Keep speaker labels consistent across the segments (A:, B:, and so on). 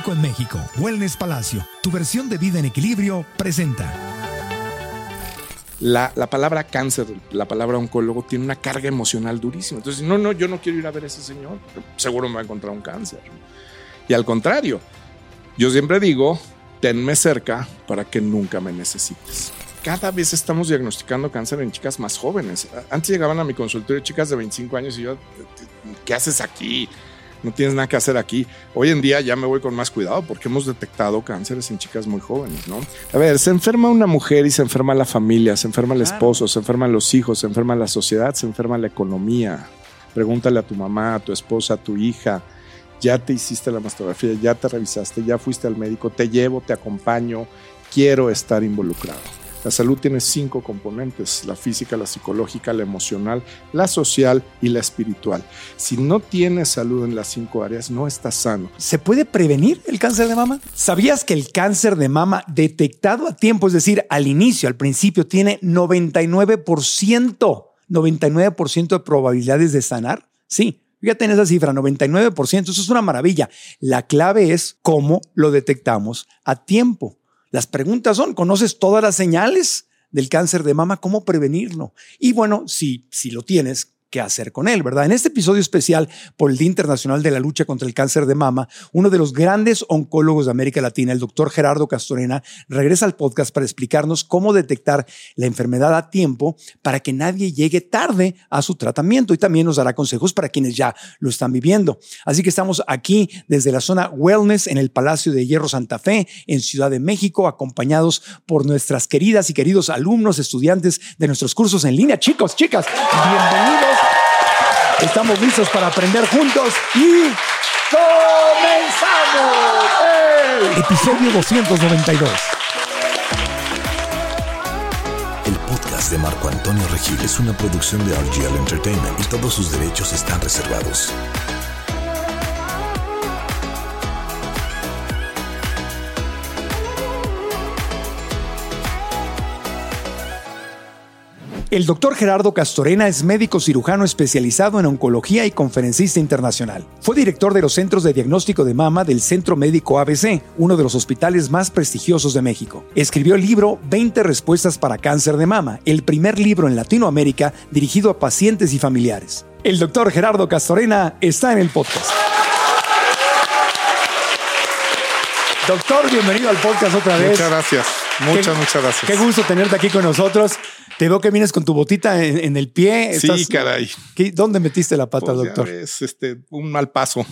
A: Único en México, Wellness Palacio, tu versión de vida en equilibrio, presenta.
B: La, la, palabra cáncer, la palabra oncólogo, tiene una carga emocional durísima. Entonces, no, no, yo no quiero ir a ver a ese señor, seguro me va a encontrar un cáncer. Y al contrario, yo siempre digo, tenme cerca para que nunca me necesites. Cada vez estamos diagnosticando cáncer en chicas más jóvenes. Antes llegaban a mi consultorio chicas de 25 años y yo, ¿qué haces aquí? No tienes nada que hacer aquí. Hoy en día ya me voy con más cuidado porque hemos detectado cánceres en chicas muy jóvenes, ¿no? A ver, se enferma una mujer y se enferma la familia, se enferma el esposo, se enferman los hijos, se enferma la sociedad, se enferma la economía. Pregúntale a tu mamá, a tu esposa, a tu hija. Ya te hiciste la mastografía, ya te revisaste, ya fuiste al médico, te llevo, te acompaño, quiero estar involucrado. La salud tiene cinco componentes, la física, la psicológica, la emocional, la social y la espiritual. Si no tienes salud en las cinco áreas, no estás sano.
A: ¿Se puede prevenir el cáncer de mama? ¿Sabías que el cáncer de mama detectado a tiempo, es decir, al inicio, al principio, tiene 99%, 99% de probabilidades de sanar? Sí, Fíjate en esa cifra, 99%, eso es una maravilla. La clave es cómo lo detectamos a tiempo. Las preguntas son, ¿conoces todas las señales del cáncer de mama? ¿Cómo prevenirlo? Y bueno, si, si lo tienes, qué hacer con él, ¿verdad? En este episodio especial por el Día Internacional de la Lucha contra el Cáncer de Mama, uno de los grandes oncólogos de América Latina, el doctor Gerardo Castorena, regresa al podcast para explicarnos cómo detectar la enfermedad a tiempo para que nadie llegue tarde a su tratamiento y también nos dará consejos para quienes ya lo están viviendo. Así que estamos aquí desde la zona Wellness en el Palacio de Hierro Santa Fe, en Ciudad de México, acompañados por nuestras queridas y queridos alumnos, estudiantes de nuestros cursos en línea. Chicos, chicas, bienvenidos Estamos listos para aprender juntos y comenzamos. Episodio 292.
C: El podcast de Marco Antonio Regil es una producción de RGL Entertainment y todos sus derechos están reservados.
A: El doctor Gerardo Castorena es médico cirujano especializado en oncología y conferencista internacional. Fue director de los centros de diagnóstico de mama del Centro Médico ABC, uno de los hospitales más prestigiosos de México. Escribió el libro 20 respuestas para cáncer de mama, el primer libro en Latinoamérica dirigido a pacientes y familiares. El doctor Gerardo Castorena está en el podcast. Doctor, bienvenido al podcast otra vez.
B: Muchas gracias. Muchas, muchas gracias.
A: Qué gusto tenerte aquí con nosotros. Te veo que vienes con tu botita en, el pie.
B: Sí, caray.
A: ¿Dónde metiste la pata, pues doctor?
B: Es este, un mal paso.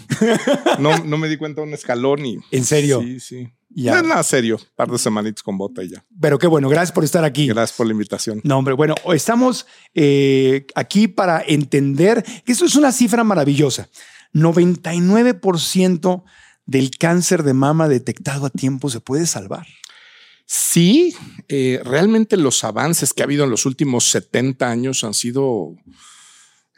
B: no, no me di cuenta de un escalón y.
A: ¿En serio?
B: Sí, sí. Ya. No, nada serio, par de semanitas con bota y ya.
A: Pero qué bueno, gracias por estar aquí.
B: Gracias por la invitación.
A: No, hombre, bueno, estamos eh, aquí para entender que eso es una cifra maravillosa. 99% del cáncer de mama detectado a tiempo se puede salvar.
B: Sí, eh, realmente los avances que ha habido en los últimos 70 años han sido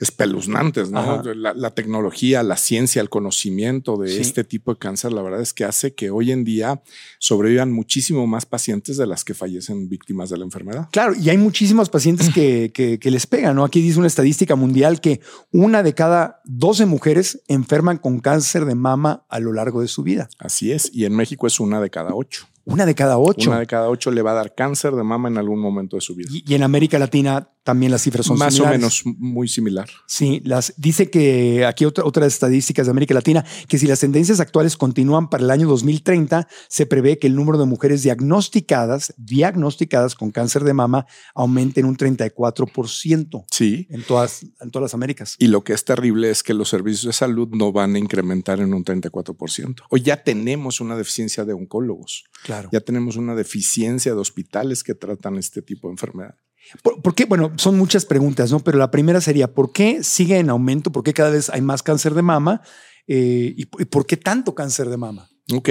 B: espeluznantes, ¿no? La, tecnología, la ciencia, el conocimiento de este tipo de cáncer, la verdad es que hace que hoy en día sobrevivan muchísimo más pacientes de las que fallecen víctimas de la enfermedad.
A: Claro, y hay muchísimos pacientes que, que, les pegan, ¿no? Aquí dice una estadística mundial que una de cada 12 mujeres enferman con cáncer de mama a lo largo de su vida.
B: Así es, y en México es una de cada ocho.
A: Una de cada ocho.
B: Una de cada ocho le va a dar cáncer de mama en algún momento de su vida.
A: Y, en América Latina también las cifras son
B: Más o menos muy similar.
A: Sí, las, dice que aquí otra, otras estadísticas de América Latina, que si las tendencias actuales continúan para el año 2030, se prevé que el número de mujeres diagnosticadas, diagnosticadas con cáncer de mama aumente en un 34%.
B: Sí.
A: En todas, en todas las Américas.
B: Y lo que es terrible es que los servicios de salud no van a incrementar en un 34%. Hoy ya tenemos una deficiencia de oncólogos.
A: Claro.
B: Ya tenemos una deficiencia de hospitales que tratan este tipo de enfermedad.
A: ¿Por, qué? Bueno, son muchas preguntas, ¿no? Pero la primera sería, ¿por qué sigue en aumento? ¿Por qué cada vez hay más cáncer de mama? Eh, ¿Y por qué tanto cáncer de mama?
B: Ok.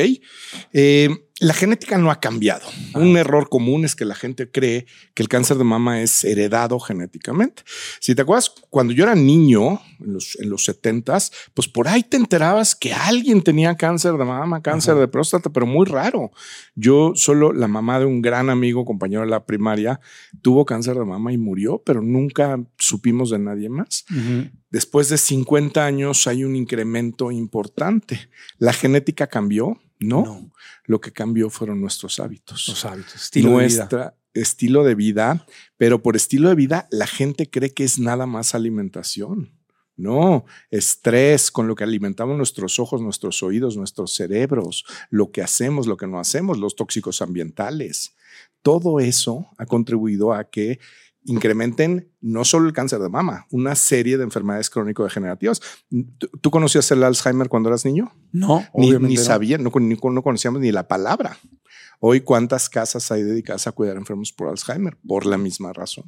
B: Eh, la genética no ha cambiado. Ah. Un error común es que la gente cree que el cáncer de mama es heredado genéticamente. Si te acuerdas, cuando yo era niño, en los, en los 70 pues por ahí te enterabas que alguien tenía cáncer de mama, cáncer de próstata, pero muy raro. Yo solo, la mamá de un gran amigo, compañero de la primaria, tuvo cáncer de mama y murió, pero nunca supimos de nadie más. Después de 50 años hay un incremento importante. La genética cambió No.
A: No.
B: Lo que cambió fueron nuestros hábitos.
A: Los hábitos, estilo de vida.
B: Estilo de vida, pero por estilo de vida la gente cree que es nada más alimentación. No, estrés con lo que alimentamos nuestros ojos, nuestros oídos, nuestros cerebros, lo que hacemos, lo que no hacemos, los tóxicos ambientales. Todo eso ha contribuido a que incrementen no solo el cáncer de mama, una serie de enfermedades crónico-degenerativas. ¿Tú, tú conocías el Alzheimer cuando eras niño?
A: No,
B: Ni, ni
A: no.
B: sabía, no, ni- no conocíamos ni la palabra. Hoy, ¿cuántas casas hay dedicadas a cuidar enfermos por Alzheimer? Por la misma razón.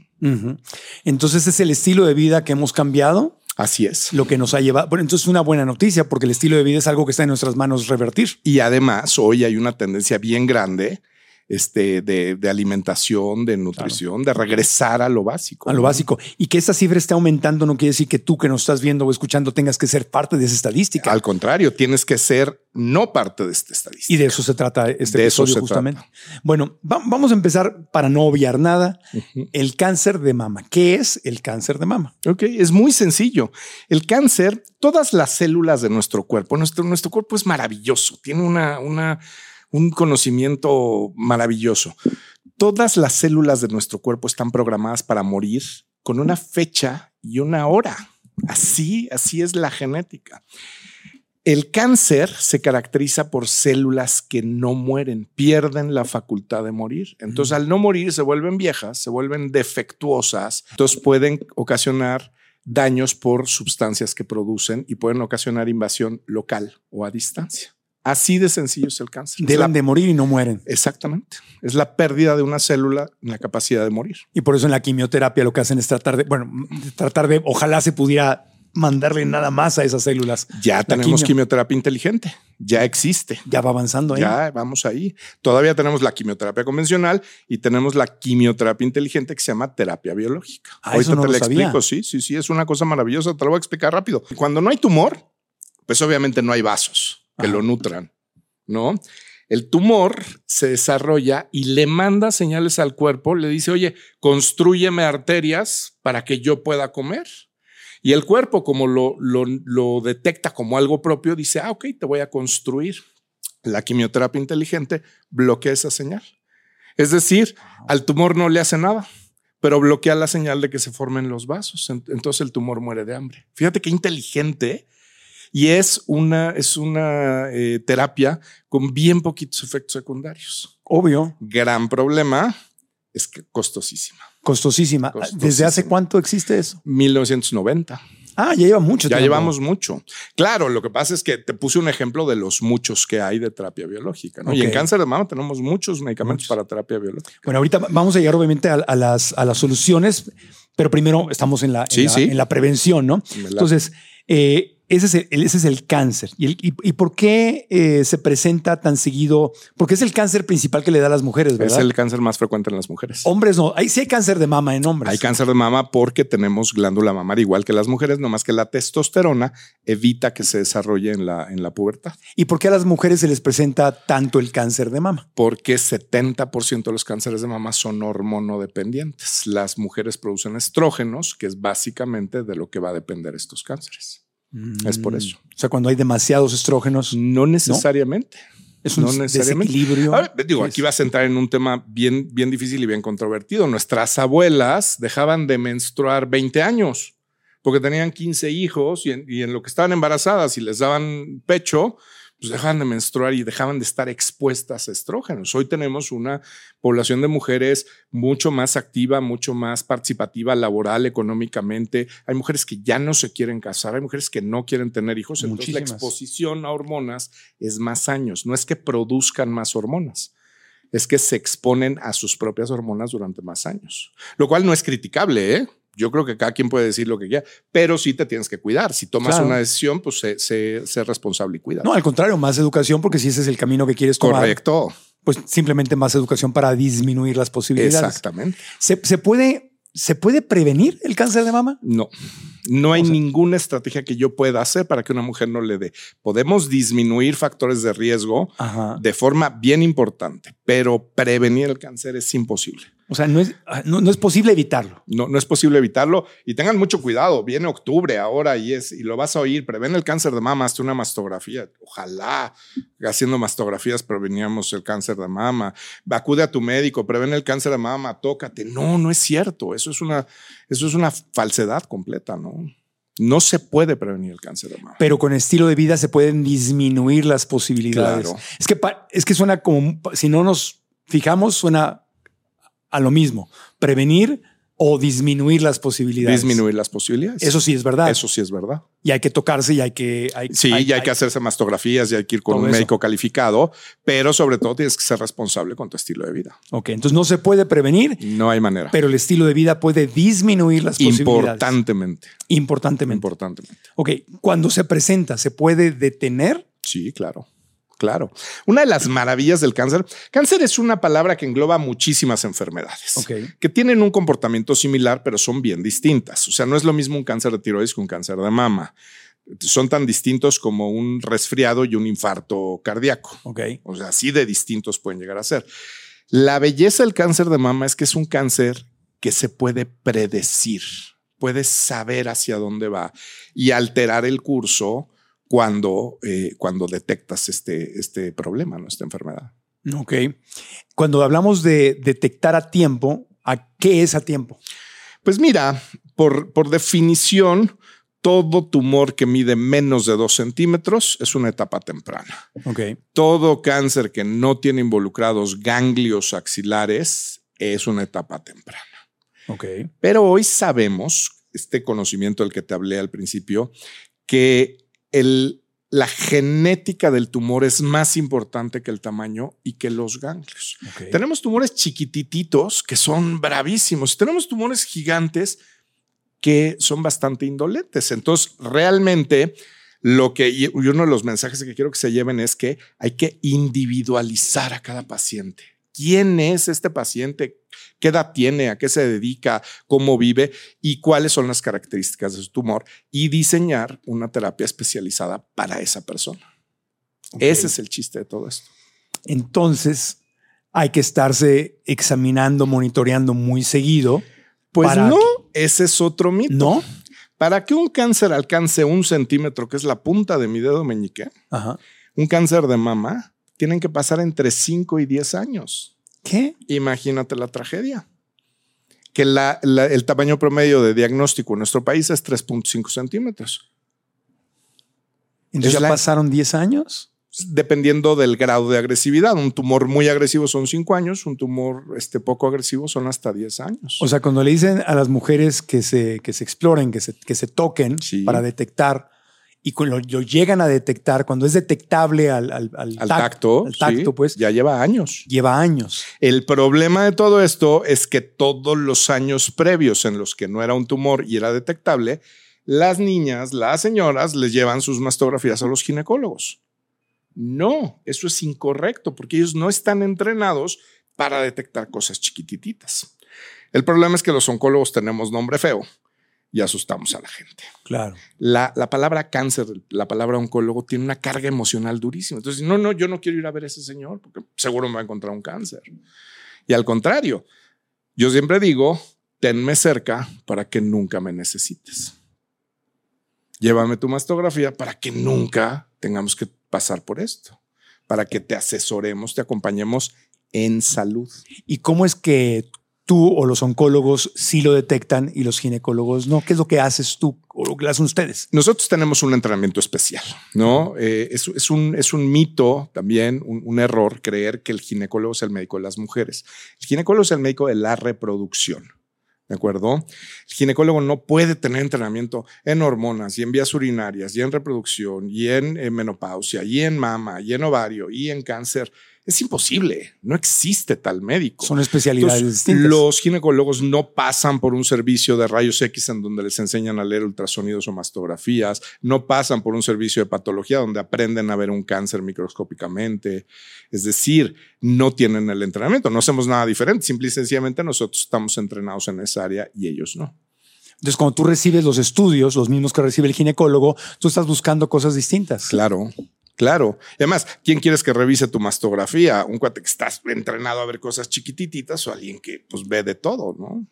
A: Entonces es el estilo de vida que hemos cambiado
B: Así es.
A: lo que nos ha llevado. Bueno, entonces es una buena noticia porque el estilo de vida es algo que está en nuestras manos revertir.
B: Y además, hoy hay una tendencia bien grande este, de, de alimentación, de nutrición, de regresar a lo básico.
A: A lo básico. Y que esta cifra esté aumentando no quiere decir que tú que nos estás viendo o escuchando tengas que ser parte de esa estadística.
B: Al contrario, tienes que ser no parte de esta estadística.
A: Y de eso se trata este
B: De eso
A: episodio
B: se
A: justamente. Bueno, va- vamos a empezar para no obviar nada. El cáncer de mama. ¿Qué es el cáncer de mama?
B: Ok, es muy sencillo. El cáncer, todas las células de nuestro cuerpo, nuestro, nuestro cuerpo es maravilloso, tiene una, una, un conocimiento maravilloso. Todas las células de nuestro cuerpo están programadas para morir con una fecha y una hora. Así, así es la genética. El cáncer se caracteriza por células que no mueren, pierden la facultad de morir. Entonces, al no morir, se vuelven viejas, se vuelven defectuosas. Entonces, pueden ocasionar daños por sustancias que producen y pueden ocasionar invasión local o a distancia. Así de sencillo es el cáncer.
A: Deben
B: la-
A: de morir y no mueren.
B: Exactamente. Es la pérdida de una célula en la capacidad de morir.
A: Y por eso en la quimioterapia lo que hacen es tratar de, bueno, tratar de, ojalá se pudiera mandarle nada más a esas células.
B: Ya
A: La
B: tenemos
A: quimio.
B: quimioterapia inteligente. Ya existe.
A: Ya va avanzando ahí.
B: Ya vamos ahí. Todavía tenemos la quimioterapia convencional y tenemos la quimioterapia inteligente que se llama terapia biológica.
A: Ah, eso no
B: te
A: lo
B: la
A: sabía.
B: explico. Sí, sí, sí, es una cosa maravillosa. Te lo voy a explicar rápido. Cuando no hay tumor, pues obviamente no hay vasos que
A: Ajá.
B: lo nutran, ¿no? El tumor se desarrolla y le manda señales al cuerpo, le dice, oye, construyeme arterias para que yo pueda comer. Y el cuerpo, como lo, lo, lo detecta como algo propio, dice, ah, ok, te voy a construir. La quimioterapia inteligente bloquea esa señal. Es decir, al tumor no le hace nada, pero bloquea la señal de que se formen los vasos. En- Entonces el tumor muere de hambre. Fíjate qué inteligente. Y es una, es una eh, terapia con bien poquitos efectos secundarios.
A: Obvio,
B: Gran problema es que costosísima.
A: costosísima.
B: Costosísima.
A: ¿Desde hace cuánto existe eso?
B: 1990.
A: Ah, ya lleva mucho
B: Ya
A: tiempo.
B: llevamos mucho. Claro, lo que pasa es que te puse un ejemplo de los muchos que hay de terapia biológica. ¿no? Y en cáncer de mama tenemos muchos medicamentos
A: Muchos.
B: para terapia biológica.
A: Bueno, ahorita vamos a llegar obviamente a, a las, a las soluciones, pero primero estamos en la, en la,
B: sí.
A: en la prevención, ¿no? Entonces, eh, ese, es el, ese es el cáncer. ¿Y, el- y- y por qué eh, se presenta tan seguido? Porque es el cáncer principal que le da a las mujeres,
B: Es
A: ¿verdad?
B: el cáncer más frecuente en las mujeres.
A: Hombres no. Ahí sí hay cáncer de mama en hombres.
B: Hay cáncer de mama porque tenemos glándula mamaria igual que las mujeres, nomás que la testosterona evita que se desarrolle en la, en la pubertad.
A: ¿Y por qué a las mujeres se les presenta tanto el cáncer de mama?
B: Porque 70% de los cánceres de mama son hormonodependientes. Las mujeres producen estrógenos, que es básicamente de lo que va a depender estos cánceres. Es por eso.
A: O sea, cuando hay demasiados estrógenos,
B: No necesariamente.
A: es un
B: no necesariamente.
A: desequilibrio.
B: A ver, digo, aquí vas a entrar en un tema bien, bien difícil y bien controvertido. Nuestras abuelas dejaban de menstruar 20 años porque tenían 15 hijos y en, y en lo que estaban embarazadas y les daban pecho, pues dejaban de menstruar y dejaban de estar expuestas a estrógenos. Hoy tenemos una población de mujeres mucho más activa, mucho más participativa laboral, económicamente. Hay mujeres que ya no se quieren casar, hay mujeres que no quieren tener hijos. Entonces la exposición a hormonas es más años. No es que produzcan más hormonas, es que se exponen a sus propias hormonas durante más años. Lo cual no es criticable, ¿eh? Yo creo que cada quien puede decir lo que quiera, pero sí te tienes que cuidar. Si tomas
A: Claro.
B: una decisión, pues sé, sé- sé responsable y cuida.
A: No, al contrario, más educación, porque si ese es el camino que quieres tomar,
B: Correcto.
A: pues simplemente más educación para disminuir las posibilidades.
B: Exactamente.
A: ¿Se, se puede, ¿Se puede prevenir el cáncer de mama?
B: No, no hay
A: O sea-
B: ninguna estrategia que yo pueda hacer para que una mujer no le dé. Podemos disminuir factores de riesgo
A: Ajá.
B: de forma bien importante, pero prevenir el cáncer es imposible.
A: O sea, no es, ah, no, no es posible evitarlo.
B: No, no es posible evitarlo y tengan mucho cuidado. Viene octubre ahora y es y lo vas a oír. Prevén el cáncer de mama hasta una mastografía. Ojalá haciendo mastografías preveníamos el cáncer de mama. Acude a tu médico, prevén el cáncer de mama, tócate. No, no es cierto. Eso es una, eso es una falsedad completa, ¿no? No se puede prevenir el cáncer de mama.
A: Pero con estilo de vida se pueden disminuir las posibilidades.
B: Claro.
A: Es que es que suena como si no nos fijamos suena a lo mismo. Prevenir o disminuir las posibilidades.
B: Disminuir las posibilidades.
A: Eso sí es verdad.
B: Eso sí es verdad.
A: Y hay que tocarse y hay que. hay-
B: Sí,
A: hay-
B: ya hay que hacerse mastografías, y hay que ir con un
A: eso.
B: médico calificado, pero sobre todo tienes que ser responsable con tu estilo de vida.
A: Ok, entonces no se puede prevenir,
B: No hay manera.
A: pero el estilo de vida puede disminuir las posibilidades.
B: Importantemente.
A: Importantemente.
B: Importantemente.
A: Ok, cuando se presenta, ¿se puede detener?
B: Sí, claro. Claro. Una de las maravillas del cáncer. Cáncer es una palabra que engloba muchísimas enfermedades que tienen un comportamiento similar, pero son bien distintas. O sea, no es lo mismo un cáncer de tiroides que un cáncer de mama. Son tan distintos como un resfriado y un infarto cardíaco.
A: Ok.
B: O sea, así de distintos pueden llegar a ser. La belleza del cáncer de mama es que es un cáncer que se puede predecir, puedes saber hacia dónde va y alterar el curso cuando, eh, cuando detectas este, este problema, ¿no? esta enfermedad.
A: Ok. Cuando hablamos de detectar a tiempo, ¿a qué es a tiempo?
B: Pues mira, por, por definición, todo tumor que mide menos de dos centímetros es una etapa temprana.
A: Ok.
B: Todo cáncer que no tiene involucrados ganglios axilares es una etapa temprana.
A: Ok.
B: Pero hoy sabemos, este conocimiento del que te hablé al principio, que el, la genética del tumor es más importante que el tamaño y que los ganglios. Tenemos tumores chiquitititos que son bravísimos. Tenemos tumores gigantes que son bastante indolentes. Entonces, realmente lo que, y uno de los mensajes que quiero que se lleven es que hay que individualizar a cada paciente. ¿Quién es este paciente? ¿Qué edad tiene? ¿A qué se dedica? ¿Cómo vive? ¿Y cuáles son las características de su tumor? Y diseñar una terapia especializada para esa persona. Ese es el chiste de todo esto.
A: Entonces, hay que estarse examinando, monitoreando muy seguido.
B: Pues no, ese es otro mito.
A: ¿No?
B: Para que un cáncer alcance un centímetro, que es la punta de mi dedo meñique,
A: Ajá.
B: un cáncer de mama, tienen que pasar entre 5 y 10 años.
A: ¿Qué?
B: Imagínate la tragedia. Que la- la- el tamaño promedio de diagnóstico en nuestro país es 3.5 centímetros.
A: Entonces
B: Es
A: ya
B: la-
A: pasaron 10 años.
B: Dependiendo del grado de agresividad. Un tumor muy agresivo son 5 años, un tumor este, poco agresivo son hasta 10 años.
A: O sea, cuando le dicen a las mujeres que se, que se exploren, que se, que se toquen
B: Sí.
A: para detectar y cuando lo, llegan a detectar, cuando es detectable al, al, al
B: al
A: tac-
B: tacto,
A: al tacto,
B: sí,
A: pues
B: ya lleva años.
A: lleva años.
B: El problema de todo esto es que todos los años previos en los que no era un tumor y era detectable, las niñas, las señoras les llevan sus mastografías a los ginecólogos. No, eso es incorrecto porque ellos no están entrenados para detectar cosas chiquititas. El problema es que los oncólogos tenemos nombre feo y asustamos a la gente.
A: Claro.
B: La, la palabra cáncer, la palabra oncólogo tiene una carga emocional durísima. Entonces, no, no, yo no quiero ir a ver a ese señor porque seguro me va a encontrar un cáncer. Y al contrario, yo siempre digo, tenme cerca para que nunca me necesites. Llévame tu mastografía para que nunca tengamos que pasar por esto, para que te asesoremos, te acompañemos en salud.
A: ¿Y cómo es que tú o los oncólogos sí lo detectan y los ginecólogos no? ¿Qué es lo que haces tú o lo que hacen ustedes?
B: Nosotros tenemos un entrenamiento especial, ¿no? Eh, es, un, es un mito también, un, error creer que el ginecólogo es el médico de las mujeres. El ginecólogo es el médico de la reproducción. ¿De acuerdo? El ginecólogo no puede tener entrenamiento en hormonas y en vías urinarias y en reproducción y en, eh, menopausia y en mama y en ovario y en cáncer. Es imposible. No existe tal médico.
A: Son especialidades
B: Entonces,
A: distintas.
B: Los ginecólogos no pasan por un servicio de rayos X en donde les enseñan a leer ultrasonidos o mastografías, no pasan por un servicio de patología donde aprenden a ver un cáncer microscópicamente. Es decir, no tienen el entrenamiento, no hacemos nada diferente, simple y sencillamente nosotros estamos entrenados en esa área y ellos no.
A: Entonces, cuando tú recibes los estudios, los mismos que recibe el ginecólogo, tú estás buscando cosas distintas.
B: Claro, Claro. Y además, ¿quién quieres que revise tu mastografía? Un cuate que estás entrenado a ver cosas chiquitititas o alguien que pues ve de todo, ¿no?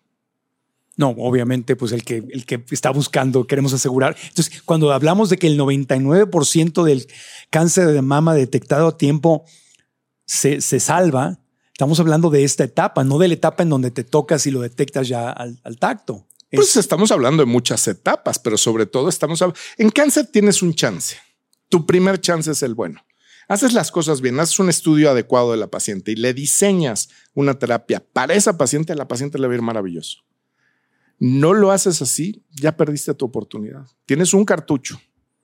A: No, obviamente, pues el que, el que está buscando, queremos asegurar. Entonces, cuando hablamos de que el 99% del cáncer de mama detectado a tiempo se, se, salva, estamos hablando de esta etapa, no de la etapa en donde te tocas y lo detectas ya al, al tacto.
B: Pues estamos hablando de muchas etapas, pero sobre todo estamos en cáncer tienes un chance. Tu primer chance es el bueno. Haces las cosas bien, haces un estudio adecuado de la paciente y le diseñas una terapia para esa paciente, a la paciente le va a ir maravilloso no lo haces así, ya perdiste tu oportunidad. Tienes un cartucho.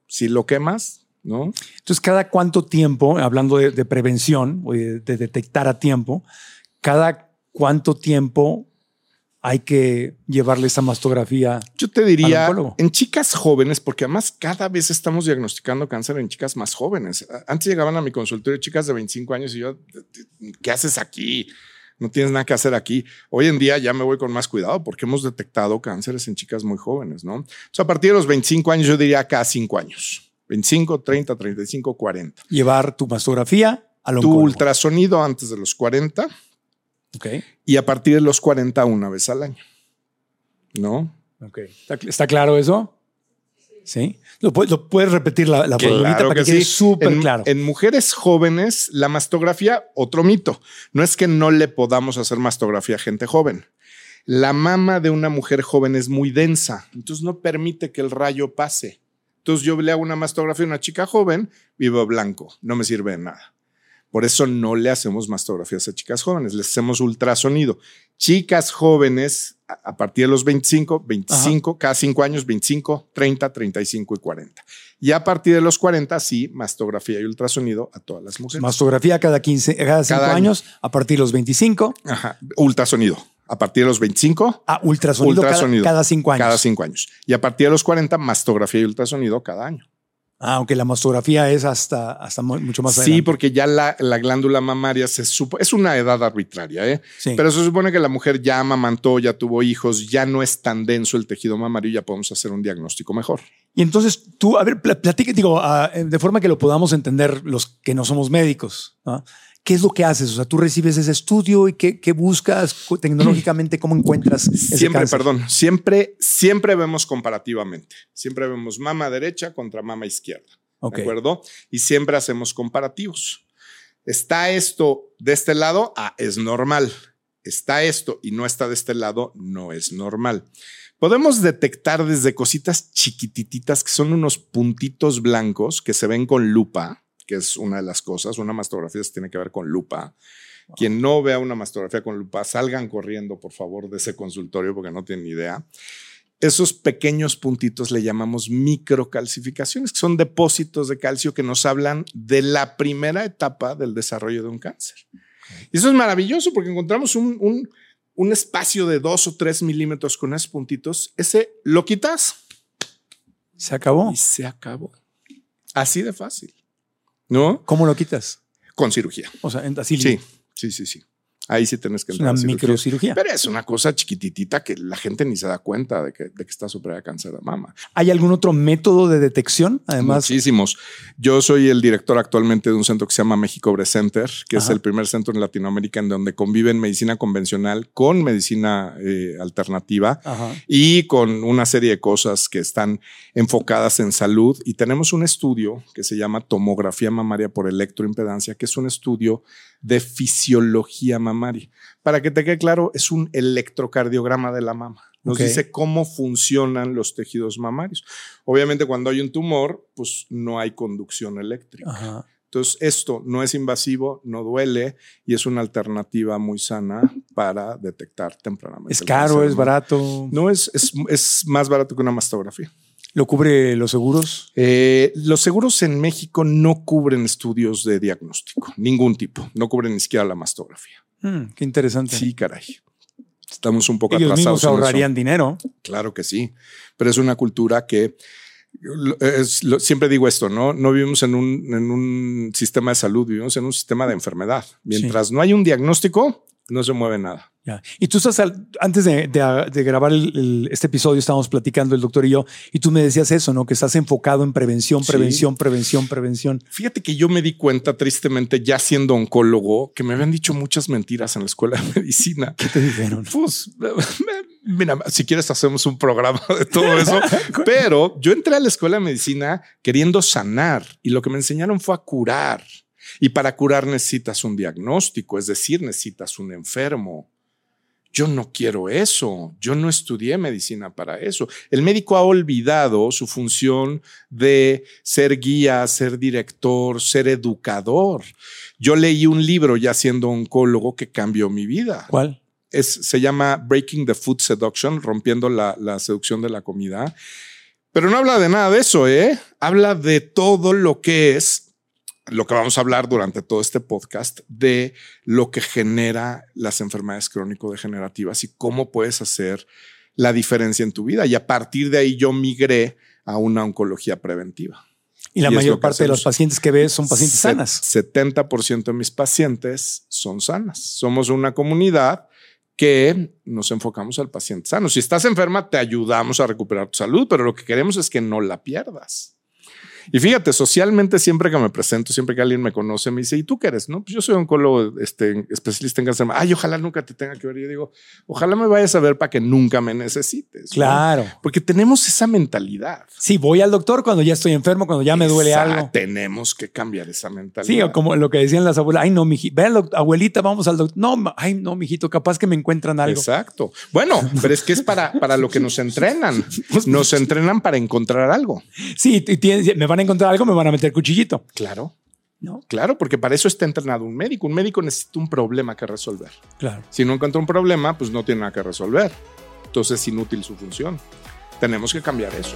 B: Si lo quemas, ¿no?
A: Entonces, cada cuánto tiempo, hablando de, prevención o de, detectar a tiempo, cada cuánto tiempo hay que llevarle esa mastografía.
B: Yo te diría en chicas jóvenes, porque además cada vez estamos diagnosticando cáncer en chicas más jóvenes. Antes llegaban a mi consultorio chicas de 25 años y yo, ¿qué haces aquí? no tienes nada que hacer aquí. Hoy en día ya me voy con más cuidado porque hemos detectado cánceres en chicas muy jóvenes, ¿no? Entonces, a partir de los 25 años, yo diría cada 5 años. 25, 30, 35, 40.
A: Llevar tu mastografía
B: al Tu ultrasonido antes de los 40. Y a partir de los 40 una vez al año. ¿No?
A: Ok. ¿Está claro eso? ¿Sí? ¿Lo, puedes repetir la, la
B: claro
A: para que,
B: quede
A: súper claro?
B: En mujeres jóvenes, la mastografía, otro mito. No es que no le podamos hacer mastografía a gente joven. La mama de una mujer joven es muy densa, entonces no permite que el rayo pase. Entonces yo le hago una mastografía a una chica joven, vivo blanco, no me sirve de nada. Por eso no le hacemos mastografías a chicas jóvenes, les hacemos ultrasonido. Chicas jóvenes a partir de los 25, 25, cada 5 años, 25, 30, 35 y 40. Y a partir de los 40, sí, mastografía y ultrasonido a todas las mujeres.
A: Mastografía cada 15, cada 5 años, a partir de los 25.
B: Ajá, ultrasonido. A partir de los 25.
A: Ah, ultrasonido, ultrasonido cada 5 años.
B: Cada 5 años. Y a partir de los 40, mastografía y ultrasonido cada año.
A: Ah, aunque la mastografía es hasta, hasta mucho más
B: Sí, porque ya la, la, glándula mamaria se es una edad arbitraria, ¿eh? Pero se supone que la mujer ya amamantó, ya tuvo hijos, ya no es tan denso el tejido mamario, ya podemos hacer un diagnóstico mejor.
A: Y entonces tú, a ver, platique, digo, ah, de forma que lo podamos entender los que no somos médicos. ¿no? ¿Qué es lo que haces? O sea, tú recibes ese estudio y qué, buscas tecnológicamente, cómo encuentras.
B: Siempre, perdón, siempre, siempre vemos comparativamente. Siempre vemos mama derecha contra mama izquierda. ¿De acuerdo? Y siempre hacemos comparativos. Está esto de este lado, ah, es normal. Está esto y no está de este lado, no es normal. Podemos detectar desde cositas chiquititas que son unos puntitos blancos que se ven con lupa que es una de las cosas. Una mastografía se tiene que ver con lupa. Quien no vea una mastografía con lupa, salgan corriendo, por favor, de ese consultorio porque no tienen idea. Esos pequeños puntitos le llamamos microcalcificaciones, que son depósitos de calcio que nos hablan de la primera etapa del desarrollo de un cáncer. Y eso es maravilloso porque encontramos un, un, un espacio de dos o tres milímetros con esos puntitos. Ese lo quitas.
A: Se acabó.
B: Y se acabó. Así de fácil. ¿No?
A: ¿Cómo lo quitas?
B: Con cirugía.
A: O sea, así.
B: Sí, sí, sí, sí. Ahí sí tienes que
A: entrar. Es una microcirugía.
B: Pero es una cosa chiquititita que la gente ni se da cuenta de que, de que está superada cáncer de mama.
A: ¿Hay algún otro método de detección? Además,
B: muchísimos. Yo soy el director actualmente de un centro que se llama México Bre Center, que es el primer centro en Latinoamérica en donde conviven medicina convencional con medicina eh, alternativa y con una serie de cosas que están enfocadas en salud. Y tenemos un estudio que se llama tomografía mamaria por electroimpedancia, que es un estudio de fisiología mamaria. Para que te quede claro, es un electrocardiograma de la mama. Nos dice cómo funcionan los tejidos mamarios. Obviamente, cuando hay un tumor, pues no hay conducción eléctrica. Entonces, esto no es invasivo, no duele y es una alternativa muy sana para detectar tempranamente.
A: ¿Es caro? ¿Es barato?
B: No, es, es más barato que una mastografía.
A: ¿Lo cubre los seguros?
B: Eh, los seguros en México no cubren estudios de diagnóstico, ningún tipo. No cubren ni siquiera la mastografía.
A: Hmm, qué interesante.
B: Sí, caray. Estamos un poco
A: Ellos
B: atrasados.
A: Mismos ahorrarían dinero.
B: Claro que sí, pero es una cultura que siempre digo esto, ¿no? No vivimos en un, en un, sistema de salud, vivimos en un sistema de enfermedad. Mientras no hay un diagnóstico, no se mueve nada.
A: Ya. Y tú estás, al- antes de, de- de grabar el- el- este episodio, estábamos platicando el doctor y yo, y tú me decías eso, ¿no? Que estás enfocado en prevención,
B: Sí.
A: prevención, prevención, prevención.
B: Fíjate que yo me di cuenta, tristemente, ya siendo oncólogo, que me habían dicho muchas mentiras en la escuela de medicina.
A: ¿Qué te dijeron?
B: Pues, mira, si quieres hacemos un programa de todo eso, pero yo entré a la escuela de medicina queriendo sanar y lo que me enseñaron fue a curar. Y para curar necesitas un diagnóstico, es decir, necesitas un enfermo. Yo no quiero eso. Yo no estudié medicina para eso. El médico ha olvidado su función de ser guía, ser director, ser educador. Yo leí un libro ya siendo oncólogo que cambió mi vida
A: ¿Cuál?
B: es, se llama Breaking the Food Seduction, rompiendo la, la seducción de la comida. Pero no habla de nada de eso, ¿eh? Habla de todo lo que es, lo que vamos a hablar durante todo este podcast, de lo que genera las enfermedades crónico-degenerativas y cómo puedes hacer la diferencia en tu vida. Y a partir de ahí yo migré a una oncología preventiva.
A: Y la
B: Y
A: mayor parte de los pacientes que ves son pacientes
B: Se-
A: sanas.
B: 70% de mis pacientes son sanas. Somos una comunidad que nos enfocamos al paciente sano. Si estás enferma, te ayudamos a recuperar tu salud, pero lo que queremos es que no la pierdas. Y fíjate, socialmente siempre que me presento, siempre que alguien me conoce, me dice, ¿y tú qué eres? No, pues yo soy oncólogo este, especialista en cáncer. Ay, ojalá nunca te tenga que ver. Yo digo, ojalá me vayas a ver para que nunca me necesites. ¿no?
A: Claro.
B: Porque tenemos esa mentalidad.
A: Sí, voy al doctor cuando ya estoy enfermo, cuando ya me duele algo.
B: Tenemos que cambiar esa mentalidad.
A: Sí, o como lo que decían las abuelas, ay no, mijito, ve al abuelita, vamos al doctor. No, ay no, mijito, capaz que me encuentran algo.
B: Exacto. Bueno, pero es que es para, para lo que nos entrenan. Nos entrenan para encontrar algo.
A: Sí, y tienes- me van a encontrar algo, me van a meter cuchillito.
B: Claro,
A: No,
B: claro, porque para eso está entrenado un médico. Un médico necesita un problema que resolver.
A: claro.
B: Si no encuentra un problema, pues no tiene nada que resolver. Entonces es inútil su función. Tenemos que cambiar eso.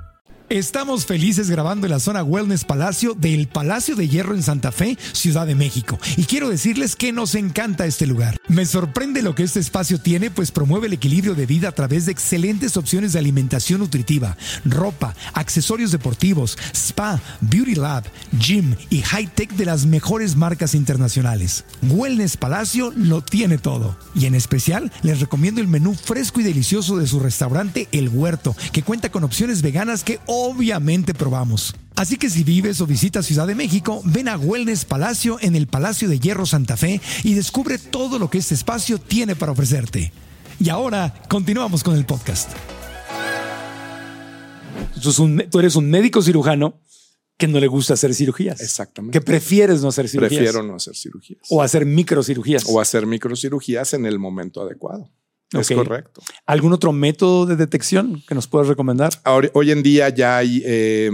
A: Estamos felices grabando en la zona Wellness Palacio del Palacio de Hierro en Santa Fe, Ciudad de México. Y quiero decirles que nos encanta este lugar. Me sorprende lo que este espacio tiene, pues promueve el equilibrio de vida a través de excelentes opciones de alimentación nutritiva, ropa, accesorios deportivos, spa, beauty lab, gym y high-tech de las mejores marcas internacionales. Wellness Palacio lo tiene todo. Y en especial les recomiendo el menú fresco y delicioso de su restaurante El Huerto, que cuenta con opciones veganas que obviamente probamos. Así que si vives o visitas Ciudad de México, ven a Wellness Palacio en el Palacio de Hierro Santa Fe y descubre todo lo que este espacio tiene para ofrecerte. Y ahora continuamos con el podcast. Tú, tú eres un médico cirujano que no le gusta hacer cirugías.
B: Exactamente.
A: Que prefieres no hacer cirugías.
B: Prefiero no hacer cirugías.
A: O hacer microcirugías.
B: O hacer microcirugías en el momento adecuado. Es correcto.
A: ¿Algún otro método de detección que nos puedas recomendar?
B: Ahora, hoy en día ya hay, eh,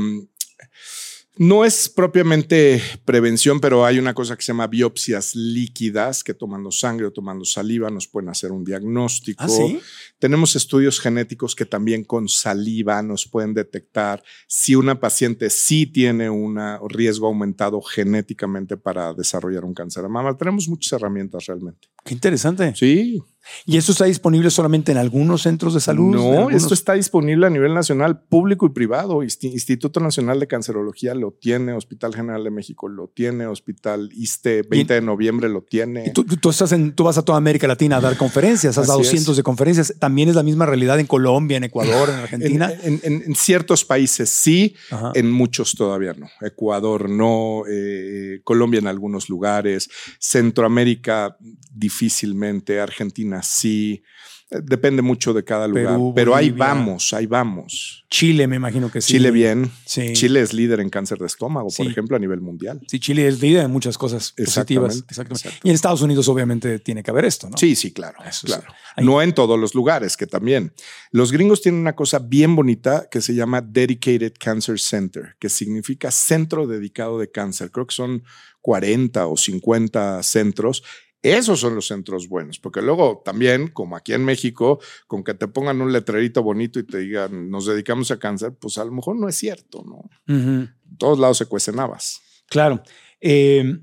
B: no es propiamente prevención, pero hay una cosa que se llama biopsias líquidas, que tomando sangre o tomando saliva nos pueden hacer un diagnóstico.
A: ¿Ah, sí?
B: Tenemos estudios genéticos que también con saliva nos pueden detectar si una paciente sí tiene un riesgo aumentado genéticamente para desarrollar un cáncer de mama. Tenemos muchas herramientas realmente.
A: Qué interesante.
B: Sí,
A: ¿Y esto está disponible solamente en algunos centros de salud? ¿En
B: No, esto está disponible a nivel nacional, público y privado. Insti- Instituto Nacional de Cancerología lo tiene, Hospital General de México lo tiene, Hospital ISTE 20 de noviembre lo tiene.
A: Y Tú, tú- estás en, tú vas a toda América Latina a dar conferencias, has dado cientos de conferencias. También es la misma realidad en Colombia, en Ecuador, en
B: En,
A: Argentina.
B: en- en- en ciertos países sí,
A: Ajá.
B: en muchos todavía no. Ecuador no, eh, Colombia en algunos lugares, Centroamérica difícilmente, Argentina sí. Eh, Depende mucho de cada lugar.
A: Perú,
B: pero ahí vamos, ahí vamos.
A: Chile, me imagino que sí.
B: Chile bien.
A: Sí.
B: Chile es líder en cáncer de estómago, por ejemplo, a nivel mundial.
A: Sí, Chile es líder en muchas cosas positivas.
B: Exactamente,
A: Exactamente.
B: exacto.
A: Y en Estados Unidos, obviamente, tiene que haber esto, ¿no?
B: Sí, sí, claro.
A: Eso
B: claro. No en todos los lugares, que también. Los gringos tienen una cosa bien bonita que se llama Dedicated Cancer Center, que significa centro dedicado de cáncer. Creo que son 40 o 50 centros. Esos son los centros buenos, porque luego también, como aquí en México, con que te pongan un letrerito bonito y te digan nos dedicamos a cáncer, pues a lo mejor no es cierto, ¿no? En todos lados se cuecen habas.
A: Claro. Eh,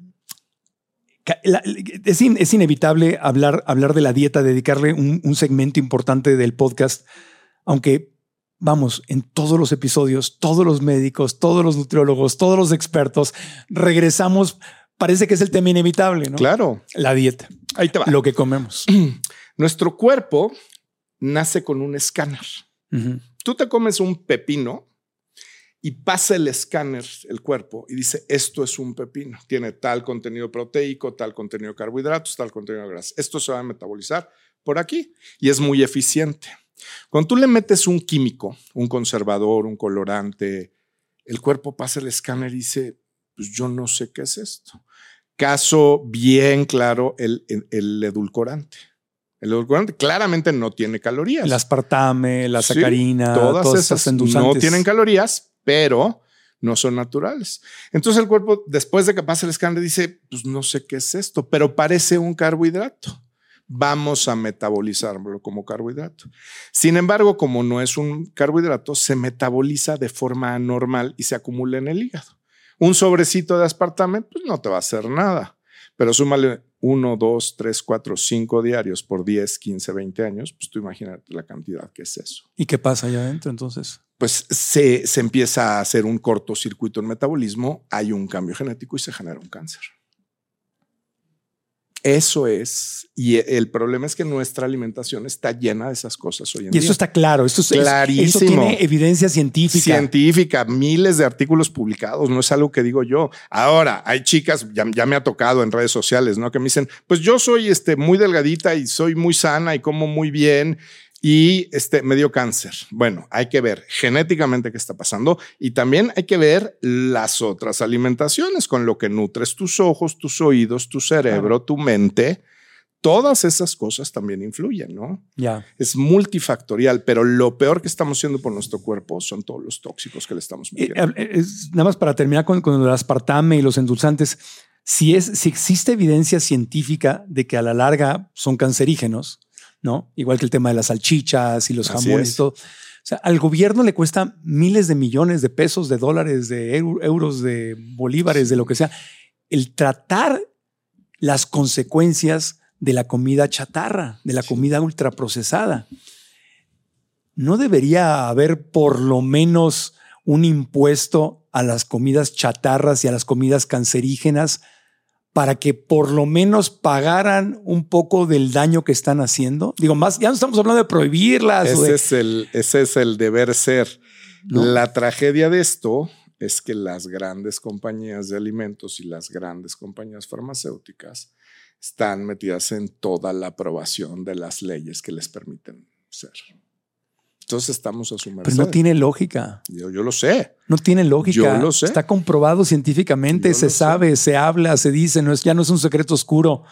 A: la- es, in- es inevitable hablar, hablar de la dieta, dedicarle un, un segmento importante del podcast, aunque vamos, en todos los episodios, todos los médicos, todos los nutriólogos, todos los expertos, regresamos, parece que es el tema inevitable, ¿no?
B: Claro,
A: La dieta,
B: ahí te va.
A: lo que comemos.
B: Nuestro cuerpo nace con un escáner. Tú te comes un pepino y pasa el escáner, el cuerpo, y dice, esto es un pepino. Tiene tal contenido proteico, tal contenido de carbohidratos, tal contenido de grasa. Esto se va a metabolizar por aquí y es muy eficiente. Cuando tú le metes un químico, un conservador, un colorante, el cuerpo pasa el escáner y dice, pues yo no sé qué es esto. Caso bien claro, el, el- el edulcorante. El edulcorante claramente no tiene calorías.
A: El aspartame, la
B: Sí,
A: sacarina,
B: todas, esas no
A: endulzantes.
B: tienen calorías, pero no son naturales. Entonces el cuerpo, después de que pasa el escáner, dice, pues no sé qué es esto, pero parece un carbohidrato. Vamos a metabolizarlo como carbohidrato. Sin embargo, como no es un carbohidrato, se metaboliza de forma anormal y se acumula en el hígado. Un sobrecito de aspartame, pues no te va a hacer nada. Pero súmale 1, 2, 3, 4, 5 diarios por 10, 15, 20 años, pues tú imagínate la cantidad que es eso
A: ¿Y qué pasa allá adentro entonces?
B: pues se, se empieza a hacer un cortocircuito en metabolismo, hay un cambio genético y se genera un cáncer. Eso es, y el problema es que nuestra alimentación está llena de esas cosas hoy en
A: Y
B: día.
A: eso está claro, esto es, es- eso
B: Clarísimo.
A: tiene evidencia científica.
B: científica, miles de artículos publicados, no es algo que digo yo. Ahora, hay chicas, ya, ya me ha tocado en redes sociales, ¿no? Que me dicen, pues yo soy este, muy delgadita y soy muy sana y como muy bien y este, me dio cáncer. Bueno, hay que ver genéticamente qué está pasando y también hay que ver las otras alimentaciones con lo que nutres tus ojos, tus oídos, tu cerebro, tu mente. Todas esas cosas también influyen, ¿no?
A: Ya.
B: Es multifactorial, pero lo peor que estamos haciendo por nuestro cuerpo son todos los tóxicos que le estamos metiendo.
A: eh, es- nada más para terminar con, con el aspartame y los endulzantes, si, es, si existe evidencia científica de que a la larga son cancerígenos, ¿no? Igual que el tema de las salchichas y los
B: Así
A: jamones
B: es.
A: y todo. O sea, al gobierno le cuesta miles de millones de pesos, de dólares, de eu- euros, de bolívares, de lo que sea, el tratar las consecuencias de la comida chatarra, de la comida ultraprocesada. ¿No debería haber por lo menos un impuesto a las comidas chatarras y a las comidas cancerígenas para que por lo menos pagaran un poco del daño que están haciendo? Digo, más, ya no estamos hablando de prohibirlas.
B: Ese
A: de-
B: es, el, ese es el deber ser.
A: ¿No?
B: La tragedia de esto es que las grandes compañías de alimentos y las grandes compañías farmacéuticas están metidas en toda la aprobación de las leyes que les permiten ser. Entonces estamos a su merced.
A: Pero no tiene lógica.
B: yo, yo lo sé.
A: No tiene lógica.
B: Yo lo sé.
A: Está comprobado científicamente,
B: Yo
A: se
B: sé.
A: sabe, se habla, se dice, no es, ya no es un secreto oscuro.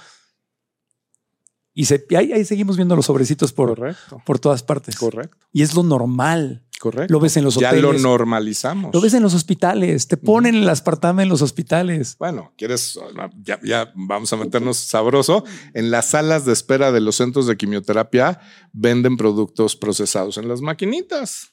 A: Y, se, y ahí, ahí seguimos viendo los sobrecitos por,
B: Correcto.
A: por todas partes.
B: Correcto.
A: Y es lo normal.
B: Correcto.
A: Lo ves en los
B: ya lo normalizamos.
A: Lo ves en los hospitales. Te ponen el aspartame en los hospitales.
B: Bueno, quieres, ya, ya vamos a meternos sabroso. En las salas de espera de los centros de quimioterapia venden productos procesados en las maquinitas.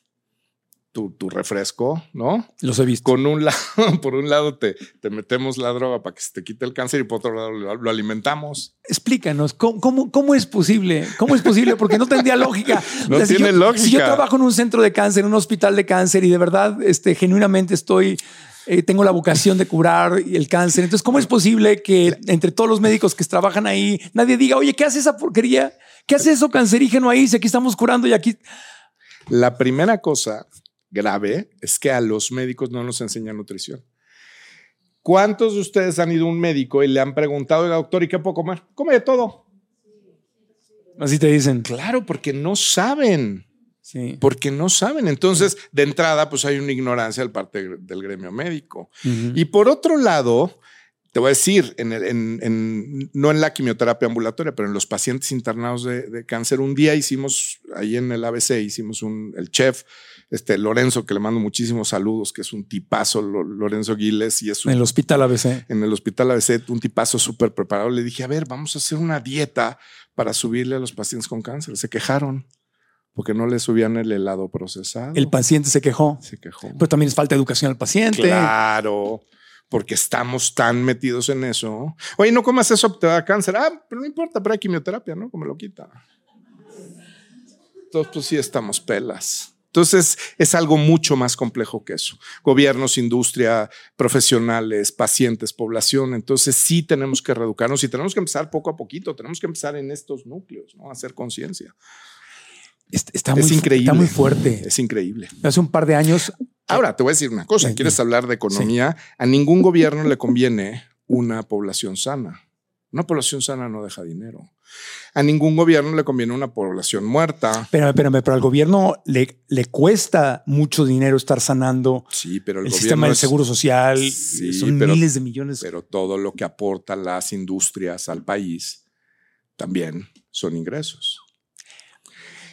B: Tu, tu refresco, ¿no?
A: Los he visto.
B: Con un lado, por un lado te, te metemos la droga para que se te quite el cáncer y por otro lado lo, lo alimentamos.
A: Explícanos, ¿cómo, cómo, cómo es posible? ¿Cómo es posible? Porque no tendría lógica.
B: No
A: si
B: tiene
A: yo-
B: lógica.
A: Si yo trabajo en un centro de cáncer, en un hospital de cáncer y de verdad, este, genuinamente estoy, eh, tengo la vocación de curar el cáncer. Entonces, ¿cómo es posible que entre todos los médicos que trabajan ahí, nadie diga, oye, ¿qué hace esa porquería? ¿Qué hace eso cancerígeno ahí? Si aquí estamos curando y aquí...
B: La primera cosa grave es que a los médicos no nos enseñan nutrición. ¿Cuántos de ustedes han ido a un médico y le han preguntado, oiga, doctor, ¿y qué puedo comer? Come de todo.
A: Así te dicen.
B: Claro, porque no saben.
A: Sí.
B: Porque no saben. Entonces, de entrada, pues hay una ignorancia del parte del gremio médico. Y por otro lado, te voy a decir, en el- en- en- no en la quimioterapia ambulatoria, pero en los pacientes internados de, de cáncer, un día hicimos, ahí en el ABC, hicimos un, el chef, este Lorenzo, que le mando muchísimos saludos, que es un tipazo, Lo- Lorenzo Giles, y es un
A: En el hospital ABC.
B: en el hospital ABC, un tipazo súper preparado. Le dije, a ver, vamos a hacer una dieta para subirle a los pacientes con cáncer. Se quejaron porque no le subían el helado procesado.
A: El paciente se quejó.
B: se quejó.
A: Pero también es falta de educación al paciente.
B: Claro, porque estamos tan metidos en eso. Oye, no comas eso, te da cáncer. Ah, pero no importa, pero hay quimioterapia, ¿no? Como lo quita. Entonces, pues sí, estamos pelas. Entonces, es algo mucho más complejo que eso. Gobiernos, industria, profesionales, pacientes, población. Entonces, sí tenemos que reeducarnos y tenemos que empezar poco a poquito. Tenemos que empezar en estos núcleos, ¿no? A hacer conciencia.
A: Est- Está,
B: Es
A: muy,
B: increíble.
A: Está muy fuerte.
B: Es increíble.
A: Hace un par de años.
B: Ahora te voy a decir una cosa. ¿Quieres hablar de economía? A ningún gobierno le conviene una población sana. Una población sana no deja dinero. A ningún gobierno le conviene una población muerta.
A: Espérame, espérame, pero al gobierno le, le cuesta mucho dinero estar sanando
B: Sí, pero el,
A: sistema del seguro social.
B: Sí,
A: son
B: pero-
A: miles de millones.
B: Pero todo lo que aportan las industrias al país también son ingresos.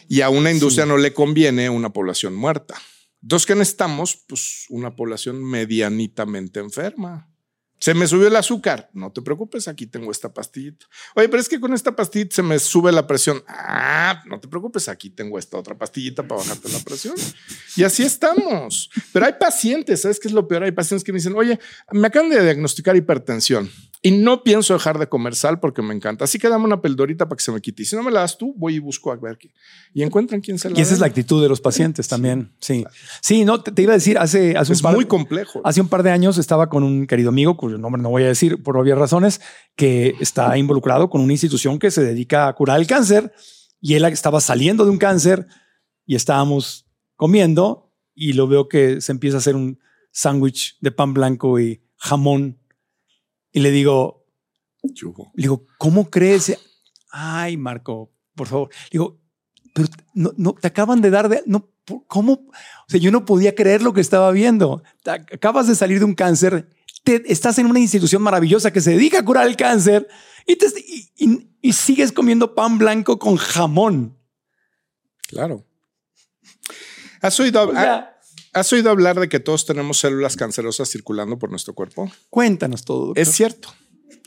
B: Y a una industria
A: Sí.
B: no le conviene una población muerta. Entonces, ¿qué necesitamos? Pues una población medianitamente enferma. Se me subió el azúcar. No te preocupes, aquí tengo esta pastillita. Oye, pero es que con esta pastillita se me sube la presión. Ah, no te preocupes, aquí tengo esta otra pastillita para bajarte la presión. Y así estamos. Pero hay pacientes, ¿sabes qué es lo peor? Hay pacientes que me dicen, oye, me acaban de diagnosticar hipertensión y no pienso dejar de comer sal porque me encanta. Así que dame una pildorita para que se me quite. Y si no me la das tú, voy y busco a ver qué. Y encuentran quién se la
A: y esa es la actitud de los pacientes también. Sí. Sí, no, te, te iba a decir, hace, hace,
B: Es
A: un par,
B: muy complejo.
A: hace un par de años estaba con un querido amigo, cuyo nombre no voy a decir por obvias razones, que está involucrado con una institución que se dedica a curar el cáncer y él estaba saliendo de un cáncer y estábamos comiendo y lo veo que se empieza a hacer un sándwich de pan blanco y jamón y le digo, le digo, ¿cómo crees? Ay, Marco, por favor. Le digo, pero no, no, te acaban de dar de, no, ¿por- ¿cómo? O sea, yo no podía creer lo que estaba viendo. Te acabas de salir de un cáncer, te, estás en una institución maravillosa que se dedica a curar el cáncer y, te, y, y- y sigues comiendo pan blanco con jamón.
B: Claro. ¿Has oído,
A: O sea,
B: ¿Has oído hablar de que todos tenemos células cancerosas circulando por nuestro cuerpo?
A: cuéntanos todo. doctor.
B: Es cierto.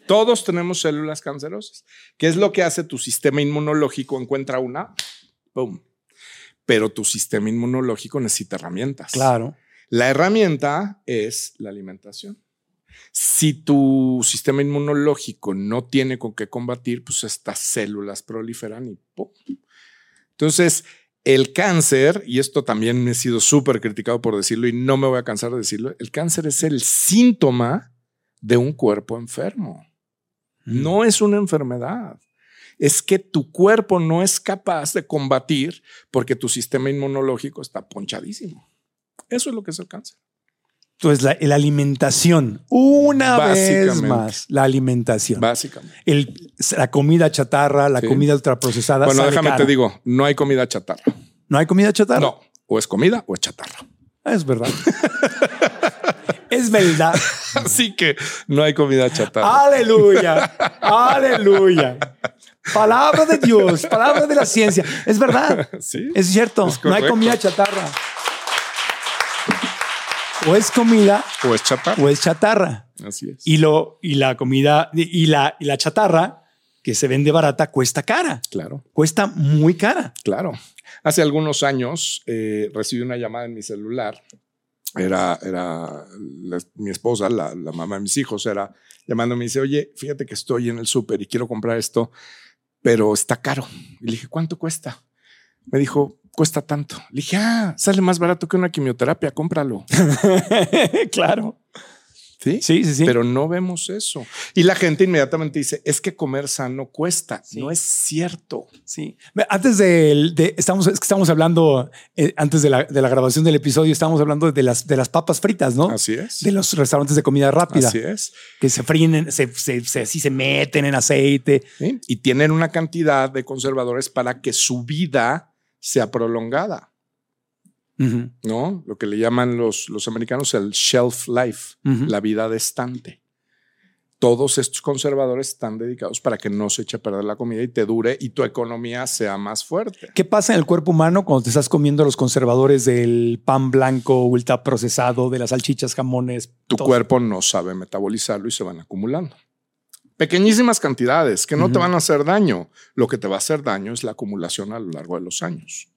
B: Todos tenemos células cancerosas. ¿Qué es lo que hace tu sistema inmunológico? Encuentra una, ¡pum! Pero tu sistema inmunológico necesita herramientas.
A: Claro.
B: La herramienta es la alimentación. Si tu sistema inmunológico no tiene con qué combatir, pues estas células proliferan y ¡pum! Entonces, el cáncer, y esto también he sido súper criticado por decirlo y no me voy a cansar de decirlo, el cáncer es el síntoma de un cuerpo enfermo. No es una enfermedad. Es que tu cuerpo no es capaz de combatir porque tu sistema inmunológico está ponchadísimo. Eso es lo que es el cáncer.
A: Entonces, la, la alimentación, una vez más, la alimentación.
B: Básicamente.
A: El- la comida chatarra, la
B: Sí.
A: comida ultraprocesada.
B: Bueno,
A: sale
B: déjame
A: cara.
B: te digo, no hay comida chatarra.
A: ¿No hay comida chatarra?
B: No, o es comida o es chatarra.
A: Es verdad. es verdad.
B: Así que no hay comida chatarra.
A: Aleluya. Aleluya. Palabra de Dios, palabra de la ciencia. Es verdad.
B: Sí.
A: Es cierto.
B: Es
A: no hay comida chatarra. O es comida
B: O es chatarra.
A: o es chatarra.
B: Así es.
A: Y, lo, y la comida y la, y la chatarra que se vende barata cuesta cara.
B: claro,
A: Cuesta muy cara.
B: claro. Hace algunos años eh, recibí una llamada en mi celular. Era, era la- mi esposa, la, la mamá de mis hijos, era llamándome y dice, oye, fíjate que estoy en el súper y quiero comprar esto, pero está caro. Y le dije, ¿cuánto cuesta? Me dijo, cuesta tanto. Le dije, ah, sale más barato que una quimioterapia, cómpralo.
A: claro.
B: ¿Sí?
A: Sí, sí, sí.
B: Pero no vemos eso. Y la gente inmediatamente dice, es que comer sano cuesta.
A: Sí.
B: No es cierto.
A: Sí. Antes de, de- estamos, es que estamos hablando, eh, antes de la, de la grabación del episodio, estamos hablando de las, de las papas fritas, ¿no?
B: Así es.
A: De los restaurantes de comida rápida.
B: Así es.
A: Que se fríen, en- se, se, se- así se meten en aceite.
B: ¿sí? Y tienen una cantidad de conservadores para que su vida sea prolongada. ¿no? Lo que le llaman los, los americanos el shelf life, la vida de estante. Todos estos conservadores están dedicados para que no se eche a perder la comida y te dure y tu economía sea más fuerte.
A: ¿Qué pasa en el cuerpo humano cuando te estás comiendo los conservadores del pan blanco, ultra procesado, de las salchichas, jamones?
B: Tu
A: todo?
B: cuerpo no sabe metabolizarlo y se van acumulando. Pequeñísimas cantidades que no te van a hacer daño. Lo que te va a hacer daño es la acumulación a lo largo de los años.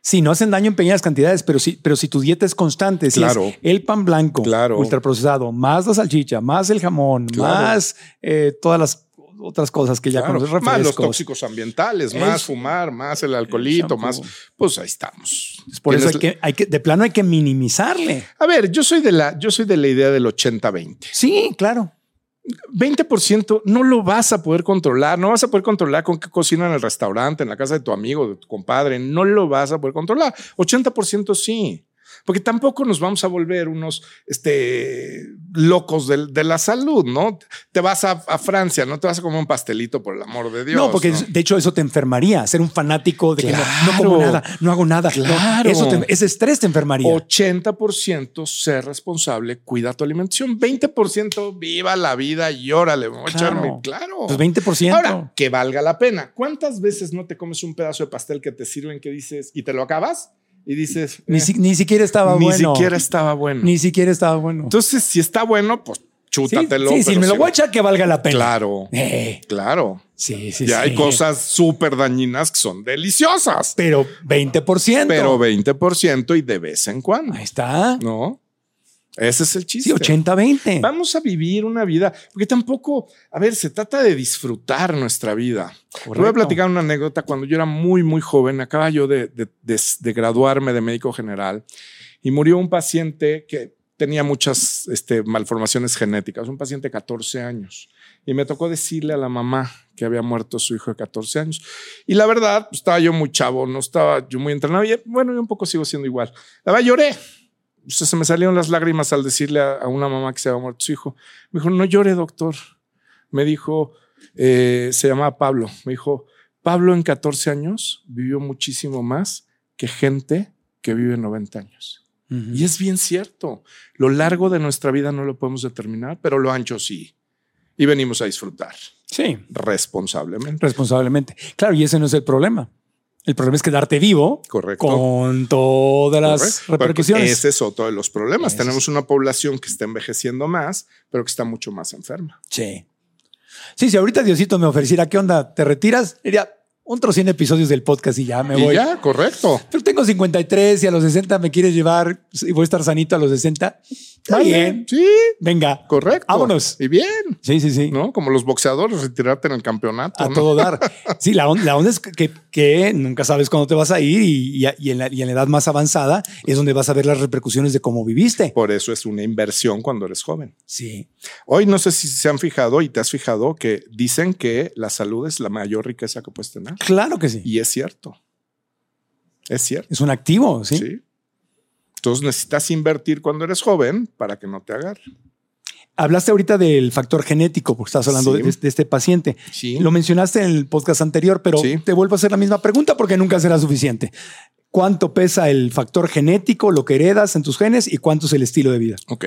A: Sí, no hacen daño en pequeñas cantidades, pero si, pero si tu dieta es constante, si
B: Claro.
A: es el pan blanco,
B: Claro.
A: ultraprocesado, más la salchicha, más el jamón,
B: Claro.
A: más eh, todas las otras cosas que ya conoces,
B: más los tóxicos ambientales, más fumar, más el alcoholito, más. Pues ahí estamos.
A: Por eso hay que, hay que, de plano hay que minimizarle.
B: A ver, yo soy de la, yo soy de la idea del 80-20.
A: Sí, claro.
B: 20% no lo vas a poder controlar, no vas a poder controlar con qué cocina en el restaurante, en la casa de tu amigo, de tu compadre, no lo vas a poder controlar. 80% sí, porque tampoco nos vamos a volver unos este, locos de, de la salud, ¿no? Te vas a, a Francia, no te vas a comer un pastelito, por el amor de Dios.
A: no, porque
B: ¿no?
A: de hecho eso te enfermaría. Ser un fanático de que no, no como nada, no hago nada. No,
B: Claro.
A: eso te- ese estrés te enfermaría.
B: 80% ser responsable, cuida tu alimentación. 20% viva la vida y órale, me voy a
A: Claro.
B: echarme. Claro.
A: Pues 20%.
B: Ahora, que valga la pena. ¿Cuántas veces no te comes un pedazo de pastel que te sirven que dices y te lo acabas? Y dices,
A: ni,
B: eh,
A: si- ni siquiera estaba
B: ni
A: bueno.
B: siquiera estaba bueno.
A: Ni siquiera estaba bueno.
B: Entonces, si está bueno, pues
A: sí,
B: chútatelo.
A: sí, si
B: pero
A: me lo
B: si-
A: voy a echar que valga la pena.
B: Claro,
A: Eh,
B: claro.
A: sí, sí,
B: ya
A: sí.
B: hay cosas súper dañinas que son deliciosas,
A: Pero 20%.
B: pero 20% y de vez en cuando.
A: Ahí está.
B: ¿No? Ese es el chiste.
A: Sí, 80-20.
B: Vamos a vivir una vida, porque tampoco, a ver, se trata de disfrutar nuestra vida. Te Voy a
A: Correcto.
B: platicar una anécdota. Cuando yo era muy, muy joven, acaba yo de, de- de- de graduarme de médico general y murió un paciente que tenía muchas este, malformaciones genéticas, un paciente de 14 años. Y me tocó decirle a la mamá que había muerto su hijo de 14 años. Y la verdad, pues, estaba yo muy chavo, no estaba yo muy entrenado. Y bueno, yo un poco sigo siendo igual. La verdad, lloré. O sea, se me salieron las lágrimas al decirle a, a una mamá que se había muerto su hijo. Me dijo, no llore, doctor. Me dijo, eh, se llamaba Pablo. Me dijo, Pablo en 14 años vivió muchísimo más que gente que vive 90 años. Y es bien cierto. Lo largo de nuestra vida no lo podemos determinar, pero lo ancho sí. Y venimos a disfrutar
A: Sí,
B: responsablemente.
A: responsablemente. Claro, y ese no es el problema. El problema es quedarte vivo
B: Correcto.
A: con todas las
B: Correcto. Porque
A: repercusiones.
B: Ese es otro de los problemas. Tenemos una población que está envejeciendo más, pero que está mucho más enferma.
A: Sí. Sí, si ahorita Diosito me ofreciera, ¿qué onda? ¿Te retiras? Diría, otros 100 episodios del podcast y ya me
B: y
A: voy.
B: ya, correcto.
A: Pero tengo 53 y a los 60 me quieres llevar y voy a estar sanito a los 60. Está
B: Vale,
A: bien.
B: Sí,
A: Venga.
B: correcto.
A: Vámonos.
B: Y bien,
A: Sí, sí, sí.
B: ¿no? Como los boxeadores, retirarte en el campeonato.
A: A
B: ¿no?
A: todo dar. Sí, la, on- la onda es que, que nunca sabes cuándo te vas a ir y, y- y en la, y en la edad más avanzada es donde vas a ver las repercusiones de cómo viviste.
B: Por eso es una inversión cuando eres joven.
A: Sí.
B: Hoy no sé si se han fijado y te has fijado que dicen que la salud es la mayor riqueza que puedes tener.
A: Claro que sí.
B: Y es cierto. Es cierto.
A: Es un activo, sí.
B: Sí. Entonces necesitas invertir cuando eres joven para que no te agarre.
A: Hablaste ahorita del factor genético, porque estás hablando
B: Sí.
A: de, de este paciente.
B: Sí.
A: Lo mencionaste en el podcast anterior, pero
B: Sí.
A: te vuelvo a hacer la misma pregunta porque nunca será suficiente. ¿Cuánto pesa el factor genético, lo que heredas en tus genes y cuánto es el estilo de vida?
B: Ok.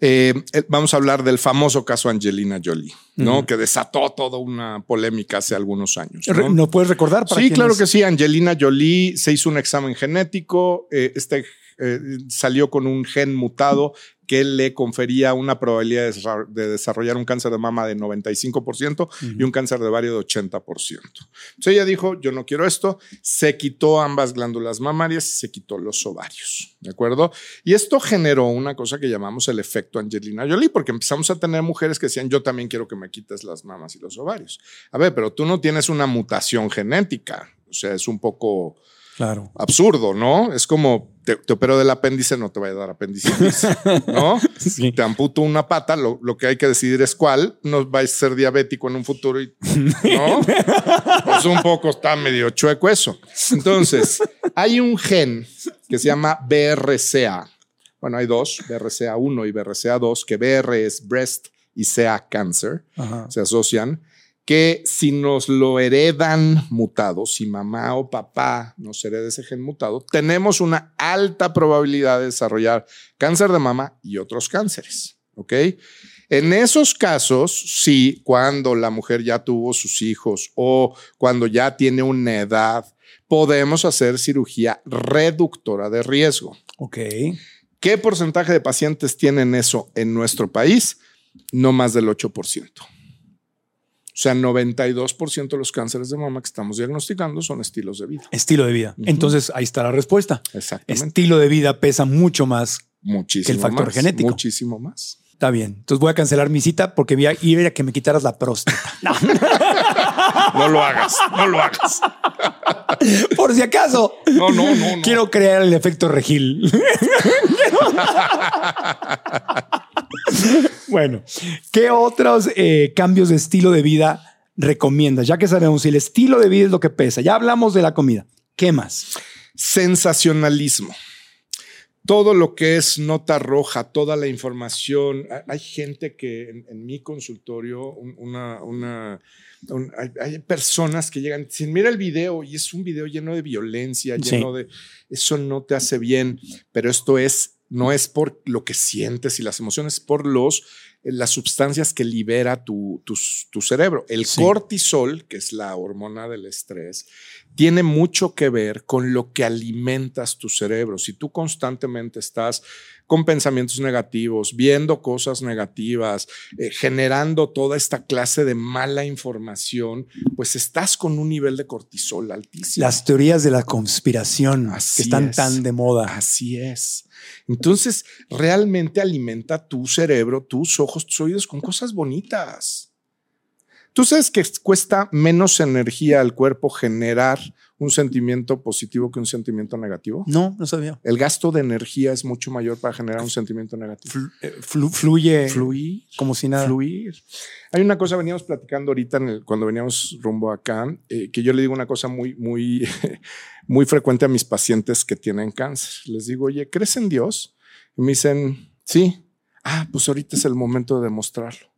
B: Eh, eh, vamos a hablar del famoso caso Angelina Jolie, ¿no? Que desató toda una polémica hace algunos años. ¿no?
A: ¿No puedes recordar? para
B: Sí, claro que sí. Angelina Jolie se hizo un examen genético. eh, este eh, salió con un gen mutado que le confería una probabilidad de, desa- de desarrollar un cáncer de mama de 95% y un cáncer de ovario de 80%. Entonces ella dijo, yo no quiero esto, se quitó ambas glándulas mamarias y se quitó los ovarios, ¿de acuerdo? Y esto generó una cosa que llamamos el efecto Angelina Jolie, porque empezamos a tener mujeres que decían, yo también quiero que me quites las mamas y los ovarios. A ver, pero tú no tienes una mutación genética, o sea, es un poco
A: Claro.
B: Absurdo, ¿no? Es como te, te opero del apéndice, no te vaya a dar apendicitis, ¿no?
A: Sí.
B: Te amputo una pata, lo, lo que hay que decidir es cuál. No vais a ser diabético en un futuro, y, ¿no? Pues un poco está medio chueco eso. Entonces, hay un gen que se llama BRCA. Bueno, hay dos, BRCA1 y BRCA2, que BR es breast y CA cancer,
A: Ajá.
B: se asocian, que si nos lo heredan mutado, si mamá o papá nos hereda ese gen mutado, tenemos una alta probabilidad de desarrollar cáncer de mama y otros cánceres, ¿ok? En esos casos, sí, cuando la mujer ya tuvo sus hijos o cuando ya tiene una edad, podemos hacer cirugía reductora de riesgo.
A: Ok.
B: ¿Qué porcentaje de pacientes tienen eso en nuestro país? No más del 8%. O sea, 92% de los cánceres de mama que estamos diagnosticando son estilos de vida.
A: Estilo de vida. Entonces ahí está la respuesta.
B: Exactamente.
A: Estilo de vida pesa mucho más.
B: Muchísimo
A: que el factor
B: más,
A: genético.
B: Muchísimo más.
A: Está bien. Entonces voy a cancelar mi cita porque voy a ir a que me quitaras la próstata. No,
B: No lo hagas, no lo hagas.
A: por si acaso.
B: No, no, no. no.
A: Quiero crear el efecto regil. bueno, ¿qué otros eh, cambios de estilo de vida recomiendas? Ya que sabemos si el estilo de vida es lo que pesa, ya hablamos de la comida. ¿Qué más?
B: Sensacionalismo. Todo lo que es nota roja, toda la información. Hay- Hay gente que en, en mi consultorio, un- una, una- un- hay, hay personas que llegan dicen, mira el video y es un video lleno de violencia,
A: Sí.
B: lleno de... Eso no te hace bien, pero esto es, no es por lo que sientes y las emociones, por los, eh, las sustancias que libera tu, tu, tu cerebro. El
A: Sí.
B: cortisol, que es la hormona del estrés, tiene mucho que ver con lo que alimentas tu cerebro. Si tú constantemente estás con pensamientos negativos, viendo cosas negativas, eh, generando toda esta clase de mala información, pues estás con un nivel de cortisol altísimo.
A: Las teorías de la conspiración
B: Así
A: que están
B: es.
A: tan de moda.
B: Así es. Entonces, realmente alimenta tu cerebro, tus ojos, tus oídos con cosas bonitas. Tú sabes que cuesta menos energía al cuerpo generar un sentimiento positivo que un sentimiento negativo.
A: No, no sabía.
B: El gasto de energía es mucho mayor para generar un sentimiento negativo.
A: Flu- eh, flu- fluye
B: Fluir.
A: como si nada.
B: Fluir. Hay una cosa, veníamos platicando ahorita en el- cuando veníamos rumbo acá, eh, que yo le digo una cosa muy, muy, muy frecuente a mis pacientes que tienen cáncer. Les digo, oye, ¿crees en Dios? Y me dicen, sí. Ah, pues ahorita es el momento de demostrarlo.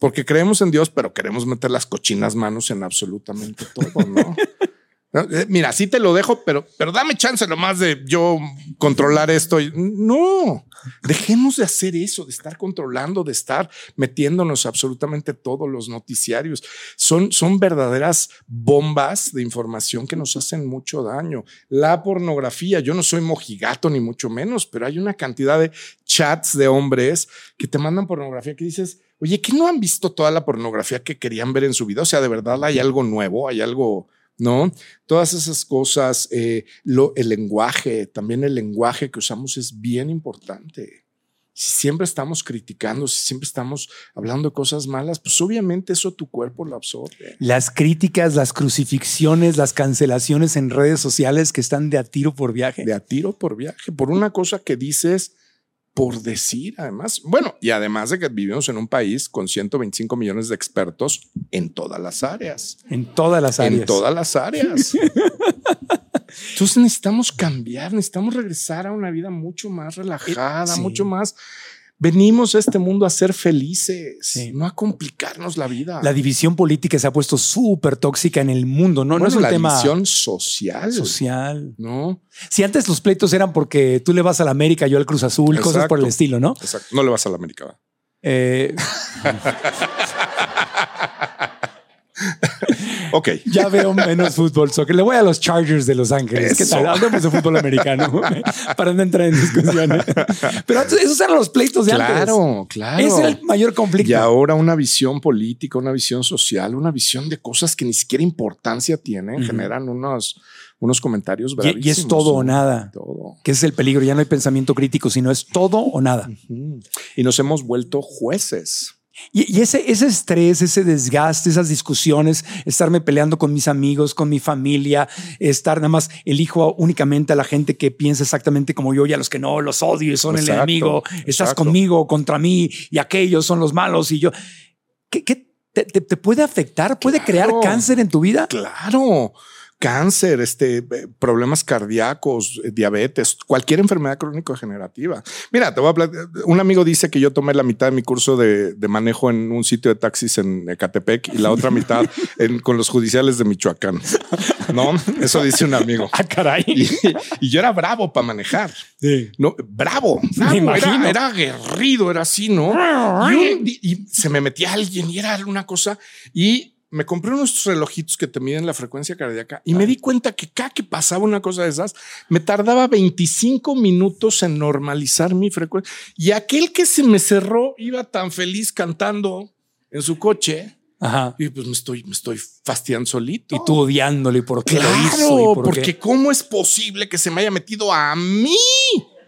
B: Porque creemos en Dios, pero queremos meter las cochinas manos en absolutamente todo, ¿no? Eh, Mira, sí te lo dejo, pero, pero dame chance nomás de yo controlar esto. No, dejemos de hacer eso, de estar controlando, de estar metiéndonos absolutamente todos los noticiarios. Son, son verdaderas bombas de información que nos hacen mucho daño. La pornografía, yo no soy mojigato ni mucho menos, pero hay una cantidad de chats de hombres que te mandan pornografía que dices, oye, ¿que no han visto toda la pornografía que querían ver en su vida? O sea, de verdad hay algo nuevo, hay algo... ¿no? Todas esas cosas, eh, lo, el lenguaje, también el lenguaje que usamos es bien importante. Si siempre estamos criticando, si siempre estamos hablando de cosas malas, pues obviamente eso tu cuerpo lo absorbe.
A: Las críticas, las crucifixiones, las cancelaciones en redes sociales que están de a tiro por viaje.
B: De a tiro por viaje, por una cosa que dices por decir, además. Bueno, y además de que vivimos en un país con 125 millones de expertos en todas las áreas.
A: En todas las áreas.
B: En todas las áreas. Entonces necesitamos cambiar, necesitamos regresar a una vida mucho más relajada,
A: Sí.
B: mucho más. Venimos a este mundo a ser felices,
A: Sí.
B: no a complicarnos la vida.
A: La división política se ha puesto súper tóxica en el mundo, ¿no? no
B: Bueno,
A: es un
B: la
A: tema
B: división social,
A: social.
B: ¿no?
A: Si antes los pleitos eran porque tú le vas al América, yo al Cruz Azul, cosas por el estilo, ¿no?
B: Exacto. No le vas a la América.
A: Eh,
B: Ok.
A: ya veo menos fútbol soccer. Le voy a los Chargers de Los Ángeles. ¿Qué
B: Eso.
A: tal? Hablemos de fútbol americano para no entrar en discusiones. Pero antes, esos eran los pleitos de antes.
B: Claro, claro.
A: Ese era el mayor conflicto.
B: Y ahora una visión política, una visión social, una visión de cosas que ni siquiera importancia tienen, generan unos, unos comentarios
A: Y-
B: bravísimos.
A: y es todo o nada.
B: Todo.
A: que es el peligro. Ya no hay pensamiento crítico, sino es todo o nada.
B: Y nos hemos vuelto jueces.
A: Y, y ese, ese estrés, ese desgaste, esas discusiones, estarme peleando con mis amigos, con mi familia, estar nada más elijo únicamente a la gente que piensa exactamente como yo y a los que no los odio y son el enemigo. Estás
B: exacto.
A: conmigo, contra mí y aquellos son los malos y yo. ¿Qué, qué te, te- te puede afectar? ¿Puede crear cáncer en tu vida?
B: Claro. Cáncer, este, eh, problemas cardíacos, eh, diabetes, cualquier enfermedad crónico-degenerativa. Mira, te voy a hablar. Un amigo dice que yo tomé la mitad de mi curso de, de manejo en un sitio de taxis en Ecatepec y la otra mitad en- con los judiciales de Michoacán. No, eso dice un amigo.
A: Ah, caray.
B: Y, y yo era bravo para manejar. No, bravo, bravo. Era, era aguerrido, era así, ¿no? Y, un y se me metía alguien y era una cosa. Y me compré unos relojitos que te miden la frecuencia cardíaca y me di cuenta que cada que pasaba una cosa de esas, me tardaba 25 minutos en normalizar mi frecuencia. Y aquel que se me cerró iba tan feliz cantando en su coche.
A: Ajá.
B: Y pues me estoy, me estoy fastidiando solito.
A: Y tú odiándole por qué
B: Claro,
A: lo hizo y por
B: porque
A: qué.
B: cómo es posible que se me haya metido a mí.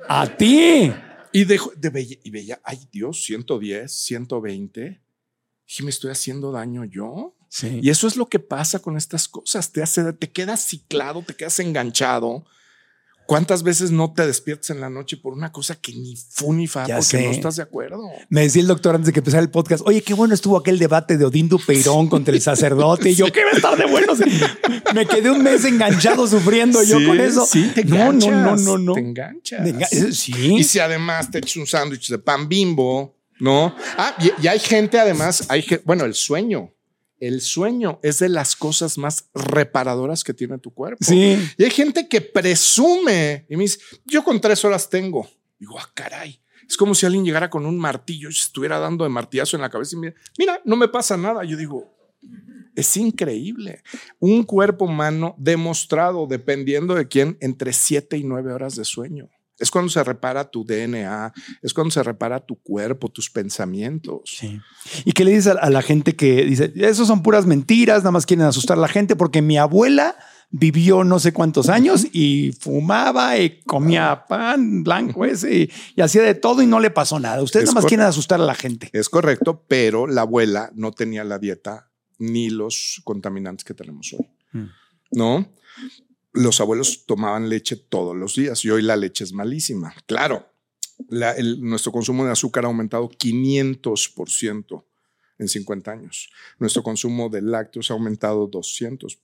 A: A ti.
B: Y, dejo, de veía, y veía, ay Dios, 110, 120. Dije, me estoy haciendo daño yo.
A: Sí.
B: Y eso es lo que pasa con estas cosas. Te hace, te quedas ciclado, te quedas enganchado. ¿Cuántas veces no te despiertas en la noche por una cosa que ni fu ni fa
A: Ya
B: porque
A: sé.
B: no estás de acuerdo?
A: Me decía el doctor antes de que empezara el podcast, oye, qué bueno estuvo aquel debate de Odín Dupeirón contra el sacerdote. Y yo, ¿qué va a estar de bueno? Me quedé un mes enganchado sufriendo yo con eso.
B: Sí, te
A: no, no, no, no, no.
B: Te enganchas.
A: Enga- Sí.
B: Y si además te echas un sándwich de pan bimbo, ¿no? Ah, y, y hay gente además, hay bueno, el sueño. El sueño es de las cosas más reparadoras que tiene tu cuerpo.
A: Sí.
B: Y hay gente que presume y me dice, yo con tres horas tengo. Digo, ah, caray. Es como si alguien llegara con un martillo y se estuviera dando de martillazo en la cabeza y mira, mira, no me pasa nada. Yo digo, es increíble. Un cuerpo humano demostrado, dependiendo de quién, entre siete y nueve horas de sueño. Es cuando se repara tu DNA, es cuando se repara tu cuerpo, tus pensamientos.
A: Sí. ¿Y qué le dices a, la gente que dice, esos son puras mentiras, nada más quieren asustar a la gente porque mi abuela vivió no sé cuántos años y fumaba y comía pan blanco ese y, y hacía de todo y no le pasó nada. Ustedes
B: Es
A: nada más quieren asustar a la gente.
B: Es correcto, pero la abuela no tenía la dieta ni los contaminantes que tenemos hoy.
A: Mm.
B: ¿No? Los abuelos tomaban leche todos los días y hoy la leche es malísima. Claro, la- el- nuestro consumo de azúcar ha aumentado 500% en 50 años. Nuestro consumo de lácteos ha aumentado 200%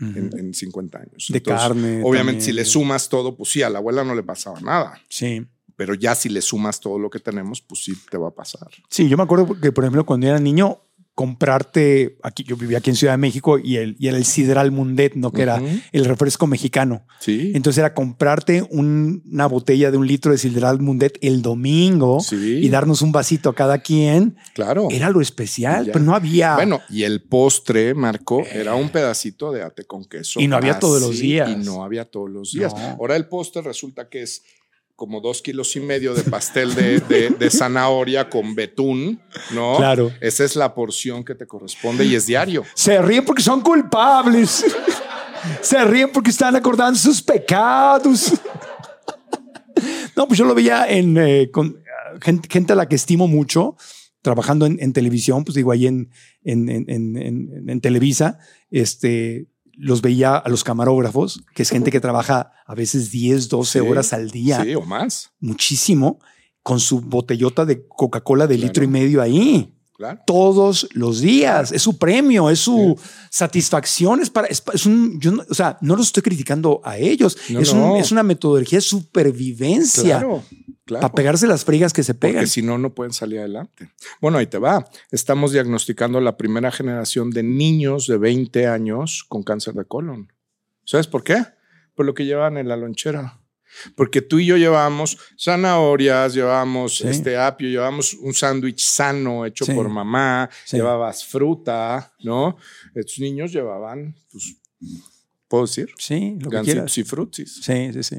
B: en, en 50 años.
A: De carne
B: Obviamente,
A: también.
B: si le sumas todo, pues sí, a la abuela no le pasaba nada.
A: Sí.
B: Pero ya si le sumas todo lo que tenemos, pues sí te va a pasar.
A: Sí, yo me acuerdo que, por ejemplo, cuando era niño, comprarte aquí, yo vivía aquí en Ciudad de México y, el, y era el Sidral Mundet, ¿no? Que era el refresco mexicano.
B: Sí.
A: Entonces era comprarte un- una botella de un litro de Sidral Mundet el domingo
B: Sí.
A: y darnos un vasito a cada quien.
B: Claro.
A: Era lo especial,
B: Ya.
A: pero no había.
B: Bueno, y el postre, Marco, era un pedacito de ate con queso.
A: Y no había todos los días.
B: Y no había todos los días.
A: No.
B: Ahora el postre resulta que es como dos kilos y medio de pastel de, de- de zanahoria con betún, ¿no?
A: Claro.
B: Esa es la porción que te corresponde y es diario.
A: Se ríen porque son culpables. Se ríen porque están acordando sus pecados. No, pues yo lo veía en eh, con ah, gente, gente a la que estimo mucho, trabajando en, en televisión, pues digo ahí en- en Televisa, este, los veía a los camarógrafos, que es gente que trabaja a veces 10, 12
B: Sí,
A: horas al día,
B: Sí, o más.
A: muchísimo, con su botellota de Coca-Cola de
B: Claro.
A: litro y medio ahí
B: Claro.
A: todos los días. Es su premio, es su satisfacción. Es para, es, un, yo no- o sea, no los estoy criticando a ellos.
B: No,
A: es, un- es una metodología de supervivencia
B: Claro. Claro.
A: para pegarse las frigas que se pegan.
B: Porque si no, no pueden salir adelante. Bueno, ahí te va. Estamos diagnosticando la primera generación de niños de 20 años con cáncer de colon. ¿Sabes por qué? Por lo que llevan en la lonchera. Porque tú y yo llevamos zanahorias, llevamos
A: Sí.
B: este apio, llevamos un sándwich sano hecho
A: Sí.
B: por mamá,
A: Sí.
B: llevabas fruta, ¿no? Estos niños llevaban, pues, ¿puedo decir?
A: Sí, lo que quieras.
B: Y frutis.
A: Sí, sí, sí.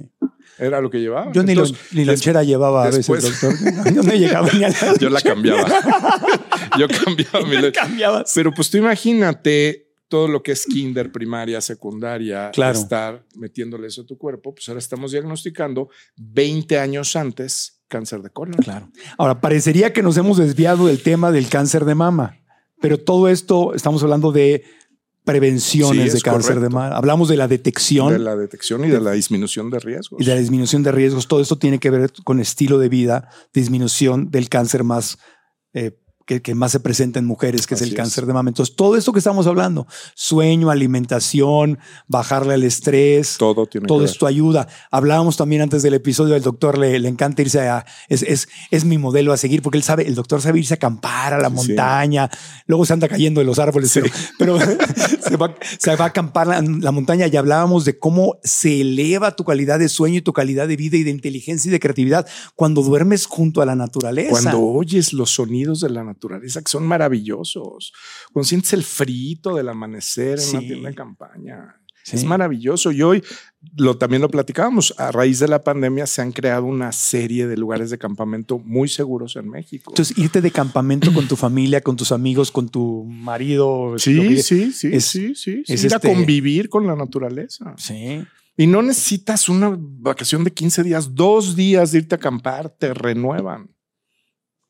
B: Era lo que llevaban.
A: Yo
B: Entonces,
A: ni lonchera llevaba a veces,
B: después-
A: doctor. Yo no llegaba ni a la
B: Yo la cambiaba. yo cambiaba mi
A: cambiabas.
B: Pero pues tú imagínate todo lo que es kinder, primaria, secundaria,
A: Claro.
B: estar metiéndole eso a tu cuerpo, pues ahora estamos diagnosticando 20 años antes cáncer de colon.
A: Claro. Ahora, parecería que nos hemos desviado del tema del cáncer de mama, pero todo esto estamos hablando de prevenciones
B: Sí,
A: de cáncer de mama. Hablamos de la detección
B: De la detección y de la disminución de riesgos.
A: y de la disminución de riesgos. Todo esto tiene que ver con estilo de vida, disminución del cáncer más eh, que, que más se presenta en mujeres, que es
B: Así
A: el
B: es.
A: cáncer de mama. Entonces, todo esto que estamos hablando, sueño, alimentación, bajarle el estrés,
B: Todo tiene
A: todo
B: que ver.
A: esto ayuda. Hablábamos también antes del episodio, el doctor le, le encanta irse a, es, es, es mi modelo a seguir, porque él sabe, el doctor sabe irse a acampar a la
B: Sí.
A: montaña, luego se anda cayendo de los árboles, pero, pero se, va, se va a acampar la, la montaña y hablábamos de cómo se eleva tu calidad de sueño y tu calidad de vida y de inteligencia y de creatividad cuando duermes junto a la naturaleza.
B: Cuando oyes los sonidos de la naturaleza, que son maravillosos. Cuando sientes el frito del amanecer en una
A: Sí.
B: tienda de campaña.
A: Sí.
B: Es maravilloso. Y hoy lo, también lo platicábamos. A raíz de la pandemia se han creado una serie de lugares de campamento muy seguros en México.
A: Entonces, irte de campamento con tu familia, con tus amigos, con tu marido.
B: sí, sí, sí,
A: es-
B: sí, sí.
A: es
B: sí, Ir a
A: este-
B: convivir con la naturaleza.
A: Sí.
B: Y no necesitas una vacación de 15 días, dos días de irte a acampar, te renuevan.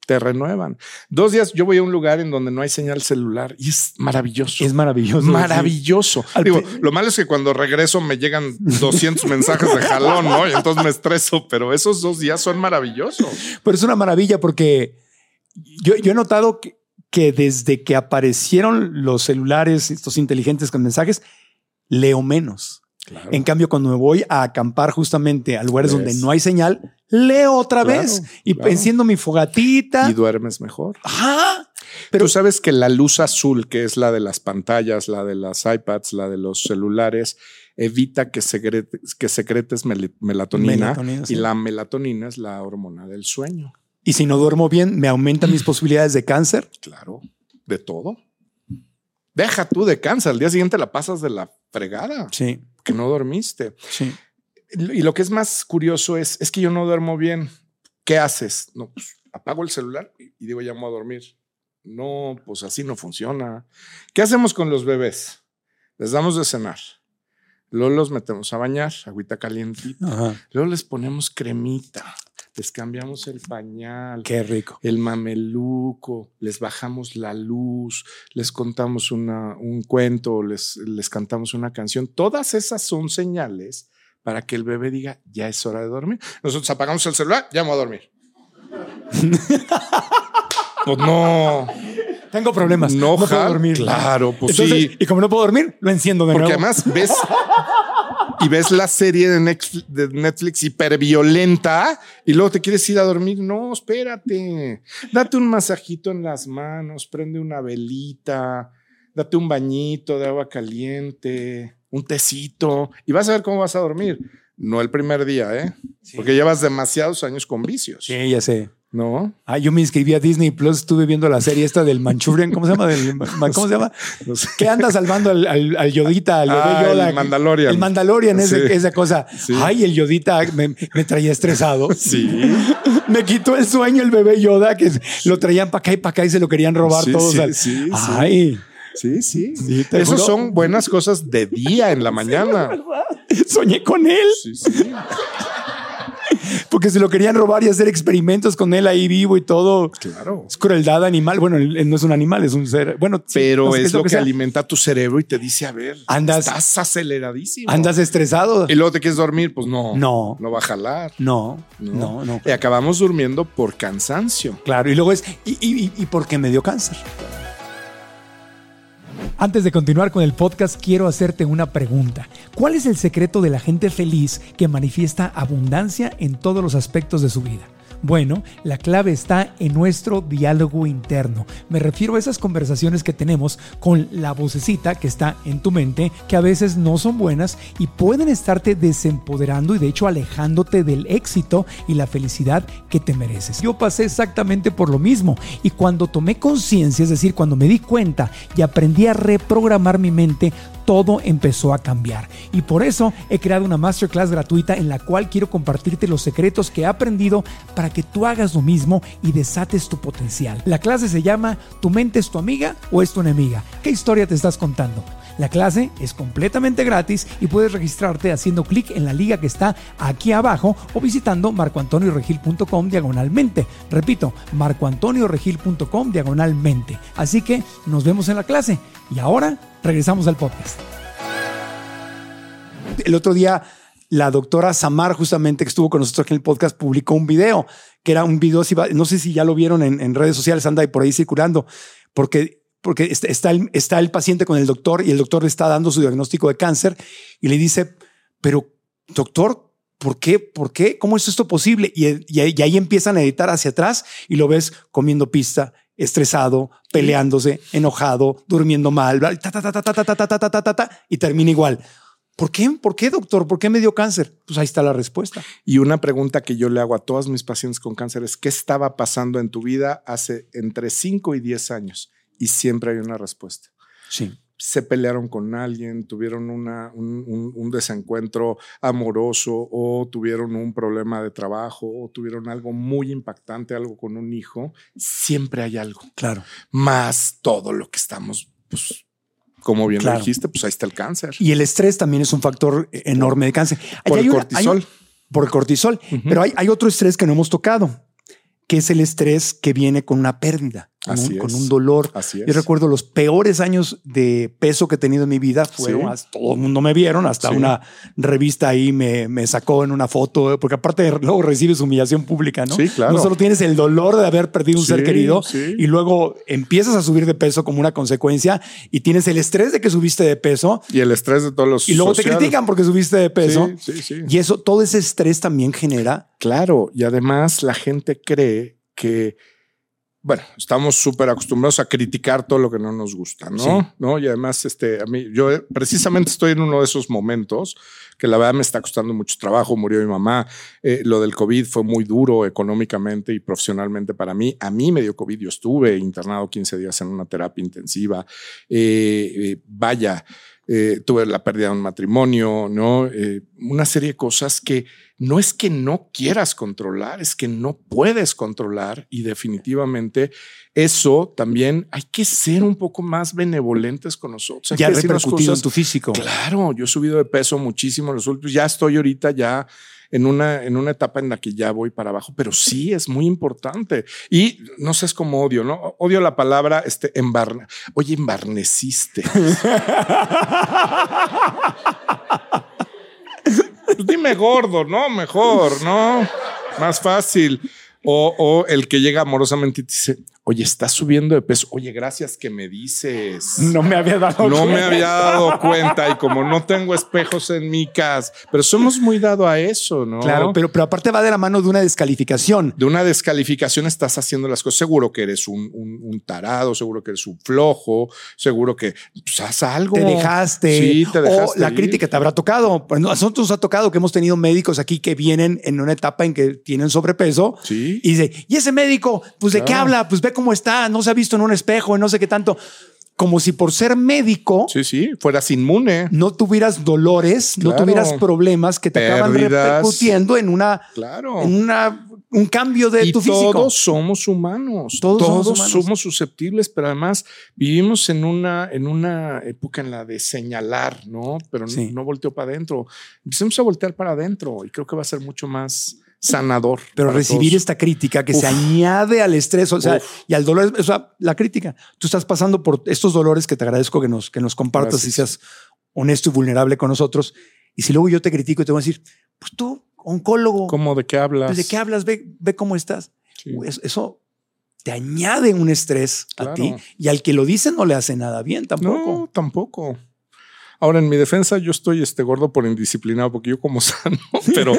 B: Te renuevan. Dos días, yo voy a un lugar en donde no hay señal celular y es maravilloso.
A: Es maravilloso.
B: maravilloso. Digo, lo malo es que cuando regreso me llegan 200 mensajes de jalón, ¿no? Y entonces me estreso, pero esos dos días son maravillosos.
A: Pero es una maravilla porque yo, yo he notado que, que desde que aparecieron los celulares, estos inteligentes con mensajes, leo menos.
B: Claro.
A: En cambio, cuando me voy a acampar justamente a lugares donde no hay señal, leo otra
B: Claro,
A: vez y
B: claro.
A: enciendo mi fogatita.
B: Y duermes mejor.
A: Ajá.
B: Pero tú sabes que la luz azul, que es la de las pantallas, la de las iPads, la de los celulares, evita que, secrete- que secretes mel- melatonina.
A: Melatonina, sí.
B: Y la melatonina es la hormona del sueño.
A: Y si no duermo bien, me aumentan mis posibilidades de cáncer.
B: Claro, de todo. Deja tú de cáncer. Al día siguiente la pasas de la fregada,
A: Sí,
B: que no dormiste.
A: sí.
B: Y lo que es más curioso es, es que yo no duermo bien. ¿Qué haces? No, pues apago el celular y y digo, voy a dormir. No, pues así no funciona. ¿Qué hacemos con los bebés? Les damos de cenar. Luego los metemos a bañar, agüita calientita.
A: Ajá.
B: Luego les ponemos cremita. Les cambiamos el pañal
A: Qué rico.
B: el mameluco, les bajamos la luz, les contamos una, un cuento, les, les cantamos una canción. Todas esas son señales para que el bebé diga, ya es hora de dormir. Nosotros apagamos el celular, ya me voy a dormir. pues no,
A: Tengo problemas.
B: no,
A: puedo dormir.
B: Claro, pues
A: Entonces,
B: sí.
A: Y como no puedo dormir, lo enciendo de
B: Porque
A: nuevo.
B: además ves y ves la serie de Netflix, de Netflix hiperviolenta y luego te quieres ir a dormir. No, espérate. Date un masajito en las manos, prende una velita, date un bañito de agua caliente, un tecito y vas a ver cómo vas a dormir. No el primer día, ¿eh? Porque llevas demasiados años con vicios.
A: Sí, ya sé.
B: ¿No?
A: Ah, yo me inscribí a Disney Plus, estuve viendo la serie esta del Manchurian, ¿cómo se llama? Del- ¿Cómo se llama?
B: No sé.
A: Que anda salvando al, al, al Yodita, al bebé
B: Ah, el
A: Yoda.
B: Mandalorian.
A: El Mandalorian, ese-
B: Sí.
A: esa cosa.
B: Sí.
A: Ay, el Yodita me, me traía estresado.
B: Sí.
A: Me quitó el sueño el bebé Yoda, que lo traían para acá y para acá y se lo querían robar
B: Sí,
A: todos.
B: sí,
A: al-
B: sí, sí.
A: Ay,
B: Sí, sí.
A: Sí, juro.
B: son buenas cosas de día en la mañana.
A: soñé con él
B: Sí, sí.
A: porque se lo querían robar y hacer experimentos con él ahí vivo y todo.
B: Claro.
A: Es crueldad animal. Bueno, él no es un animal, es un ser. Bueno,
B: Pero
A: no sé qué
B: es lo que, alimenta tu cerebro y te dice, a ver,
A: Andas-
B: estás aceleradísimo.
A: Andas estresado.
B: Y luego te quieres dormir, pues no.
A: No.
B: No va a jalar.
A: No,
B: No.
A: no, no.
B: Y acabamos durmiendo por cansancio.
A: Claro, y luego es, ¿y, y, y- y por qué me dio cáncer? Antes de continuar con el podcast, quiero hacerte una pregunta. ¿Cuál es el secreto de la gente feliz que manifiesta abundancia en todos los aspectos de su vida? Bueno, la clave está en nuestro diálogo interno. Me refiero a esas conversaciones que tenemos con la vocecita que está en tu mente, que a veces no son buenas y pueden estarte desempoderando y de hecho alejándote del éxito y la felicidad que te mereces. Yo pasé exactamente por lo mismo y cuando tomé conciencia, es decir, cuando me di cuenta y aprendí a reprogramar mi mente, todo empezó a cambiar. Y por eso he creado una masterclass gratuita en la cual quiero compartirte los secretos que he aprendido para que tú hagas lo mismo y desates tu potencial. La clase se llama ¿Tu mente es tu amiga o es tu enemiga? ¿Qué historia te estás contando? La clase es completamente gratis y puedes registrarte haciendo clic en la liga que está aquí abajo o visitando marcoantonioregil.com diagonalmente. Repito, marcoantonioregil.com diagonalmente. Así que nos vemos en la clase. Y ahora regresamos al podcast. El otro día la doctora Samar, justamente que estuvo con nosotros aquí en el podcast, publicó un video, que era un video, no sé si ya lo vieron en, en redes sociales, anda ahí por ahí circulando, porque, porque está el, está el paciente con el doctor y el doctor le está dando su diagnóstico de cáncer y le dice, pero doctor, ¿por qué? ¿Por qué? ¿Cómo es esto posible? Y, y, y, ahí empiezan a editar hacia atrás y lo ves comiendo pista, estresado, peleándose, enojado, durmiendo mal, ta, ta, ta, y termina igual. ¿Por qué? ¿Por qué, doctor? ¿Por qué me dio cáncer? Pues ahí está la respuesta.
B: Y una pregunta que yo le hago a todas mis pacientes con cáncer es, ¿qué estaba pasando en tu vida hace entre 5 y 10 años? Y siempre hay una respuesta.
A: Sí.
B: Se pelearon con alguien, tuvieron una, un, un, un, desencuentro amoroso o tuvieron un problema de trabajo o tuvieron algo muy impactante, algo con un hijo. Siempre hay algo.
A: Claro.
B: Más todo lo que estamos pues, como bien claro. lo dijiste, pues ahí está el cáncer.
A: Y el estrés también es un factor enorme de cáncer.
B: Por
A: hay
B: el
A: una,
B: cortisol.
A: Hay, por el cortisol. Uh -huh. Pero hay, hay, otro estrés que no hemos tocado, que es el estrés que viene con una pérdida,
B: Así
A: un,
B: es.
A: con un dolor.
B: Así es.
A: Yo recuerdo los peores años de peso que he tenido en mi vida fueron,
B: Sí.
A: todo el mundo me vieron, hasta
B: Sí.
A: una revista ahí me, me sacó en una foto, porque aparte luego recibes humillación pública, ¿no?
B: Sí, claro.
A: No solo tienes el dolor de haber perdido un
B: Sí,
A: ser querido y luego empiezas a subir de peso como una consecuencia y tienes el estrés de que subiste de peso
B: Y el estrés de todos los.
A: y luego te critican porque subiste de peso.
B: Sí, sí, sí.
A: Y eso, todo ese estrés también genera.
B: Claro, y además la gente cree que, bueno, estamos súper acostumbrados a criticar todo lo que no nos gusta, ¿no?
A: Sí.
B: ¿no? Y además, este, a mí, yo eh, precisamente estoy en uno de esos momentos que la verdad me está costando mucho trabajo. Murió mi mamá. Eh, lo del COVID fue muy duro económicamente y profesionalmente para mí. A mí me dio COVID. Yo estuve internado 15 días en una terapia intensiva. Eh, eh, vaya, tuve la pérdida de un matrimonio, ¿no? Una serie de cosas que no es que no quieras controlar, es que no puedes controlar y definitivamente eso también hay que ser un poco más benevolentes con nosotros. Hay
A: ya
B: que
A: repercutido en tu físico.
B: Claro, yo he subido de peso muchísimo en los últimos, ya estoy ahorita ya en una, en una etapa en la que ya voy para abajo, pero sí es muy importante. Y no sé, es como odio, ¿no? Odio la palabra, este, embarne. Oye, embarneciste. Pues dime gordo, ¿no? Mejor, ¿no? Más fácil. O, o el que llega amorosamente y dice, oye, estás subiendo de peso. Oye, gracias que me dices.
A: No me había dado
B: No me
A: cuenta.
B: había dado cuenta y como no tengo espejos en mi casa, pero somos muy dado a eso, ¿no?
A: Claro, pero, pero aparte va de la mano de una descalificación.
B: de una descalificación estás haciendo las cosas. Seguro que eres un, un- un tarado, seguro que eres un flojo, seguro que pues, haz algo.
A: Te dejaste.
B: Sí, te dejaste.
A: O la
B: ir.
A: crítica te habrá tocado. A nosotros nos ha tocado que hemos tenido médicos aquí que vienen en una etapa en que tienen sobrepeso.
B: Sí.
A: Y dice, ¿y ese médico? Pues de qué habla? Pues ve cómo está, no se ha visto en un espejo, no sé qué tanto. Como si por ser médico
B: Sí, sí, fueras inmune.
A: no tuvieras dolores, no tuvieras problemas que te acaban repercutiendo en una,
B: Claro.
A: en una un cambio de
B: y
A: tu físico.
B: todos somos humanos.
A: Todos
B: Todos,
A: somos
B: susceptibles, pero además vivimos en una, en una época en la de señalar, ¿no? Pero no- no, volteo para adentro. Empecemos a voltear para adentro y creo que va a ser mucho más sanador.
A: Pero recibir
B: todos.
A: esta crítica que se añade al estrés, o sea,
B: Uf.
A: y al dolor, o sea, la crítica. Tú estás pasando por estos dolores que te agradezco que nos, que nos compartas y seas honesto y vulnerable con nosotros. Y si luego yo te critico y te voy a decir, pues tú, oncólogo,
B: ¿Cómo de qué hablas?
A: pues, ¿de qué hablas? Ve, ve cómo estás.
B: Sí.
A: Eso, te añade un estrés a ti y al que lo dice no le hace nada bien tampoco.
B: No, tampoco. Ahora, en mi defensa, yo estoy este gordo por indisciplinado, porque yo como sano, pero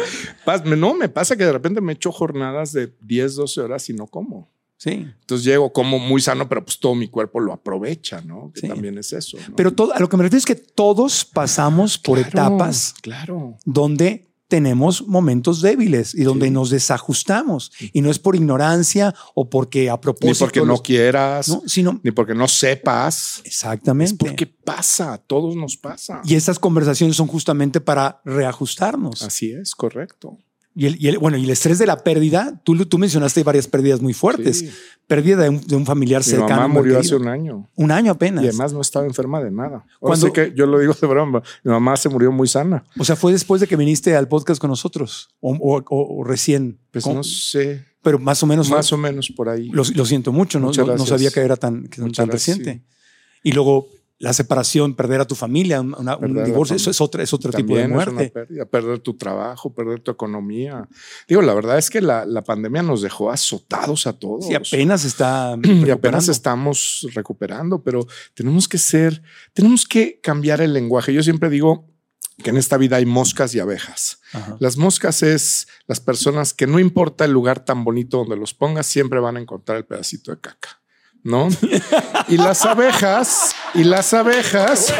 B: no, me pasa que de repente me echo jornadas de 10, 12 horas y no como.
A: Sí.
B: Entonces llego como muy sano, pero pues todo mi cuerpo lo aprovecha, ¿no? Que
A: Sí.
B: también es eso. ¿no?
A: Pero todo, a lo que me refiero es que todos pasamos por
B: Claro,
A: etapas
B: Claro.
A: donde tenemos momentos débiles y donde
B: Sí.
A: nos desajustamos. Y no es por ignorancia o porque a
B: Ni
A: propósito.
B: porque no
A: los-
B: quieras,
A: ¿no? sino
B: ni porque no sepas.
A: exactamente.
B: Es porque pasa, a todos nos pasa.
A: Y estas conversaciones son justamente para reajustarnos.
B: Así es, correcto.
A: Y el, y el- bueno, y el estrés de la pérdida, tú, tú mencionaste varias pérdidas muy fuertes.
B: Sí.
A: Pérdida de un, de un familiar
B: Mi
A: cercano.
B: mamá
A: muy
B: murió hace un año.
A: Un año apenas.
B: Y además no estaba enferma de nada.
A: Cuando-
B: que yo lo digo de broma, mi mamá se murió muy sana.
A: O sea, fue después de que viniste al podcast con nosotros o, o- o- o recién.
B: Pues no sé,
A: Pero más o menos.
B: más o menos por ahí.
A: Lo, lo siento mucho, ¿no? No, sabía que era tan, tan
B: gracias,
A: reciente. Y luego la separación, perder a tu familia, un, una- divorcio, eso es, otra, es otro tipo de
B: También es una
A: muerte.
B: pérdida, perder tu trabajo, perder tu economía. Digo, la verdad es que la, la pandemia nos dejó azotados a todos.
A: Sí, apenas está.
B: y apenas estamos recuperando, pero tenemos que ser, tenemos que cambiar el lenguaje. Yo siempre digo que en esta vida hay moscas y abejas.
A: Ajá.
B: Las moscas es las personas que no importa el lugar tan bonito donde los pongas, siempre van a encontrar el pedacito de caca, ¿no? y las abejas, y las abejas.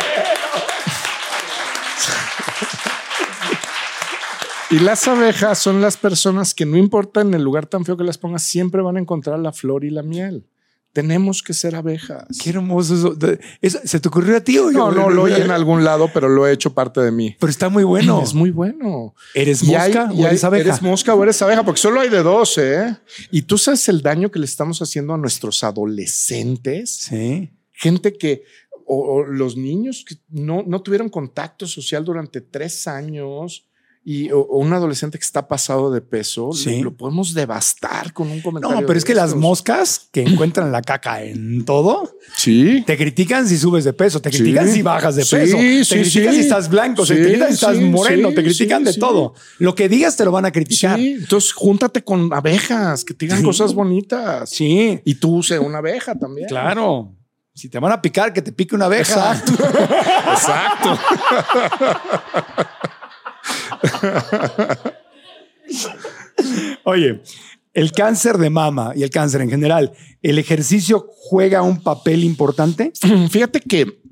B: Y las abejas son las personas que no importa en el lugar tan feo que las pongas, siempre van a encontrar la flor y la miel. Tenemos que ser abejas.
A: Qué hermoso eso. ¿Se te ocurrió a ti o
B: No,
A: yo?
B: no lo oí en algún lado, pero lo he hecho parte de mí.
A: Pero está muy bueno.
B: Es muy bueno.
A: ¿Eres
B: hay-
A: mosca o
B: hay-
A: eres abeja?
B: Eres mosca o eres abeja, porque solo hay de dos, ¿eh? Y tú sabes el daño que le estamos haciendo a nuestros adolescentes,
A: Sí.
B: gente que, o, o los niños que no, no tuvieron contacto social durante tres años. Y, o, o un adolescente que está pasado de peso,
A: Sí.
B: lo, lo podemos devastar con un comentario.
A: No, pero es que las moscas que encuentran la caca en todo,
B: Sí.
A: te critican si subes de peso, te
B: Sí.
A: critican si bajas de peso, te critican si estás blanco, te critican si estás moreno, te critican de todo. Lo que digas te lo van a criticar.
B: Entonces júntate con abejas que te digan cosas bonitas.
A: Sí,
B: Y tú sé una abeja también.
A: claro. Si te van a picar, que te pique una abeja.
B: Exacto. Exacto.
A: Oye, el cáncer de mama y el cáncer en general, ¿el ejercicio juega un papel importante?
B: Fíjate que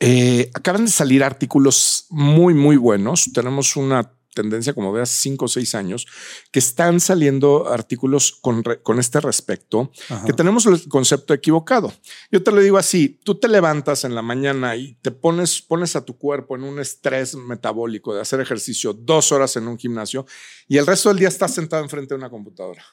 B: eh, acaban de salir artículos muy, muy buenos. Tenemos una tendencia como de hace cinco o seis años que están saliendo artículos con, re- con este respecto,
A: Ajá.
B: que tenemos el concepto equivocado. Yo te lo digo así, tú te levantas en la mañana y te pones, pones a tu cuerpo en un estrés metabólico de hacer ejercicio dos horas en un gimnasio y el resto del día estás sentado enfrente de una computadora.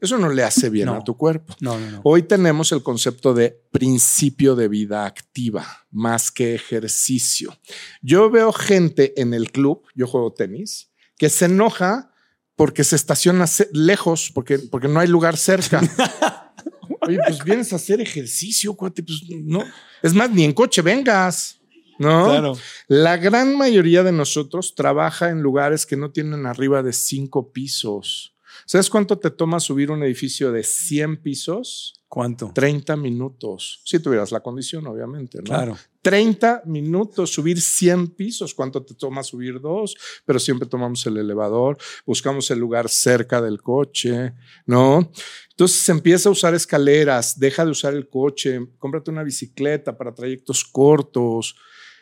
B: Eso no le hace bien
A: No.
B: a tu cuerpo.
A: No, no, no.
B: Hoy tenemos el concepto de principio de vida activa más que ejercicio. Yo veo gente en el club, yo juego tenis, que se enoja porque se estaciona lejos, porque, porque no hay lugar cerca. Oye, pues vienes a hacer ejercicio, cuate, pues no. Es más, ni en coche vengas. No,
A: Claro.
B: la gran mayoría de nosotros trabaja en lugares que no tienen arriba de cinco pisos. ¿Sabes cuánto te toma subir un edificio de 100 pisos?
A: ¿Cuánto?
B: 30 minutos. Si tuvieras la condición, obviamente. ¿no?
A: Claro.
B: 30 minutos, subir 100 pisos. ¿Cuánto te toma subir dos? Pero siempre tomamos el elevador, buscamos el lugar cerca del coche, ¿no? Entonces se empieza a usar escaleras, deja de usar el coche, cómprate una bicicleta para trayectos cortos.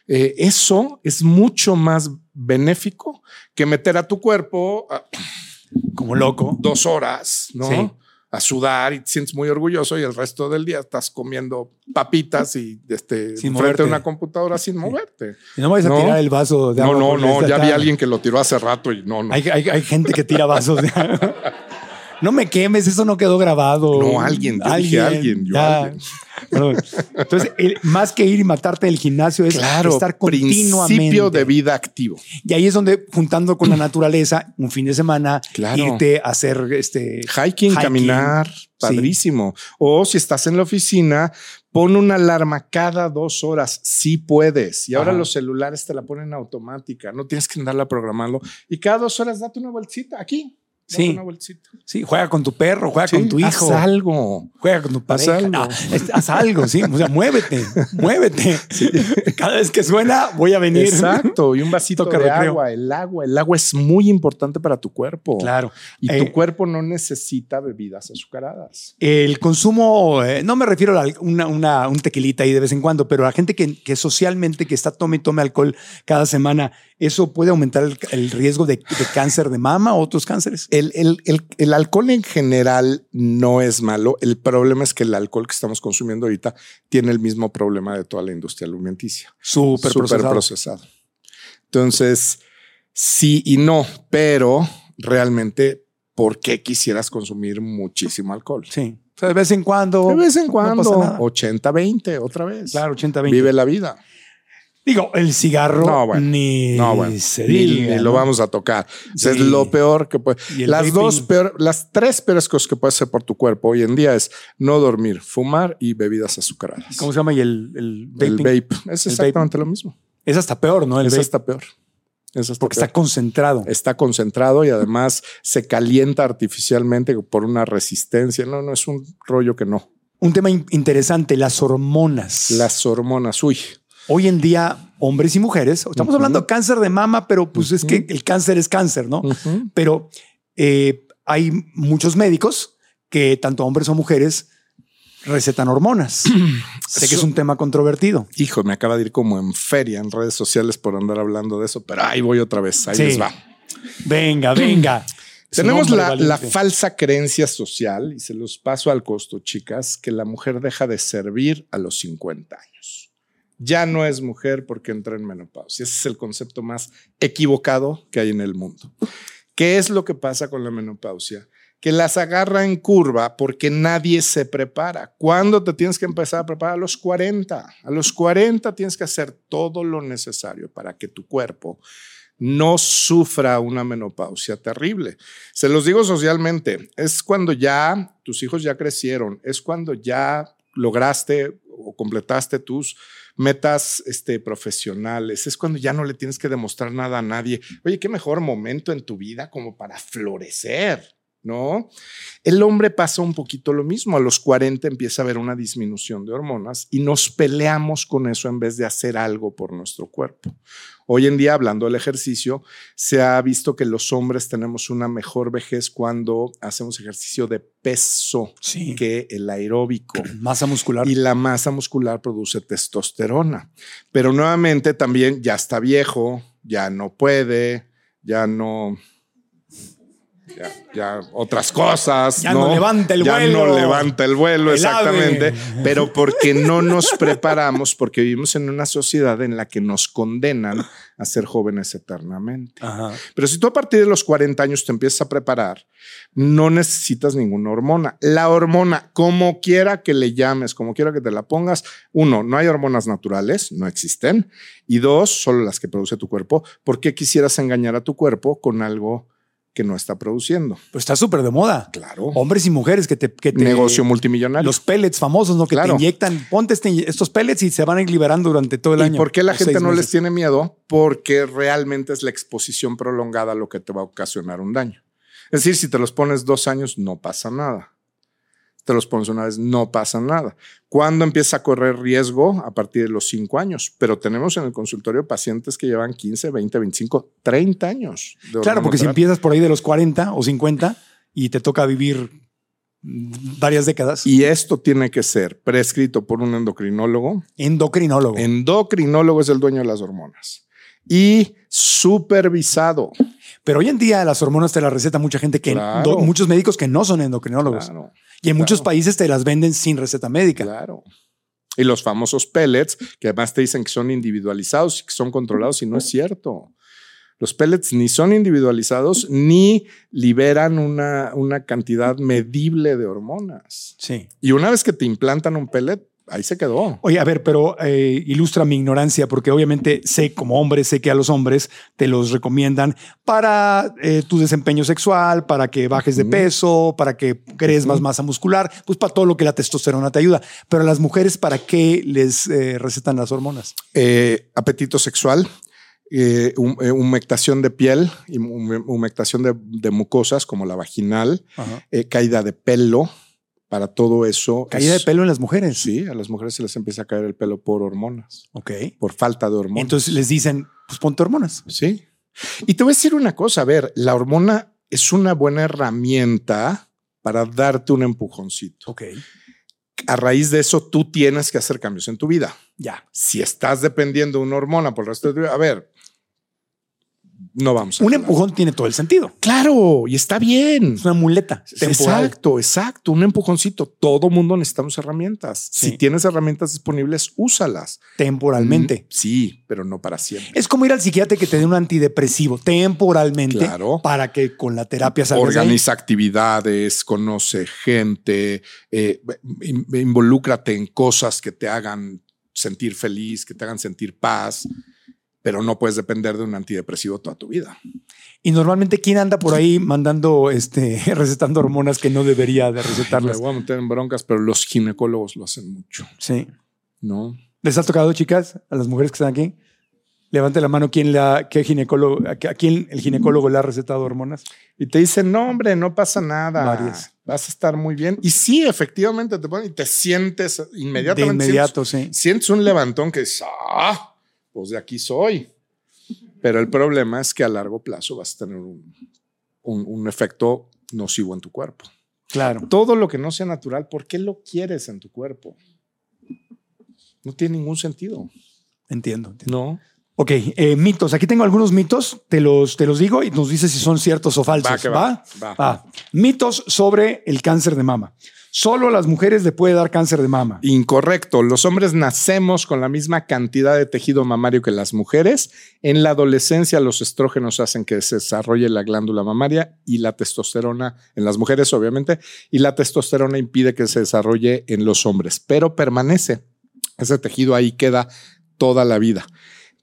B: Eh, eso es mucho más benéfico que meter a tu cuerpo a
A: Como loco.
B: dos horas, ¿no?
A: Sí.
B: A sudar y te sientes muy orgulloso y el resto del día estás comiendo papitas y este,
A: Sin
B: frente a una computadora sin moverte.
A: Y no vayas a
B: No.
A: tirar el vaso de
B: No,
A: agua.
B: no, no,
A: está
B: ya vi a alguien que lo tiró hace rato y no, no.
A: Hay, hay- hay gente que tira vasos de agua. No me quemes, eso no quedó grabado.
B: No, alguien, yo dije alguien, yo alguien.
A: Entonces, el- más que ir y matarte del gimnasio es
B: Claro,
A: estar continuamente.
B: principio de vida activo.
A: Y ahí es donde, juntando con la naturaleza, un fin de semana,
B: Claro.
A: irte a hacer este
B: Hiking, caminar, padrísimo. O si estás en la oficina, pon una alarma cada dos horas, si puedes. Y ahora
A: Ajá.
B: los celulares te la ponen automática, no tienes que andarla programando. Y cada dos horas date una vueltita aquí.
A: Sí.
B: Una.
A: Sí, juega con tu perro, juega
B: Sí,
A: con tu hijo,
B: Haz algo.
A: juega con tu
B: Haz
A: pareja.
B: algo.
A: No, es- haz algo, sí. O sea, muévete, muévete. Cada vez que suena, voy a venir.
B: Exacto. Y un vasito
A: Toca
B: de
A: recreo.
B: agua. El agua. El agua es muy importante para tu cuerpo.
A: Claro.
B: Y
A: Eh,
B: tu cuerpo no necesita bebidas azucaradas.
A: El consumo, eh, no me refiero a una, una- un tequilita ahí de vez en cuando, pero la gente que, que socialmente que está tome y tome alcohol cada semana, ¿eso puede aumentar el, el riesgo de, de cáncer de mama o otros cánceres?
B: El, el- el- el alcohol en general no es malo. El problema es que el alcohol que estamos consumiendo ahorita tiene el mismo problema de toda la industria alimenticia.
A: Súper procesado.
B: procesado. Entonces, sí y no, pero realmente por qué quisieras consumir muchísimo alcohol.
A: Sí. O sea, de vez en cuando.
B: De vez en
A: no
B: cuando,
A: nada.
B: 80-20 otra vez.
A: Claro, 80-20.
B: Vive la vida.
A: Digo, el cigarro
B: No, bueno.
A: ni
B: No, bueno,
A: se
B: ni,
A: diga.
B: ni lo vamos a tocar.
A: Sí.
B: Es lo peor que puede. Las
A: vaping.
B: dos peor, las tres peores cosas que puedes hacer por tu cuerpo hoy en día es no dormir, fumar y bebidas azucaradas.
A: ¿Cómo se llama? Y el, el
B: El vape es exactamente lo mismo.
A: Es hasta peor, ¿no? El
B: Es
A: vape,
B: hasta peor. Es hasta
A: porque
B: peor.
A: está concentrado.
B: está concentrado y además se calienta artificialmente por una resistencia. No, no es un rollo que no.
A: Un tema in- interesante, las hormonas.
B: Las hormonas, uy,
A: Hoy en día, hombres y mujeres, estamos hablando de cáncer de mama, pero pues es que el cáncer es cáncer, ¿no? Pero eh, hay muchos médicos que tanto hombres o mujeres recetan hormonas. sé que es un tema controvertido.
B: hijo, me acaba de ir como en feria en redes sociales por andar hablando de eso, pero ahí voy otra vez, ahí
A: Sí.
B: les va.
A: Venga, venga.
B: Tenemos la, falsa creencia social, y se los paso al costo, chicas, que la mujer deja de servir a los 50 años. Ya no es mujer porque entra en menopausia. Ese es el concepto más equivocado que hay en el mundo. ¿Qué es lo que pasa con la menopausia? Que las agarra en curva porque nadie se prepara. ¿Cuándo te tienes que empezar a preparar? A los 40. A los 40 tienes que hacer todo lo necesario para que tu cuerpo no sufra una menopausia terrible. Se los digo socialmente, es cuando ya tus hijos ya crecieron, es cuando ya lograste o completaste tus metas este, profesionales, es cuando ya no le tienes que demostrar nada a nadie. Oye, qué mejor momento en tu vida como para florecer, ¿no? El hombre pasa un poquito lo mismo, a los 40 empieza a haber una disminución de hormonas y nos peleamos con eso en vez de hacer algo por nuestro cuerpo. Hoy en día, hablando del ejercicio, se ha visto que los hombres tenemos una mejor vejez cuando hacemos ejercicio de peso
A: Sí.
B: que el aeróbico.
A: Masa muscular.
B: Y la masa muscular produce testosterona. Pero nuevamente también ya está viejo, ya no puede, ya no. Ya, ya otras cosas.
A: Ya no levanta el
B: ya
A: vuelo.
B: no levanta el vuelo,
A: El
B: exactamente.
A: ave.
B: Pero porque no nos preparamos, porque vivimos en una sociedad en la que nos condenan a ser jóvenes eternamente.
A: Ajá.
B: Pero si tú a partir de los 40 años te empiezas a preparar, no necesitas ninguna hormona. La hormona, como quiera que le llames, como quiera que te la pongas, uno, no hay hormonas naturales, no existen. Y dos, solo las que produce tu cuerpo. ¿Por qué quisieras engañar a tu cuerpo con algo que no está produciendo?
A: Pues está súper de moda.
B: Claro.
A: Hombres y mujeres que te. Que te
B: Negocio multimillonario.
A: Los pellets famosos, ¿no? Que
B: Claro.
A: te inyectan, ponte este- estos pellets y se van a ir liberando durante todo el
B: ¿Y
A: año.
B: por qué la gente no les tiene miedo? Porque realmente es la exposición prolongada lo que te va a ocasionar un daño. Es decir, si te los pones dos años, no pasa nada. Te los pones una vez, no pasa nada. ¿Cuándo empieza a correr riesgo? A partir de los cinco años. Pero tenemos en el consultorio pacientes que llevan 15, 20, 25, 30 años. de
A: Claro, porque si empiezas por ahí de los 40 o 50 y te toca vivir varias décadas.
B: Y esto tiene que ser prescrito por un endocrinólogo.
A: Endocrinólogo.
B: Endocrinólogo es el dueño de las hormonas. Y supervisado.
A: Pero hoy en día las hormonas te las receta mucha gente que
B: Claro.
A: do- muchos médicos que no son endocrinólogos.
B: Claro.
A: Y en muchos países te las venden sin receta médica.
B: Claro. Y los famosos pellets, que además te dicen que son individualizados y que son controlados, y no es cierto. Los pellets ni son individualizados ni liberan una, una cantidad medible de hormonas.
A: Sí.
B: Y una vez que te implantan un pellet, ahí se quedó.
A: Oye, a ver, pero eh, ilustra mi ignorancia, porque obviamente sé como hombre, sé que a los hombres te los recomiendan para eh, tu desempeño sexual, para que bajes de peso, para que crees más masa muscular, pues para todo lo que la testosterona te ayuda. Pero a las mujeres, ¿para qué les eh, recetan las hormonas?
B: Apetito sexual, hum- humectación de piel, y hum- humectación de, de mucosas como la vaginal, caída de pelo. Para todo eso.
A: Caída de
B: es-
A: pelo en las mujeres.
B: Sí, a las mujeres se les empieza a caer el pelo por hormonas,
A: Ok.
B: por falta de hormonas.
A: Entonces les dicen, pues ponte hormonas.
B: sí. Y te voy a decir una cosa, a ver, la hormona es una buena herramienta para darte un empujoncito.
A: Ok.
B: A raíz de eso, tú tienes que hacer cambios en tu vida.
A: Ya.
B: Si estás dependiendo de una hormona por el resto de tu vida, a ver, no vamos a
A: Un empujón tiene todo el sentido.
B: Claro, y está bien.
A: Es una muleta temporal.
B: Exacto, exacto. Un empujoncito. Todo mundo necesitamos herramientas.
A: Sí.
B: Si tienes herramientas disponibles, úsalas.
A: Temporalmente.
B: Mm, Sí, pero no para siempre.
A: Es como ir al psiquiatra que te dé un antidepresivo temporalmente
B: Claro.
A: para que con la terapia salgas ahí.
B: Organiza actividades, conoce gente, eh, in- involúcrate en cosas que te hagan sentir feliz, que te hagan sentir paz, pero no puedes depender de un antidepresivo toda tu vida.
A: Y normalmente, ¿quién anda por ahí mandando, este, recetando hormonas que no debería de
B: Me
A: recetarlas?
B: voy a meter en broncas, pero los ginecólogos lo hacen mucho,
A: Sí.
B: ¿no?
A: ¿Les ha tocado, chicas, a las mujeres que están aquí? Levante la mano quién la, qué ginecólogo, a, quién el ginecólogo le ha recetado hormonas.
B: Y te dicen, no, hombre, no pasa nada.
A: Varias.
B: Vas a estar muy bien. Y sí, efectivamente, te ponen y te sientes inmediatamente.
A: de inmediato, sí.
B: Sientes, sientes un levantón que dices, ah, pues de aquí soy. Pero el problema es que a largo plazo vas a tener un, un- un efecto nocivo en tu cuerpo.
A: Claro.
B: Todo lo que no sea natural, ¿por qué lo quieres en tu cuerpo? No tiene ningún sentido.
A: Entiendo. entiendo.
B: No.
A: Ok, eh, mitos. Aquí tengo algunos mitos, te los, te los digo y nos dices si son ciertos o falsos.
B: Va, que va, va.
A: Va. Mitos sobre el cáncer de mama. Solo a las mujeres le puede dar cáncer de mama.
B: Incorrecto. Los hombres nacemos con la misma cantidad de tejido mamario que las mujeres. En la adolescencia los estrógenos hacen que se desarrolle la glándula mamaria y la testosterona en las mujeres, obviamente, y la testosterona impide que se desarrolle en los hombres, pero permanece. Ese tejido ahí queda toda la vida.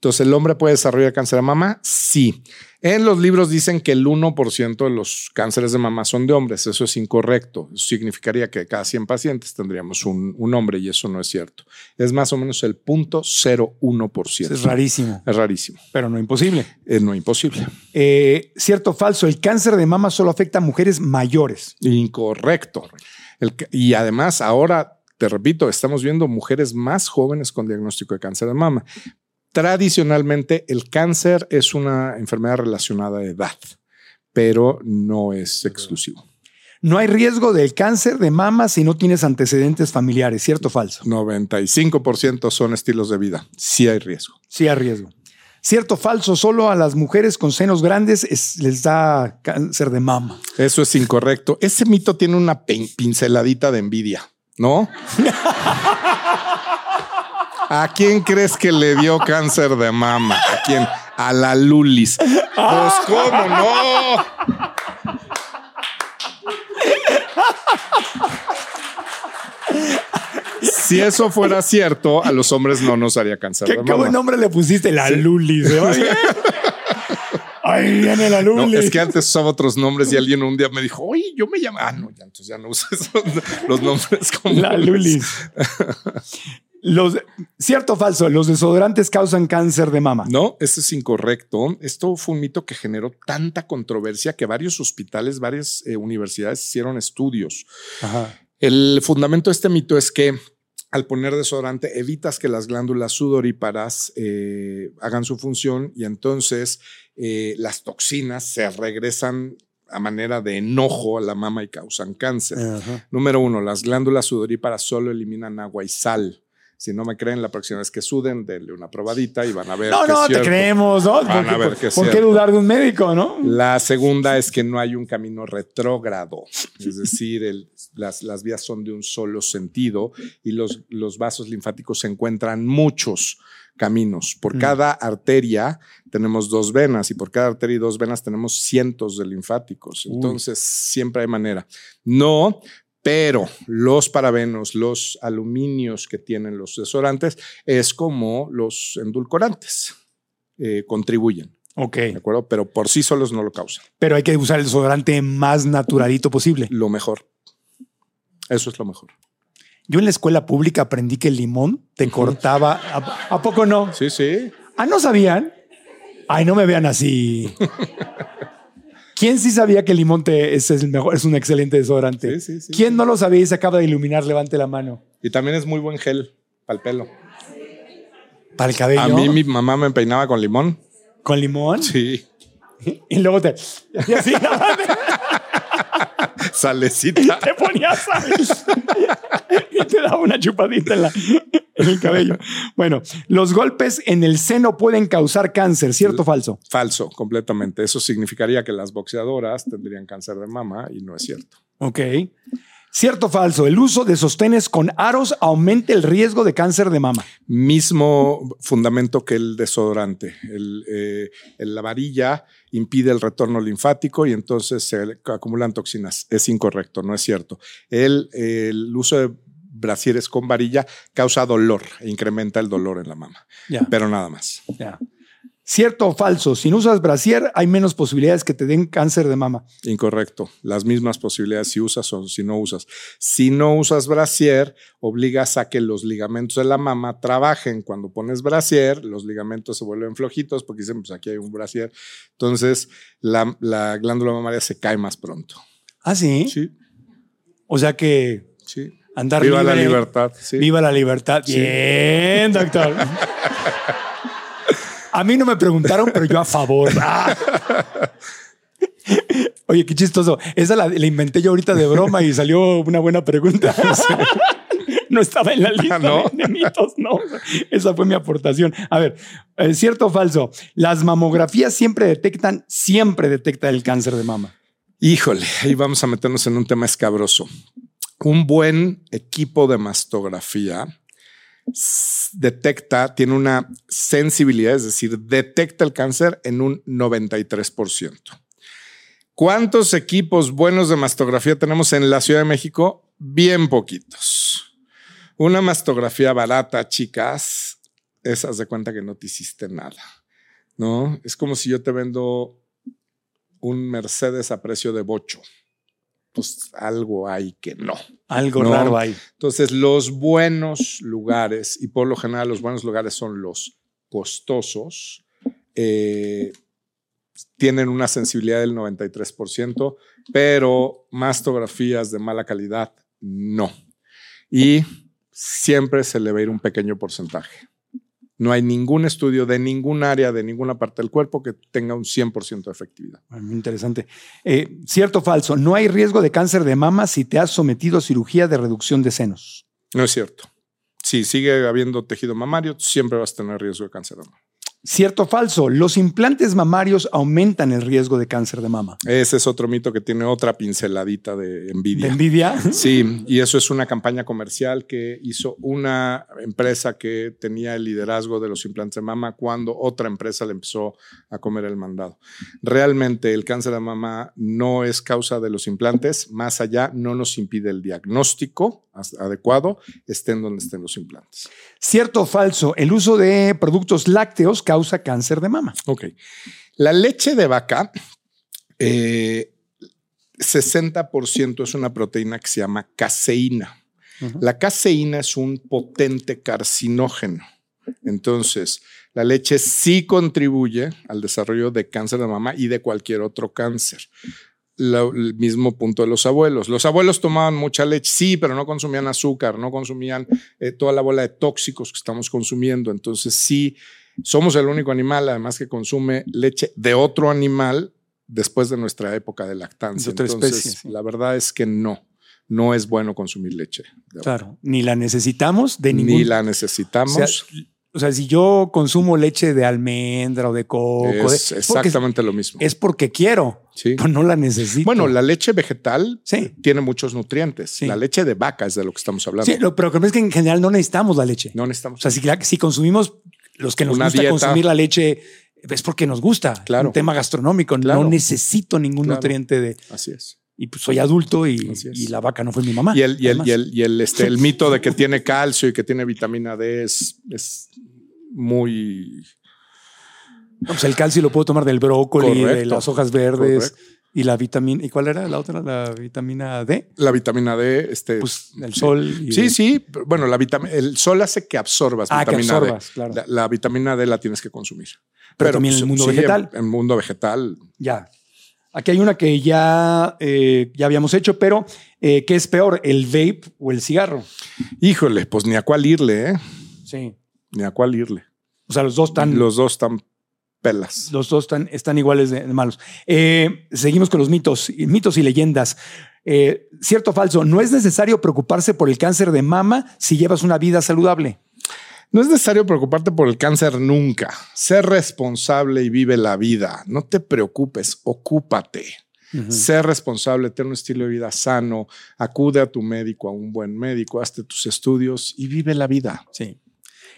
B: Entonces, ¿el hombre puede desarrollar cáncer de mama? Sí. En los libros dicen que el 1% de los cánceres de mama son de hombres. Eso es incorrecto. Eso significaría que cada 100 pacientes tendríamos un, un hombre y eso no es cierto. Es más o menos el 0.01%.
A: Es rarísimo,
B: Es rarísimo.
A: pero no imposible.
B: Es no imposible.
A: Eh, cierto o falso, el cáncer de mama solo afecta a mujeres mayores.
B: Incorrecto. El y además, ahora, te repito, estamos viendo mujeres más jóvenes con diagnóstico de cáncer de mama. Tradicionalmente, el cáncer es una enfermedad relacionada a edad, pero no es exclusivo.
A: No hay riesgo del cáncer de mama si no tienes antecedentes familiares, ¿cierto o falso?
B: 95% son estilos de vida. Sí hay riesgo.
A: Sí hay riesgo. Cierto o falso, solo a las mujeres con senos grandes es- les da cáncer de mama.
B: Eso es incorrecto. Ese mito tiene una pin- pinceladita de envidia, ¿no? ¿A quién crees que le dio cáncer de mama? ¿A quién? A la Lulis. Pues, ¿cómo no? Si eso fuera cierto, a los hombres no nos haría cáncer
A: ¿Qué,
B: de
A: qué
B: mama.
A: buen nombre le pusiste? La Luli. ¿se va bien? Ahí viene la
B: No,
A: Luli.
B: es que antes usaba otros nombres y alguien un día me dijo, oye, yo me llamo. Ah, no, ya entonces ya no uso esos, los nombres como.
A: La Lulis. Los, ¿Cierto o falso? Los desodorantes causan cáncer de mama.
B: No, eso es incorrecto. Esto fue un mito que generó tanta controversia que varios hospitales, varias eh, universidades hicieron estudios.
A: Ajá.
B: El fundamento de este mito es que al poner desodorante evitas que las glándulas sudoríparas eh, hagan su función y entonces eh, las toxinas se regresan a manera de enojo a la mama y causan cáncer.
A: Ajá.
B: Número uno, las glándulas sudoríparas solo eliminan agua y sal. Si no me creen, la próxima vez que suden, denle una probadita y van a ver.
A: No,
B: que es
A: no, te
B: cierto.
A: creemos, ¿no?
B: Van a
A: ¿Por,
B: ver que es
A: ¿por qué
B: cierto.
A: dudar de un médico, no?
B: La segunda es que no hay un camino retrógrado, es decir, el- las, las vías son de un solo sentido y los, los vasos linfáticos se encuentran muchos caminos. Por
A: Mm.
B: cada arteria tenemos dos venas y por cada arteria y dos venas tenemos cientos de linfáticos. Entonces, siempre hay manera. No, pero los parabenos, los aluminios que tienen los desodorantes, es como los endulcorantes. eh, contribuyen,
A: Ok.
B: ¿de acuerdo? Pero por sí solos no lo causan.
A: Pero hay que usar el desodorante más naturalito posible.
B: Lo mejor. Eso es lo mejor.
A: Yo en la escuela pública aprendí que el limón te cortaba. ¿A, a poco no?
B: Sí, sí.
A: Ah, ¿no sabían? Ay, no me vean así. ¿Quién sí sabía que el limón te, es, el mejor, es un excelente desodorante?
B: Sí, sí, sí,
A: ¿Quién no lo sabía y se acaba de iluminar? Levante la mano.
B: Y también es muy buen gel para el pelo.
A: Para el cabello.
B: A mí mi mamá me peinaba con limón.
A: Con limón.
B: Sí.
A: Y luego te. Y así
B: Salecita.
A: te ponías sal. y te daba una chupadita en la. En el cabello. Bueno, los golpes en el seno pueden causar cáncer, ¿cierto o falso?
B: Falso, completamente. Eso significaría que las boxeadoras tendrían cáncer de mama y no es cierto.
A: Ok. ¿Cierto o falso? El uso de sostenes con aros aumenta el riesgo de cáncer de mama.
B: Mismo fundamento que el desodorante. El, eh, el- la varilla impide el retorno linfático y entonces se acumulan toxinas. Es incorrecto, no es cierto. El, el uso de brasieres con varilla causa dolor e incrementa el dolor en la mama, pero nada más.
A: ¿Cierto o falso? Si no usas brasier, hay menos posibilidades que te den cáncer de mama.
B: Incorrecto. Las mismas posibilidades si usas o si no usas. Si no usas brasier, obligas a que los ligamentos de la mama trabajen. Cuando pones brasier, los ligamentos se vuelven flojitos porque dicen, pues aquí hay un brasier. Entonces, la, la glándula mamaria se cae más pronto.
A: Ah, sí.
B: Sí,
A: O sea que
B: sí.
A: Andar
B: Viva la libertad. Sí.
A: Viva la libertad.
B: Sí.
A: Bien, doctor. A mí no me preguntaron, pero yo a favor. Ah. Oye, qué chistoso. Esa la, la inventé yo ahorita de broma y salió una buena pregunta. No estaba en la lista
B: ¿No?
A: de, de mitos, no. Esa fue mi aportación. A ver, ¿es ¿cierto o falso? Las mamografías siempre detectan, siempre detectan el cáncer de mama.
B: Híjole, ahí vamos a meternos en un tema escabroso. Un buen equipo de mastografía detecta, tiene una sensibilidad, es decir, detecta el cáncer en un 93%. ¿Cuántos equipos buenos de mastografía tenemos en la Ciudad de México? Bien poquitos. Una mastografía barata, chicas, esas de cuenta que no te hiciste nada. ¿No? Es como si yo te vendo un Mercedes a precio de bocho. Pues algo hay que no.
A: Algo
B: No.
A: raro hay.
B: Entonces, los buenos lugares, y por lo general los buenos lugares son los costosos, eh, tienen una sensibilidad del 93%, pero mastografías de mala calidad, no. Y siempre se le va a ir un pequeño porcentaje. No hay ningún estudio de ningún área, de ninguna parte del cuerpo que tenga un 100% de efectividad.
A: Muy interesante. Eh, ¿Cierto o falso? No hay riesgo de cáncer de mama si te has sometido a cirugía de reducción de senos.
B: No es cierto. Si sigue habiendo tejido mamario, siempre vas a tener riesgo de cáncer de mama.
A: ¿Cierto o falso? Los implantes mamarios aumentan el riesgo de cáncer de mama.
B: Ese es otro mito que tiene otra pinceladita de
A: ¿De
B: envidia.
A: envidia?
B: Sí, y eso es una campaña comercial que hizo una empresa que tenía el liderazgo de los implantes de mama cuando otra empresa le empezó a comer el mandado. Realmente el cáncer de mama no es causa de los implantes, más allá no nos impide el diagnóstico adecuado, estén donde estén los implantes.
A: ¿Cierto o falso? El uso de productos lácteos causa cáncer de mama.
B: Ok. La leche de vaca, eh, 60% es una proteína que se llama caseína. La caseína es un potente carcinógeno. Entonces, la leche sí contribuye al desarrollo de cáncer de mama y de cualquier otro cáncer. El mismo punto de los abuelos. Los abuelos tomaban mucha leche, sí, pero no consumían azúcar, no consumían eh, toda la bola de tóxicos que estamos consumiendo. Entonces, sí, somos el único animal, además, que consume leche de otro animal después de nuestra época de lactancia.
A: De otra
B: Entonces,
A: especie, sí.
B: la verdad es que no, no es bueno consumir leche.
A: Claro. Ni la necesitamos de ningún.
B: Ni la
A: o
B: necesitamos.
A: sea, o sea, si yo consumo leche de almendra o de coco,
B: es exactamente lo mismo.
A: es porque quiero,
B: Sí.
A: pero no la necesito.
B: Bueno, la leche vegetal
A: Sí.
B: tiene muchos nutrientes.
A: Sí.
B: La leche de vaca es de lo que estamos hablando.
A: Sí, lo- pero es que en general no necesitamos la leche.
B: no necesitamos.
A: O sea, si, si consumimos los que nos
B: Una
A: gusta
B: dieta.
A: consumir la leche, es porque nos gusta.
B: Claro.
A: Un tema gastronómico.
B: Claro.
A: No necesito ningún
B: Claro.
A: nutriente de.
B: Así es.
A: Y pues soy adulto y, la vaca no fue mi mamá.
B: Y el, y el, y el, y el, este, el mito de que tiene calcio y que tiene vitamina D es, es muy
A: pues el calcio lo puedo tomar del brócoli, de las hojas verdes
B: Correcto.
A: y la vitamina. ¿Y cuál era la otra? La vitamina D.
B: la vitamina D. Este,
A: Pues el sol. y
B: Sí, sí. Bueno, la vitamina, el sol hace que absorbas
A: Ah, que
B: vitamina
A: absorbas,
B: D.
A: claro.
B: La, la vitamina D la tienes que consumir.
A: Pero también en el mundo
B: sí,
A: vegetal.
B: En el mundo vegetal.
A: Ya. Aquí hay una que ya, eh, ya habíamos hecho, pero eh, ¿qué es peor, el vape o el cigarro?
B: Híjole, pues ni a cuál irle, ¿eh?
A: Sí.
B: Ni a cuál irle.
A: O sea, los dos están, los,
B: Los dos están pelas.
A: dos están, están iguales de, de malos. Eh, seguimos con los mitos, y- mitos y leyendas. Cierto o falso, no es necesario preocuparse por el cáncer de mama si llevas una vida saludable.
B: No es necesario preocuparte por el cáncer nunca. Sé responsable y vive la vida. No te preocupes, ocúpate. Sé responsable, ten un estilo de vida sano, acude a tu médico, a un buen médico, hazte tus estudios y vive la vida.
A: Sí.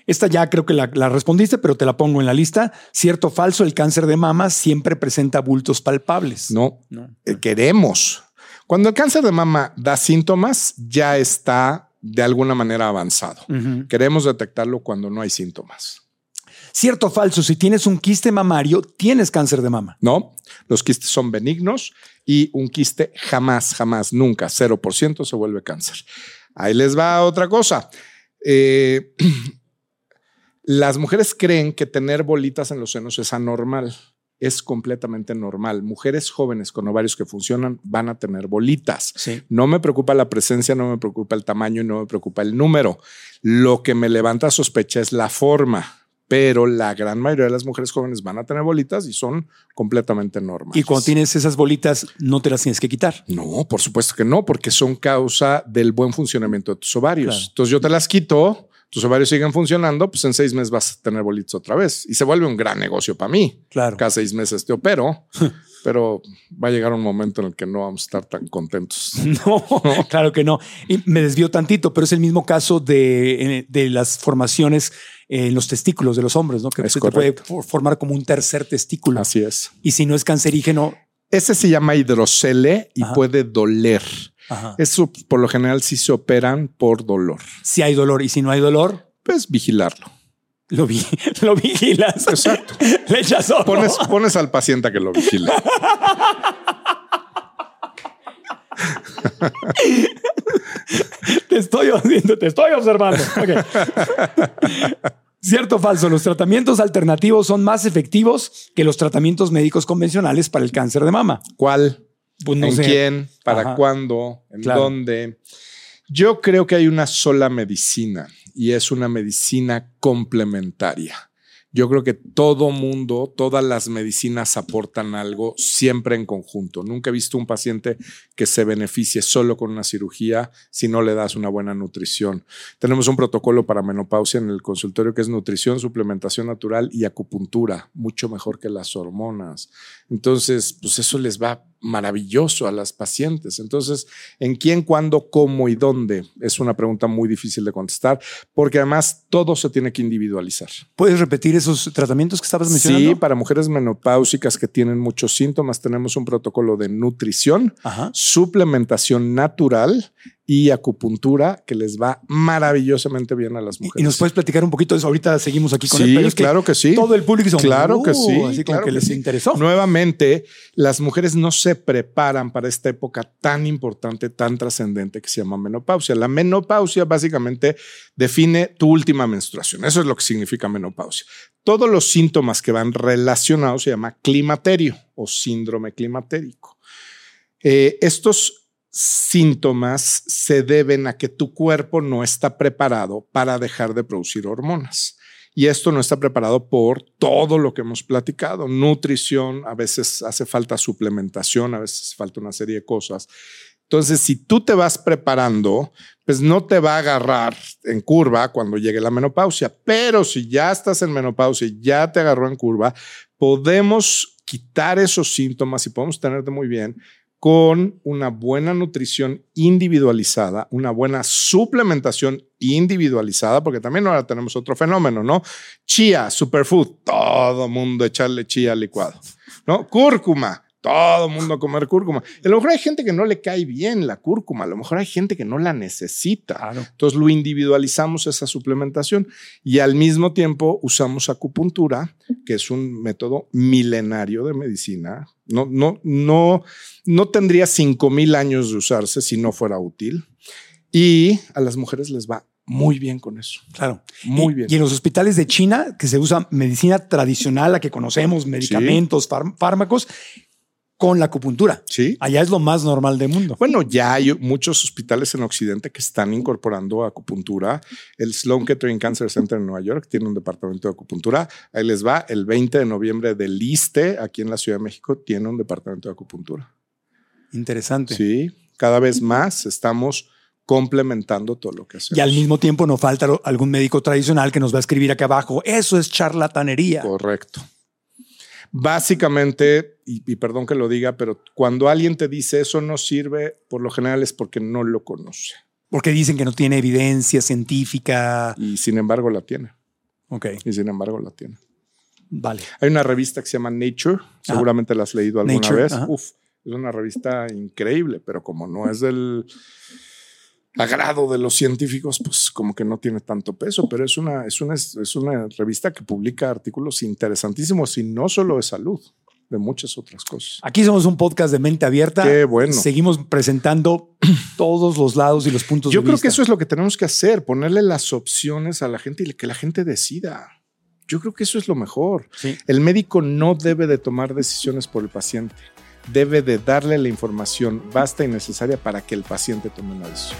A: Esta ya creo que la, la respondiste, pero te la pongo en la lista. Cierto o falso, el cáncer de mama siempre presenta bultos palpables.
B: No,
A: No.
B: eh, queremos. Cuando el cáncer de mama da síntomas, ya está de alguna manera avanzado. Queremos detectarlo cuando no hay síntomas.
A: Cierto o falso, si tienes un quiste mamario, tienes cáncer de mama.
B: No, los quistes son benignos y un quiste jamás, jamás, nunca, 0% se vuelve cáncer. Ahí les va otra cosa. Eh, las mujeres creen que tener bolitas en los senos es anormal. Es completamente normal. Mujeres jóvenes con ovarios que funcionan van a tener bolitas.
A: Sí.
B: No me preocupa la presencia, no me preocupa el tamaño y no me preocupa el número. Lo que me levanta sospecha es la forma. Pero la gran mayoría de las mujeres jóvenes van a tener bolitas y son completamente normales.
A: Y cuando tienes esas bolitas, no te las tienes que quitar.
B: No, por supuesto que no, porque son causa del buen funcionamiento de tus ovarios.
A: Claro.
B: Entonces yo te las quito, tus ovarios siguen funcionando, pues en seis meses vas a tener bolitas otra vez. Y se vuelve un gran negocio para mí.
A: Claro.
B: Cada seis meses te opero, pero va a llegar un momento en el que no vamos a estar tan contentos.
A: No, claro que no. Y me desvió tantito, pero es el mismo caso de, de las formaciones en los testículos de los hombres, ¿no? Que se te puede formar como un tercer testículo.
B: Así es.
A: Y si no es cancerígeno,
B: Ese se llama hidrocele y
A: Ajá.
B: puede doler.
A: Ajá.
B: Eso por lo general sí se operan por dolor.
A: si hay dolor y si no hay dolor,
B: Pues vigilarlo.
A: lo, vi- lo vigilas.
B: Exacto.
A: Le echas.
B: Pones, pones al paciente a que lo vigile.
A: Te estoy oyendo, te estoy observando. Cierto o falso, los tratamientos alternativos son más efectivos que los tratamientos médicos convencionales para el cáncer de mama.
B: ¿Cuál?
A: Pues no
B: ¿En
A: sé.
B: quién? ¿Para
A: Ajá.
B: cuándo? ¿En
A: Claro.
B: dónde? Yo creo que hay una sola medicina y es una medicina complementaria. Yo creo que todo mundo, todas las medicinas aportan algo siempre en conjunto. Nunca he visto un paciente que se beneficie solo con una cirugía si no le das una buena nutrición. Tenemos un protocolo para menopausia en el consultorio que es nutrición, suplementación natural y acupuntura, mucho mejor que las hormonas. Entonces, pues eso les va maravilloso a las pacientes. Entonces, ¿en quién, cuándo, cómo y dónde? Es una pregunta muy difícil de contestar porque además todo se tiene que individualizar.
A: ¿Puedes repetir esos tratamientos que estabas mencionando?
B: Sí, para mujeres menopáusicas que tienen muchos síntomas, tenemos un protocolo de nutrición,
A: Ajá.
B: suplementación natural y acupuntura que les va maravillosamente bien a las mujeres.
A: Y nos puedes platicar un poquito de eso. Ahorita seguimos aquí con
B: Sí,
A: él. pero es
B: claro que sí.
A: Todo el público dice,
B: Claro que
A: "Uh",
B: sí,
A: Así como
B: claro
A: que,
B: que
A: les
B: sí.
A: interesó.
B: Nuevamente, las mujeres no se preparan para esta época tan importante, tan trascendente que se llama menopausia. La menopausia básicamente define tu última menstruación. Eso es lo que significa menopausia. Todos los síntomas que van relacionados se llama climaterio o síndrome climatérico. Eh, estos síntomas se deben a que tu cuerpo no está preparado para dejar de producir hormonas. Y esto no está preparado por todo lo que hemos platicado. Nutrición, a veces hace falta suplementación, a veces falta una serie de cosas. Entonces, si tú te vas preparando, pues no te va a agarrar en curva cuando llegue la menopausia. Pero si ya estás en menopausia y ya te agarró en curva, podemos quitar esos síntomas y podemos tenerte muy bien con una buena nutrición individualizada, una buena suplementación individualizada, porque también ahora tenemos otro fenómeno, ¿no? Chía, superfood, todo mundo echarle chía licuado, ¿no? Cúrcuma, todo mundo a comer cúrcuma. Y a lo mejor hay gente que no le cae bien la cúrcuma, a lo mejor hay gente que no la necesita.
A: Claro.
B: Entonces lo individualizamos esa suplementación y al mismo tiempo usamos acupuntura, que es un método milenario de medicina. No, no, no, no tendría 5000 años de usarse si no fuera útil. Y a las mujeres les va muy bien con eso.
A: Claro.
B: Muy
A: Y-
B: bien.
A: Y en los hospitales de China, que se usa medicina tradicional, la que conocemos, medicamentos, fár- fármacos, con la acupuntura.
B: Sí.
A: Allá es lo más normal del mundo.
B: Bueno, ya hay muchos hospitales en Occidente que están incorporando acupuntura. El Sloan Kettering Cancer Center en Nueva York tiene un departamento de acupuntura. Ahí les va. El 20 de noviembre del ISTE, aquí en la Ciudad de México, tiene un departamento de acupuntura.
A: Interesante.
B: Sí, cada vez más estamos complementando todo lo que hacemos.
A: Y al mismo tiempo no falta algún médico tradicional que nos va a escribir acá abajo. Eso es charlatanería.
B: Correcto. Básicamente, y, y perdón que lo diga, pero cuando alguien te dice eso no sirve, por lo general es porque no lo conoce.
A: Porque dicen que no tiene evidencia científica.
B: Y sin embargo la tiene.
A: Ok,
B: Y sin embargo la tiene.
A: vale.
B: Hay una revista que se llama Nature, seguramente la has leído alguna
A: Nature,
B: vez.
A: ajá.
B: Uf, es una revista increíble, pero como no es del agrado de los científicos, pues como que no tiene tanto peso, pero es una, es una, es una revista que publica artículos interesantísimos y no solo de salud, de muchas otras cosas.
A: Aquí somos un podcast de mente abierta.
B: Qué bueno.
A: Seguimos presentando todos los lados y los puntos
B: Yo
A: de
B: creo
A: vista.
B: que eso es lo que tenemos que hacer, ponerle las opciones a la gente y que la gente decida. Yo creo que eso es lo mejor.
A: Sí.
B: El médico no debe de tomar decisiones por el paciente. Debe de darle la información basta y necesaria para que el paciente tome una decisión.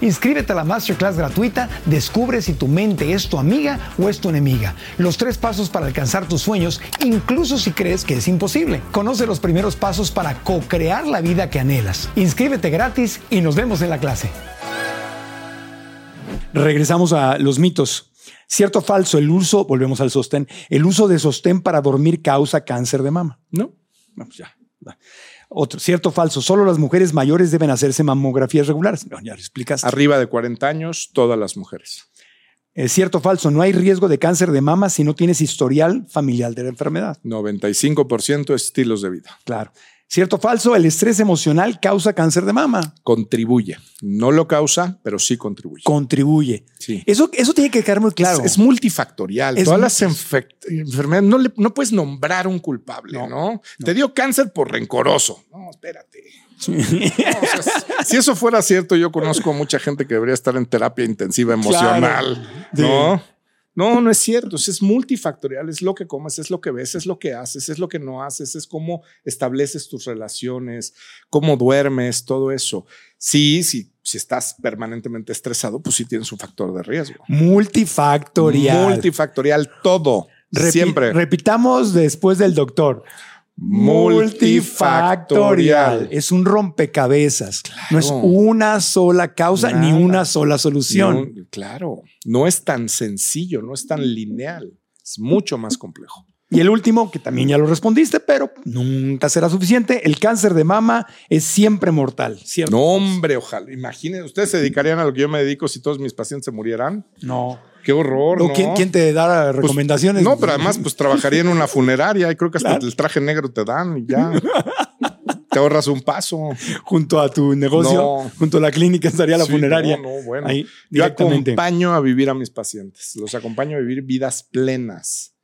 A: Inscríbete a la masterclass gratuita, descubre si tu mente es tu amiga o es tu enemiga. Los tres pasos para alcanzar tus sueños, incluso si crees que es imposible. Conoce los primeros pasos para co-crear la vida que anhelas. Inscríbete gratis y nos vemos en la clase. Regresamos a los mitos. Cierto o falso, el uso, volvemos al sostén, el uso de sostén para dormir causa cáncer de mama.
B: No,
A: No, pues ya. Otro, cierto falso, solo las mujeres mayores deben hacerse mamografías regulares. No, ya lo explicaste.
B: arriba de 40 años, todas las mujeres.
A: Es cierto o falso, no hay riesgo de cáncer de mama si no tienes historial familiar de la enfermedad.
B: 95% estilos de vida.
A: Claro. Cierto o falso, el estrés emocional causa cáncer de mama.
B: Contribuye. No lo causa, pero sí contribuye.
A: Contribuye.
B: Sí.
A: Eso, eso tiene que quedar muy claro.
B: Es, es multifactorial.
A: Es
B: Todas las enfermedades, no, le- no puedes nombrar un culpable,
A: No,
B: ¿no? Te dio cáncer por rencoroso. No, espérate. No, o sea, si eso fuera cierto, yo conozco mucha gente que debería estar en terapia intensiva emocional. No, no, no es cierto. Es multifactorial. Es lo que comes, es lo que ves, es lo que haces, es lo que no haces, es cómo estableces tus relaciones, cómo duermes, todo eso. Sí, sí, si estás permanentemente estresado, pues sí tienes un factor de riesgo.
A: Multifactorial.
B: Multifactorial, todo.
A: Repi-
B: siempre.
A: Repitamos después del doctor.
B: Multifactorial.
A: Es un rompecabezas. No es una sola causa ni una sola solución.
B: No, claro, no es tan sencillo, no es tan lineal, es mucho más complejo.
A: Y el último, que también ya lo respondiste, pero nunca será suficiente. El cáncer de mama es siempre mortal, ¿cierto?
B: No, hombre, ojalá. Imaginen, ustedes se dedicarían a lo que yo me dedico si todos mis pacientes se murieran.
A: No.
B: Qué horror.
A: ¿O
B: ¿no?
A: ¿quién, quién te da
B: Pues,
A: recomendaciones?
B: no, pero además, pues trabajaría en una funeraria y creo que hasta
A: Claro.
B: el traje negro te dan y ya. te ahorras un paso.
A: junto a tu negocio,
B: No.
A: junto a la clínica estaría la
B: Sí,
A: funeraria.
B: No, no, bueno.
A: Ahí,
B: yo acompaño a vivir a mis pacientes. Los acompaño a vivir vidas plenas.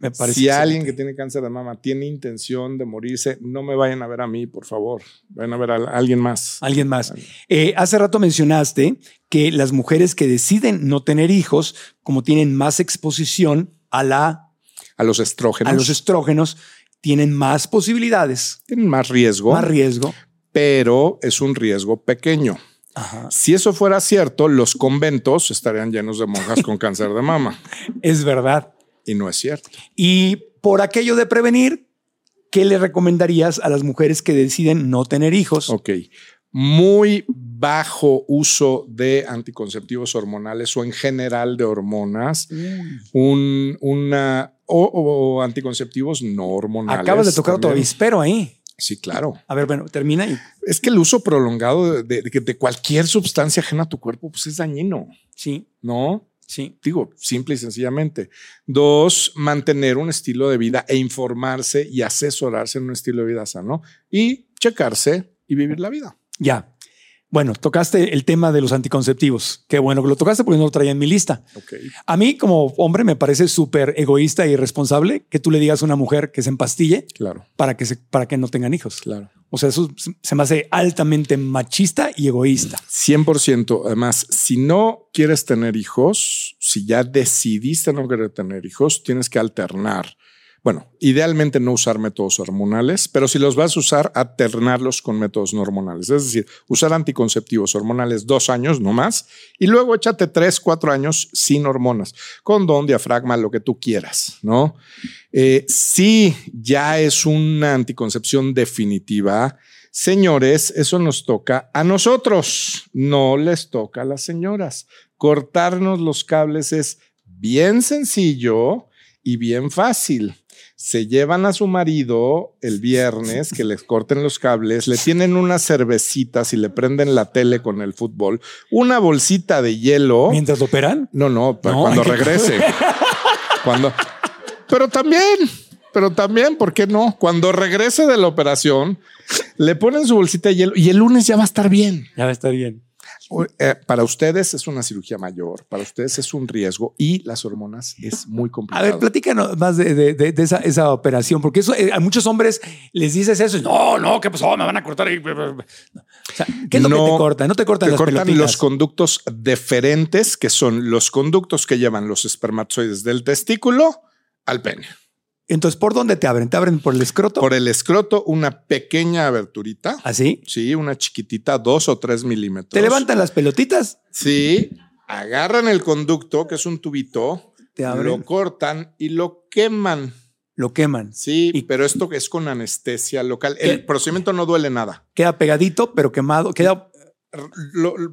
A: Me parece
B: si alguien que tiene cáncer de mama tiene intención de morirse, no me vayan a ver a mí, por favor. Vayan a ver a alguien más.
A: Alguien más. Eh, hace rato mencionaste que las mujeres que deciden no tener hijos, como tienen más exposición a, la,
B: A los estrógenos.
A: a los estrógenos, tienen más posibilidades,
B: tienen más riesgo,
A: más riesgo.
B: pero es un riesgo pequeño.
A: Ajá.
B: Si eso fuera cierto, los conventos estarían llenos de monjas con cáncer de mama.
A: Es verdad.
B: Y no es cierto.
A: Y por aquello de prevenir, ¿qué le recomendarías a las mujeres que deciden no tener hijos?
B: Ok. Muy bajo uso de anticonceptivos hormonales o en general de hormonas. Un, una, o, o anticonceptivos no hormonales.
A: Acabas de tocar otro
B: también.
A: avispero ahí.
B: Sí, claro.
A: A ver, bueno, termina y
B: Es que el uso prolongado de, de- de cualquier sustancia ajena a tu cuerpo pues es dañino,
A: sí,
B: ¿no?
A: Sí.
B: Digo, simple y sencillamente. Dos, mantener un estilo de vida e informarse y asesorarse en un estilo de vida sano y checarse y vivir la vida.
A: Ya. Bueno, tocaste el tema de los anticonceptivos. Qué bueno que lo tocaste porque no lo traía en mi lista. A mí como hombre me parece súper egoísta y irresponsable que tú le digas a una mujer que se empastille
B: Claro,
A: para que, se, para que no tengan hijos.
B: claro.
A: O sea, eso se me hace altamente machista y egoísta.
B: 100%. Además, si no quieres tener hijos, si ya decidiste no querer tener hijos, tienes que alternar. Bueno, idealmente no usar métodos hormonales, pero si los vas a usar, alternarlos con métodos no hormonales. Es decir, usar anticonceptivos hormonales dos años, no más, y luego échate tres, cuatro años sin hormonas, condón, diafragma, lo que tú quieras, ¿no? Eh, si ya es una anticoncepción definitiva, señores, eso nos toca a nosotros, no les toca a las señoras. Cortarnos los cables es bien sencillo y bien fácil se llevan a su marido el viernes que les corten los cables, le tienen unas cervecitas y le prenden la tele con el fútbol, una bolsita de hielo.
A: ¿Mientras lo operan?
B: No, no, para cuando regrese. cuando. Pero también, pero también, ¿por qué no? Cuando regrese de la operación, le ponen su bolsita de hielo y el lunes ya va a estar bien.
A: Ya va a estar bien.
B: Eh, para ustedes es una cirugía mayor, para ustedes es un riesgo y las hormonas es muy complicado.
A: A ver, platícanos más de, esa, operación, porque eso eh, a muchos hombres les dices eso y no, no, ¿qué pasó? Me van a cortar. ¿Qué es lo que te cortan? No te cortan te cortan
B: los conductos deferentes, que son los conductos que llevan los espermatozoides del testículo al pene.
A: Entonces, ¿por dónde te abren? ¿Te abren por el escroto?
B: Por el escroto, una pequeña aberturita.
A: ¿Así?
B: ¿Ah, sí, una chiquitita, dos o tres milímetros.
A: ¿Te levantan las pelotitas?
B: Sí, agarran el conducto, que es un tubito, te lo cortan y lo queman.
A: Lo queman.
B: Sí, pero esto es con anestesia local. El procedimiento no duele nada.
A: Queda pegadito, pero quemado. Queda.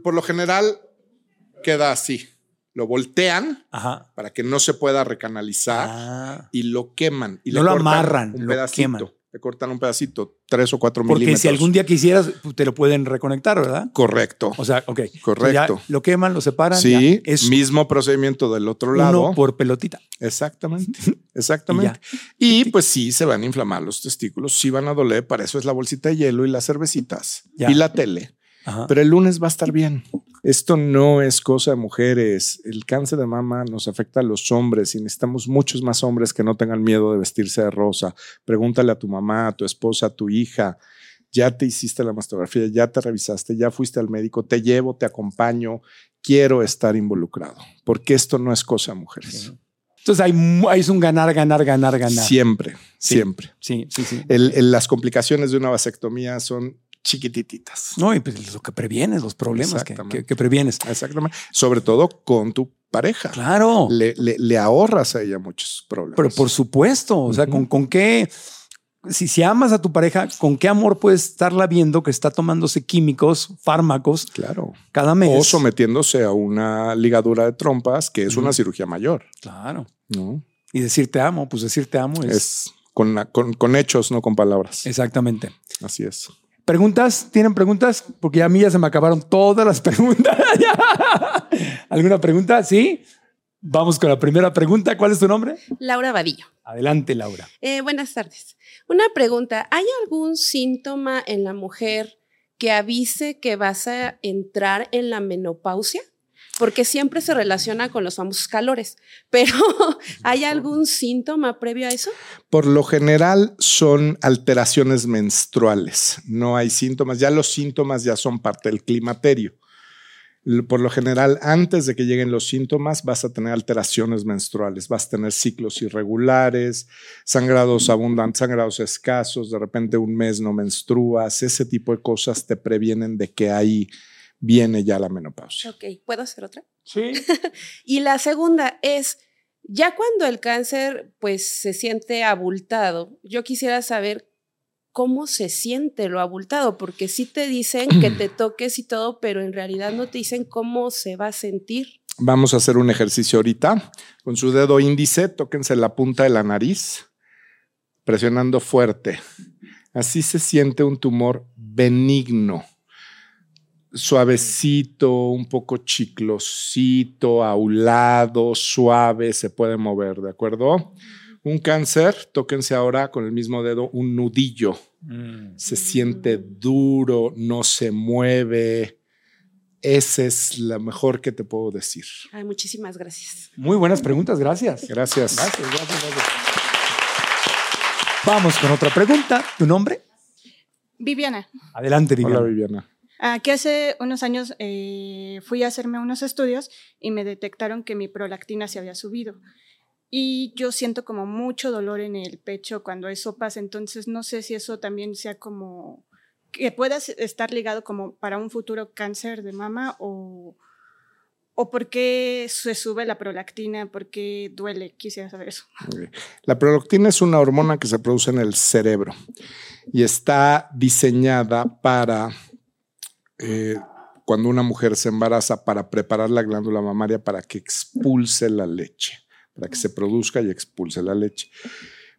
B: por lo general, queda así lo voltean para que no se pueda recanalizar ah. y lo queman. Y
A: no lo amarran, un lo
B: pedacito.
A: queman.
B: Le cortan un pedacito, tres o cuatro
A: Porque
B: milímetros.
A: si algún día quisieras, pues, te lo pueden reconectar, ¿verdad?
B: Correcto.
A: O sea, ok.
B: Correcto.
A: lo queman, lo separan.
B: Sí, es mismo procedimiento del otro lado.
A: por pelotita.
B: Exactamente, exactamente. Y, pues sí, se van a inflamar los testículos, sí van a doler, para eso es la bolsita de hielo y las cervecitas y la tele. Pero el lunes va a estar bien. Esto no es cosa de mujeres. El cáncer de mama nos afecta a los hombres y necesitamos muchos más hombres que no tengan miedo de vestirse de rosa. Pregúntale a tu mamá, a tu esposa, a tu hija. Ya te hiciste la mastografía, ya te revisaste, ya fuiste al médico, te llevo, te acompaño. Quiero estar involucrado porque esto no es cosa de mujeres.
A: Entonces hay, un ganar, ganar, ganar, ganar.
B: Siempre, siempre.
A: Sí, sí, sí.
B: las complicaciones de una vasectomía son chiquititas.
A: No, y pues lo que previenes, los problemas que, que, previenes.
B: Exactamente. Sobre todo con tu pareja.
A: Claro.
B: Le, le, ahorras a ella muchos problemas.
A: Pero por supuesto, o sea, con, con qué, si, si amas a tu pareja, ¿con qué amor puedes estarla viendo que está tomándose químicos, fármacos?
B: Claro.
A: Cada mes.
B: O sometiéndose a una ligadura de trompas, que es una cirugía mayor.
A: Claro. ¿No? Y decir te amo, pues decir te amo es.
B: es con, con, con hechos, no con palabras.
A: Exactamente.
B: Así es.
A: ¿Preguntas? ¿Tienen preguntas? Porque a mí ya se me acabaron todas las preguntas. ¿Alguna pregunta? Sí. Vamos con la primera pregunta. ¿Cuál es tu nombre?
D: Laura Vadillo.
A: Adelante, Laura.
D: Eh, buenas tardes. Una pregunta. ¿Hay algún síntoma en la mujer que avise que vas a entrar en la menopausia? Porque siempre se relaciona con los famosos calores, pero ¿hay algún síntoma previo a eso?
B: Por lo general son alteraciones menstruales, no hay síntomas, ya los síntomas ya son parte del climaterio. Por lo general, antes de que lleguen los síntomas, vas a tener alteraciones menstruales, vas a tener ciclos irregulares, sangrados abundantes, sangrados escasos, de repente un mes no menstruas, ese tipo de cosas te previenen de que hay viene ya la menopausia.
D: Ok, ¿puedo hacer otra?
A: Sí.
D: y la segunda es, ya cuando el cáncer pues se siente abultado, yo quisiera saber cómo se siente lo abultado, porque sí te dicen que te toques y todo, pero en realidad no te dicen cómo se va a sentir.
B: Vamos a hacer un ejercicio ahorita. Con su dedo índice, tóquense la punta de la nariz, presionando fuerte. Así se siente un tumor benigno suavecito, un poco chiclosito, aulado, suave, se puede mover, ¿de acuerdo? Un cáncer, tóquense ahora con el mismo dedo un nudillo. Mm. Se siente duro, no se mueve. Esa es la mejor que te puedo decir.
D: Ay, muchísimas gracias.
A: Muy buenas preguntas, gracias.
B: Gracias.
A: Gracias, gracias, gracias. Vamos con otra pregunta. ¿Tu nombre?
E: Viviana.
A: Adelante, Viviana.
B: Hola, Viviana.
E: Aquí hace unos años eh, fui a hacerme unos estudios y me detectaron que mi prolactina se había subido. Y yo siento como mucho dolor en el pecho cuando eso pasa, entonces no sé si eso también sea como que pueda estar ligado como para un futuro cáncer de mama o, o por qué se sube la prolactina, por qué duele, quisiera saber eso.
B: La prolactina es una hormona que se produce en el cerebro y está diseñada para eh, cuando una mujer se embaraza para preparar la glándula mamaria para que expulse la leche para que se produzca y expulse la leche.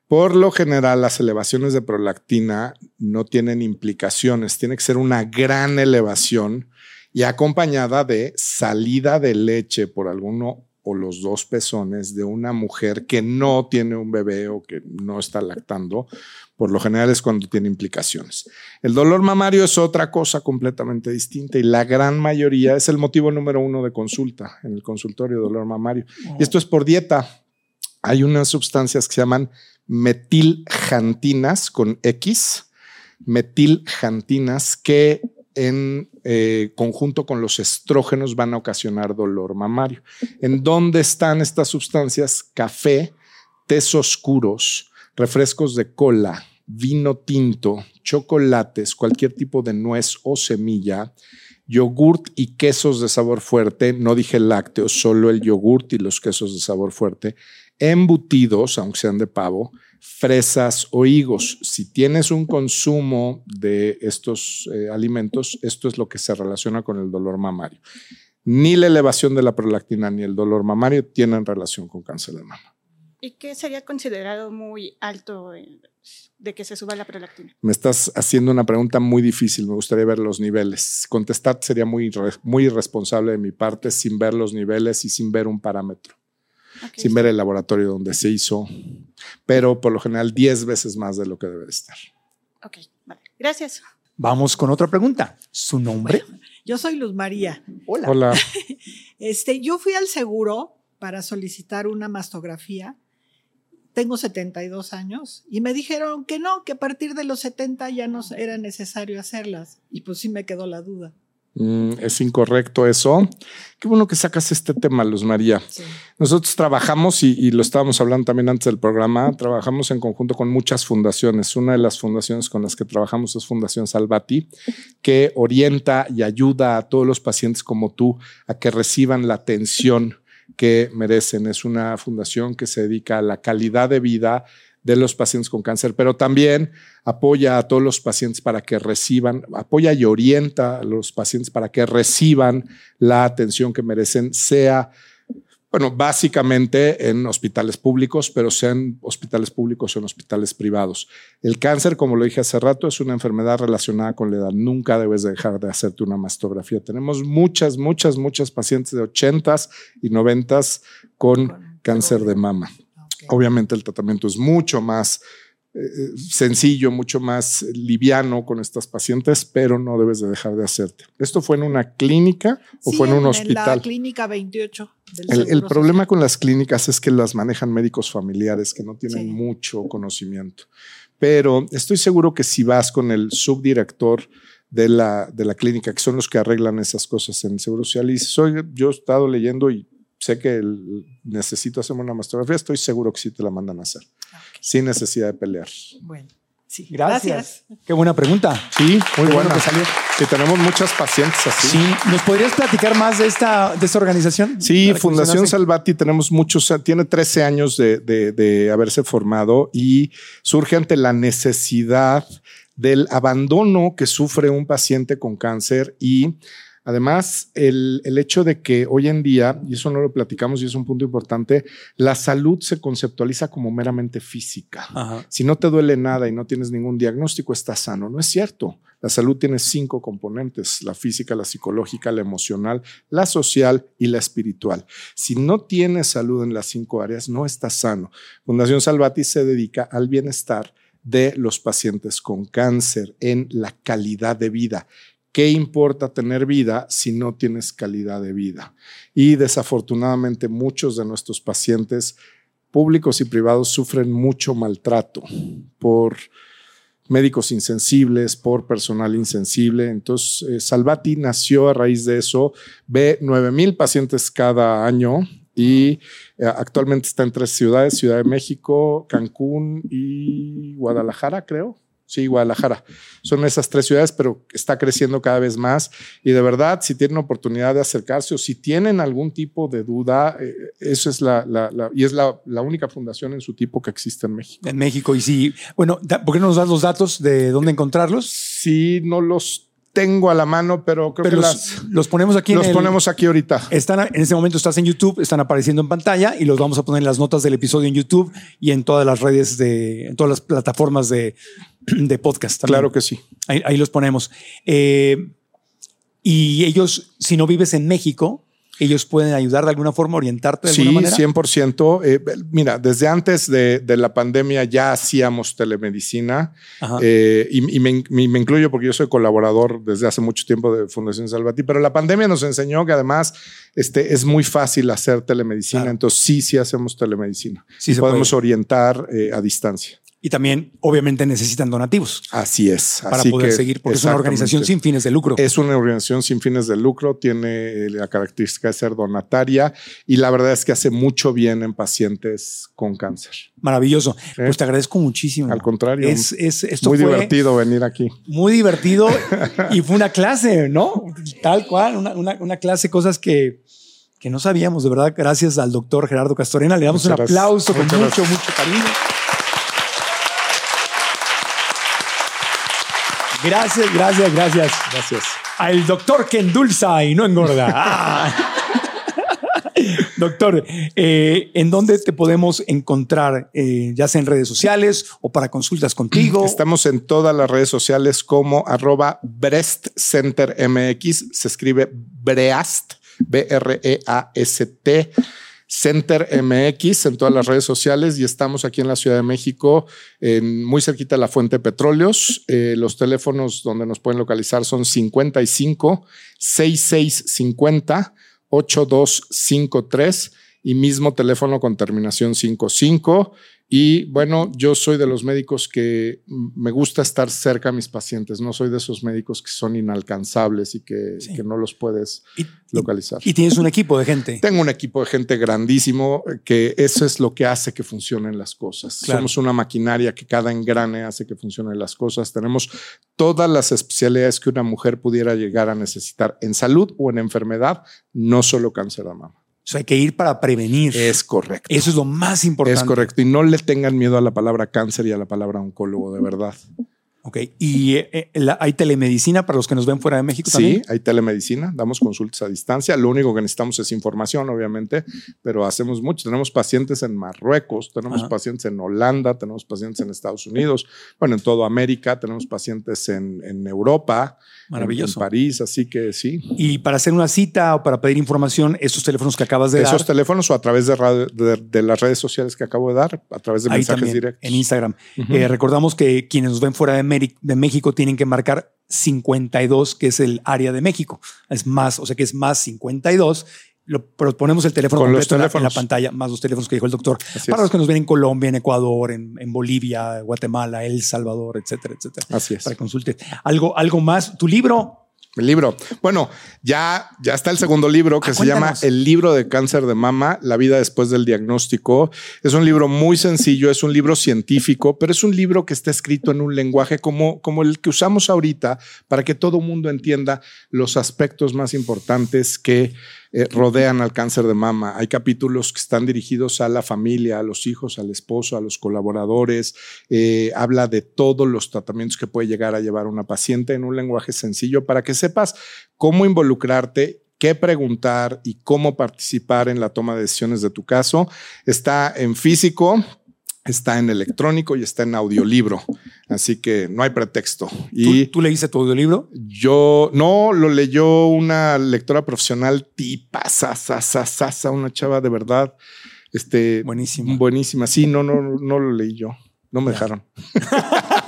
B: Por lo general, las elevaciones de prolactina no tienen implicaciones, tiene que ser una gran elevación y acompañada de salida de leche por alguno o los dos pezones de una mujer que no tiene un bebé o que no está lactando, por lo general es cuando tiene implicaciones. El dolor mamario es otra cosa completamente distinta y la gran mayoría es el motivo número uno de consulta en el consultorio dolor mamario. Y esto es por dieta. Hay unas sustancias que se llaman metiljantinas con X, metiljantinas que en eh, conjunto con los estrógenos van a ocasionar dolor mamario. ¿En dónde están estas sustancias? Café, tés oscuros, refrescos de cola, vino tinto, chocolates, cualquier tipo de nuez o semilla, yogurt y quesos de sabor fuerte, no dije lácteos, solo el yogurt y los quesos de sabor fuerte, embutidos, aunque sean de pavo, fresas o higos. Si tienes un consumo de estos eh, alimentos, esto es lo que se relaciona con el dolor mamario. Ni la elevación de la prolactina ni el dolor mamario tienen relación con cáncer de mama.
E: ¿Y qué sería considerado muy alto de que se suba la prolactina?
B: Me estás haciendo una pregunta muy difícil. Me gustaría ver los niveles. Contestar sería muy, muy irresponsable de mi parte sin ver los niveles y sin ver un parámetro sin ver el laboratorio donde se hizo, pero por lo general 10 veces más de lo que debe estar.
E: Ok, vale. Gracias.
A: Vamos con otra pregunta. ¿Su nombre?
F: yo soy Luz María.
A: Hola.
B: Hola.
F: Este, yo fui al seguro para solicitar una mastografía. Tengo 72 años y me dijeron que no, que a partir de los 70 ya no era necesario hacerlas. Y pues sí me quedó la duda.
B: Mm, es incorrecto eso. Qué bueno que sacas este tema, Luz María. Nosotros trabajamos, y, lo estábamos hablando también antes del programa, trabajamos en conjunto con muchas fundaciones. Una de las fundaciones con las que trabajamos es Fundación Salvati, que orienta y ayuda a todos los pacientes como tú a que reciban la atención que merecen. Es una fundación que se dedica a la calidad de vida de los pacientes con cáncer, pero también apoya a todos los pacientes para que reciban, apoya y orienta a los pacientes para que reciban la atención que merecen, sea, bueno, básicamente en hospitales públicos, pero sean hospitales públicos o en hospitales privados. El cáncer, como lo dije hace rato, es una enfermedad relacionada con la edad. Nunca debes dejar de hacerte una mastografía. Tenemos muchas, muchas, muchas pacientes de 80 y 90 con cáncer de mama. Obviamente el tratamiento es mucho más eh, sencillo, mucho más liviano con estas pacientes, pero no debes de dejar de hacerte. ¿Esto fue en una clínica o fue en un hospital? En
F: la clínica 28.
B: el, problema con las clínicas es que las manejan médicos familiares que no tienen mucho conocimiento. Pero estoy seguro que si vas con el subdirector de la, de la clínica, que son los que arreglan esas cosas en Seguro Social, y soy, yo he estado leyendo y sé que necesito hacerme una mastografía, estoy seguro que sí te la mandan a hacer, sin necesidad de pelear.
F: Bueno. Sí,
A: gracias. Qué buena pregunta.
B: Sí, muy buena. que salió. Sí, tenemos muchas pacientes así.
A: Sí, ¿nos podrías platicar más de esta, de esta organización?
B: Sí, Fundación Salvati, tenemos muchos, tiene 13 años de, de haberse formado y surge ante la necesidad del abandono que sufre un paciente con cáncer y Además, el, hecho de que hoy en día, y eso no lo platicamos y es un punto importante, la salud se conceptualiza como meramente física. Si no te duele nada y no tienes ningún diagnóstico, estás sano. No es cierto. La salud tiene cinco componentes, la física, la psicológica, la emocional, la social y la espiritual. Si no tienes salud en las cinco áreas, no estás sano. Fundación Salvati se dedica al bienestar de los pacientes con cáncer en la calidad de vida. ¿Qué importa tener vida si no tienes calidad de vida? Y desafortunadamente muchos de nuestros pacientes públicos y privados sufren mucho maltrato por médicos insensibles, por personal insensible. Entonces, eh, Salvati nació a raíz de eso, ve 9 mil pacientes cada año y eh, actualmente está en tres ciudades, Ciudad de México, Cancún y Guadalajara, creo. Sí, Guadalajara. Son esas tres ciudades, pero está creciendo cada vez más. Y de verdad, si tienen oportunidad de acercarse o si tienen algún tipo de duda, eh, eso es la, la- la- y es la, la única fundación en su tipo que existe en México.
A: En México. Y sí, bueno, da- ¿por qué no nos das los datos de dónde encontrarlos?
B: Sí, no los tengo a la mano, pero creo
A: Pero
B: que
A: los,
B: las,
A: los ponemos aquí en
B: los
A: el-
B: ponemos aquí ahorita.
A: Están en este momento estás en YouTube, están apareciendo en pantalla y los vamos a poner en las notas del episodio en YouTube y en todas las redes de, en todas las plataformas de, de podcast. también.
B: Claro que sí.
A: Ahí, ahí los ponemos. Eh, y ellos, si no vives en México, ellos pueden ayudar de alguna forma, orientarte de
B: Sí,
A: alguna manera.
B: 100%. Eh, mira, desde antes de, de la pandemia ya hacíamos telemedicina eh, y, y me, incluyo porque yo soy colaborador desde hace mucho tiempo de Fundación Salvatí, pero la pandemia nos enseñó que además este, es muy fácil hacer telemedicina,
A: Claro.
B: entonces sí, sí hacemos telemedicina.
A: Sí
B: Y podemos
A: puede.
B: orientar eh, a distancia.
A: Y también, obviamente, necesitan donativos
B: Así es.
A: para
B: así
A: poder
B: que,
A: seguir, porque es una organización sin fines de lucro.
B: Es una organización sin fines de lucro, tiene eh, la característica de ser donataria y la verdad es que hace mucho bien en pacientes con cáncer.
A: Maravilloso. Pues te agradezco muchísimo.
B: Al contrario,
A: Es, es- esto
B: muy
A: fue
B: divertido venir aquí.
A: muy divertido y fue una clase, ¿no? Tal cual, una, una- una clase, cosas que, que no sabíamos, de verdad. Gracias al doctor Gerardo Castorena. Le damos
B: Muchas
A: un
B: gracias.
A: aplauso con
B: Muchas
A: mucho,
B: gracias.
A: mucho cariño. Gracias, gracias, gracias.
B: Gracias.
A: Al doctor que endulza y no engorda. Ah. Doctor, eh, ¿en dónde te podemos encontrar? Eh, ya sea en redes sociales o para consultas contigo.
B: Estamos en todas las redes sociales como arroba Breast Center MX. Se escribe Breast, B-R-E-A-S-T. Center MX en todas las redes sociales y estamos aquí en la Ciudad de México, muy cerquita de la Fuente Petróleos. Eh, los teléfonos donde nos pueden localizar son 55 6650 8253 y mismo teléfono con terminación 55. Y bueno, yo soy de los médicos que me gusta estar cerca a mis pacientes. No soy de esos médicos que son inalcanzables y que,
A: Sí.
B: que no los puedes
A: Y-
B: localizar.
A: Y tienes un equipo de gente.
B: Tengo un equipo de gente grandísimo eh, que eso es lo que hace que funcionen las cosas.
A: Claro.
B: Somos una maquinaria que cada engrane hace que funcionen las cosas. Tenemos todas las especialidades que una mujer pudiera llegar a necesitar en salud o en enfermedad, no solo cáncer de mama.
A: O sea, hay que ir para prevenir.
B: Es correcto.
A: Eso es lo más importante.
B: Es correcto. Y no le tengan miedo a la palabra cáncer y a la palabra oncólogo, de verdad.
A: Ok. Y eh, eh, la- hay telemedicina para los que nos ven fuera de México
B: Sí,
A: también.
B: hay telemedicina, damos consultas a distancia. Lo único que necesitamos es información, obviamente, pero hacemos mucho. Tenemos pacientes en Marruecos, tenemos
A: Ajá.
B: pacientes en Holanda, tenemos pacientes en Estados Unidos, bueno, en toda América, tenemos pacientes en, en Europa, en-
A: Maravilloso.
B: En, París, así que sí.
A: Y para hacer una cita o para pedir información, estos teléfonos que acabas de
B: Esos
A: dar.
B: teléfonos o a través de, radio- de, de las redes sociales que acabo de dar, a través de
A: Ahí
B: mensajes
A: también,
B: directos.
A: en Instagram.
B: Ujú.
A: Eh, recordamos que quienes nos ven fuera de, de México tienen que marcar 52, que es el área de México. Es más, o sea que es más 52. Lo, pero ponemos el teléfono
B: Con
A: completo en la- en la,
B: teléfonos.
A: pantalla, más los teléfonos que dijo el doctor.
B: Así
A: para
B: es.
A: los que nos ven en Colombia, en Ecuador, en, en Bolivia, Guatemala, El Salvador, etcétera, etcétera.
B: Así es.
A: Para que consulte. Algo, algo más. Tu libro.
B: El libro. Bueno, ya, ya está el segundo libro que
A: Ah,
B: se llama. El libro de cáncer de mama, la vida después del diagnóstico. Es un libro muy sencillo, es un libro científico, pero es un libro que está escrito en un lenguaje como, como el que usamos ahorita para que todo mundo entienda los aspectos más importantes que eh, rodean al cáncer de mama. Hay capítulos que están dirigidos a la familia, a los hijos, al esposo, a los colaboradores. Eh, habla de todos los tratamientos que puede llegar a llevar una paciente en un lenguaje sencillo para que sepas cómo involucrarte qué preguntar y cómo participar en la toma de decisiones de tu caso. Está en físico, está en electrónico y está en audiolibro. Así que no hay pretexto. Y
A: ¿Tú, tú leíste tu audiolibro?
B: yo no lo leyó una lectora profesional tipa, una chava de verdad. Este,
A: Buenísimo.
B: Buenísima. Sí, no, no, no lo leí yo. No me dejaron.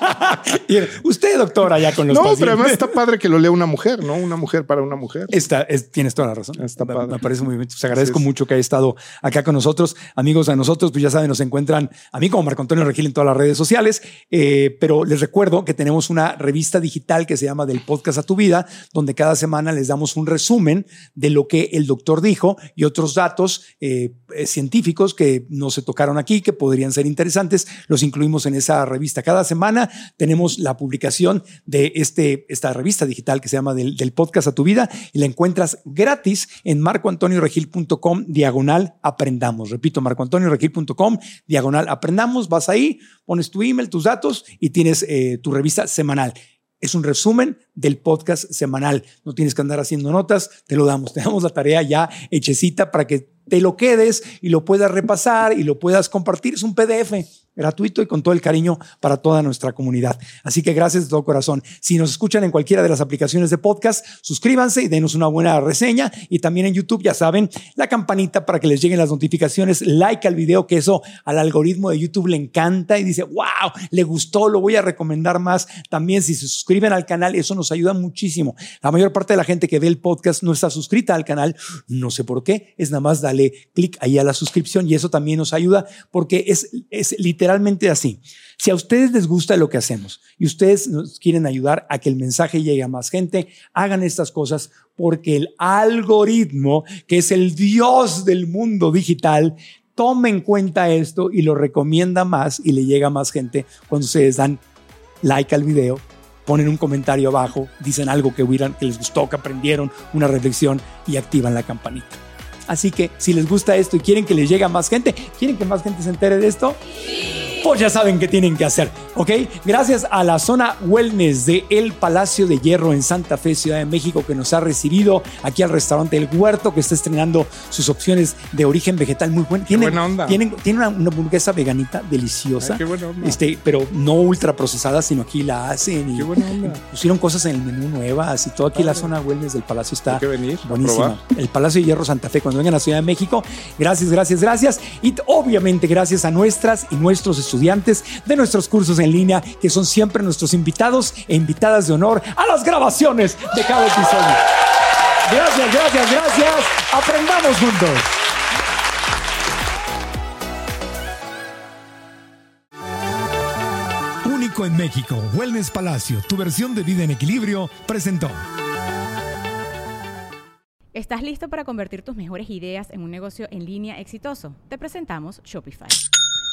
A: Y usted, doctora, ya con los
B: No,
A: pacientes.
B: pero además está padre que lo lea una mujer, ¿no? Una mujer para una mujer.
A: Está, es- tienes toda la razón.
B: Está padre.
A: me parece muy bien. Pues agradezco mucho que haya estado acá con nosotros. Amigos, a nosotros, pues ya saben, nos encuentran a mí como Marco Antonio Regil en todas las redes sociales. Eh, pero les recuerdo que tenemos una revista digital que se llama Del Podcast a tu Vida, donde cada semana les damos un resumen de lo que el doctor dijo y otros datos eh, eh, científicos que no se tocaron aquí, que podrían ser interesantes. Los incluimos en esa revista. Cada semana tenemos la publicación de este, esta revista digital que se llama Del, del Podcast a tu Vida y la encuentras gratis en marcoantonioregil.com diagonal aprendamos. Repito, marcoantonioregil.com diagonal aprendamos. Vas ahí, pones tu email, tus datos y tienes eh, tu revista semanal. Es un resumen del podcast semanal. No tienes que andar haciendo notas, te lo damos. Te damos la tarea ya hechecita para que te lo quedes y lo puedas repasar y lo puedas compartir. Es un PDF gratuito y con todo el cariño para toda nuestra comunidad. Así que gracias de todo corazón. Si nos escuchan en cualquiera de las aplicaciones de podcast, suscríbanse y denos una buena reseña. Y también en YouTube, ya saben, la campanita para que les lleguen las notificaciones, like al video, que eso al algoritmo de YouTube le encanta y dice, wow, le gustó, lo voy a recomendar más. También si se suscriben al canal, eso nos ayuda muchísimo. La mayor parte de la gente que ve el podcast no está suscrita al canal, no sé por qué, es nada más darle clic ahí a la suscripción y eso también nos ayuda porque es, es literalmente así. Si a ustedes les gusta lo que hacemos y ustedes nos quieren ayudar a que el mensaje llegue a más gente, hagan estas cosas porque el algoritmo, que es el dios del mundo digital, toma en cuenta esto y lo recomienda más y le llega a más gente cuando ustedes dan like al video, ponen un comentario abajo, dicen algo que, hubieran, que les gustó, que aprendieron, una reflexión y activan la campanita. Así que si les gusta esto y quieren que les llegue a más gente, quieren que más gente se entere de esto, pues ya saben qué tienen que hacer, ¿ok? Gracias a la zona wellness de El Palacio de Hierro en Santa Fe, Ciudad de México, que nos ha recibido aquí al restaurante El Huerto, que está estrenando sus opciones de origen vegetal muy buenas. Tienen,
B: buena onda.
A: Tienen, tienen una, una hamburguesa veganita deliciosa,
B: Ay, qué buena onda.
A: este, pero no ultra procesada, sino aquí la hacen y
B: Qué buena onda.
A: pusieron cosas en el menú nuevas y todo aquí la zona wellness del Palacio está
B: Hay que venir a
A: buenísima. El Palacio de Hierro Santa Fe, cuando vengan a la Ciudad de México. Gracias, gracias, gracias. Y obviamente gracias a nuestras y nuestros estudiantes de nuestros cursos en línea, que son siempre nuestros invitados e invitadas de honor a las grabaciones de cada episodio. Gracias, gracias, gracias. Aprendamos juntos.
G: Único en México, Wellness Palacio, tu versión de vida en equilibrio, presentó.
H: ¿Estás listo para convertir tus mejores ideas en un negocio en línea exitoso? Te presentamos Shopify.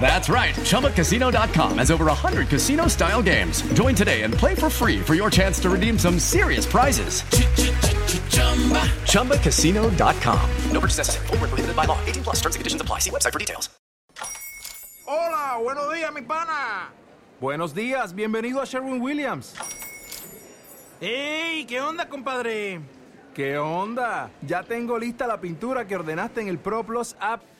I: That's right. ChumbaCasino.com has over 100 casino style games. Join today and play for free for your chance to redeem some serious prizes. ChumbaCasino.com. No purchase necessary. Forward, prohibited by law. 18 plus terms and conditions apply. See website for details.
J: Hola, buenos días, mi pana.
K: Buenos días, bienvenido a Sherwin Williams.
J: ¡Ey! ¿Qué onda, compadre?
K: ¿Qué onda? Ya tengo lista la pintura que ordenaste en el ProPlus app.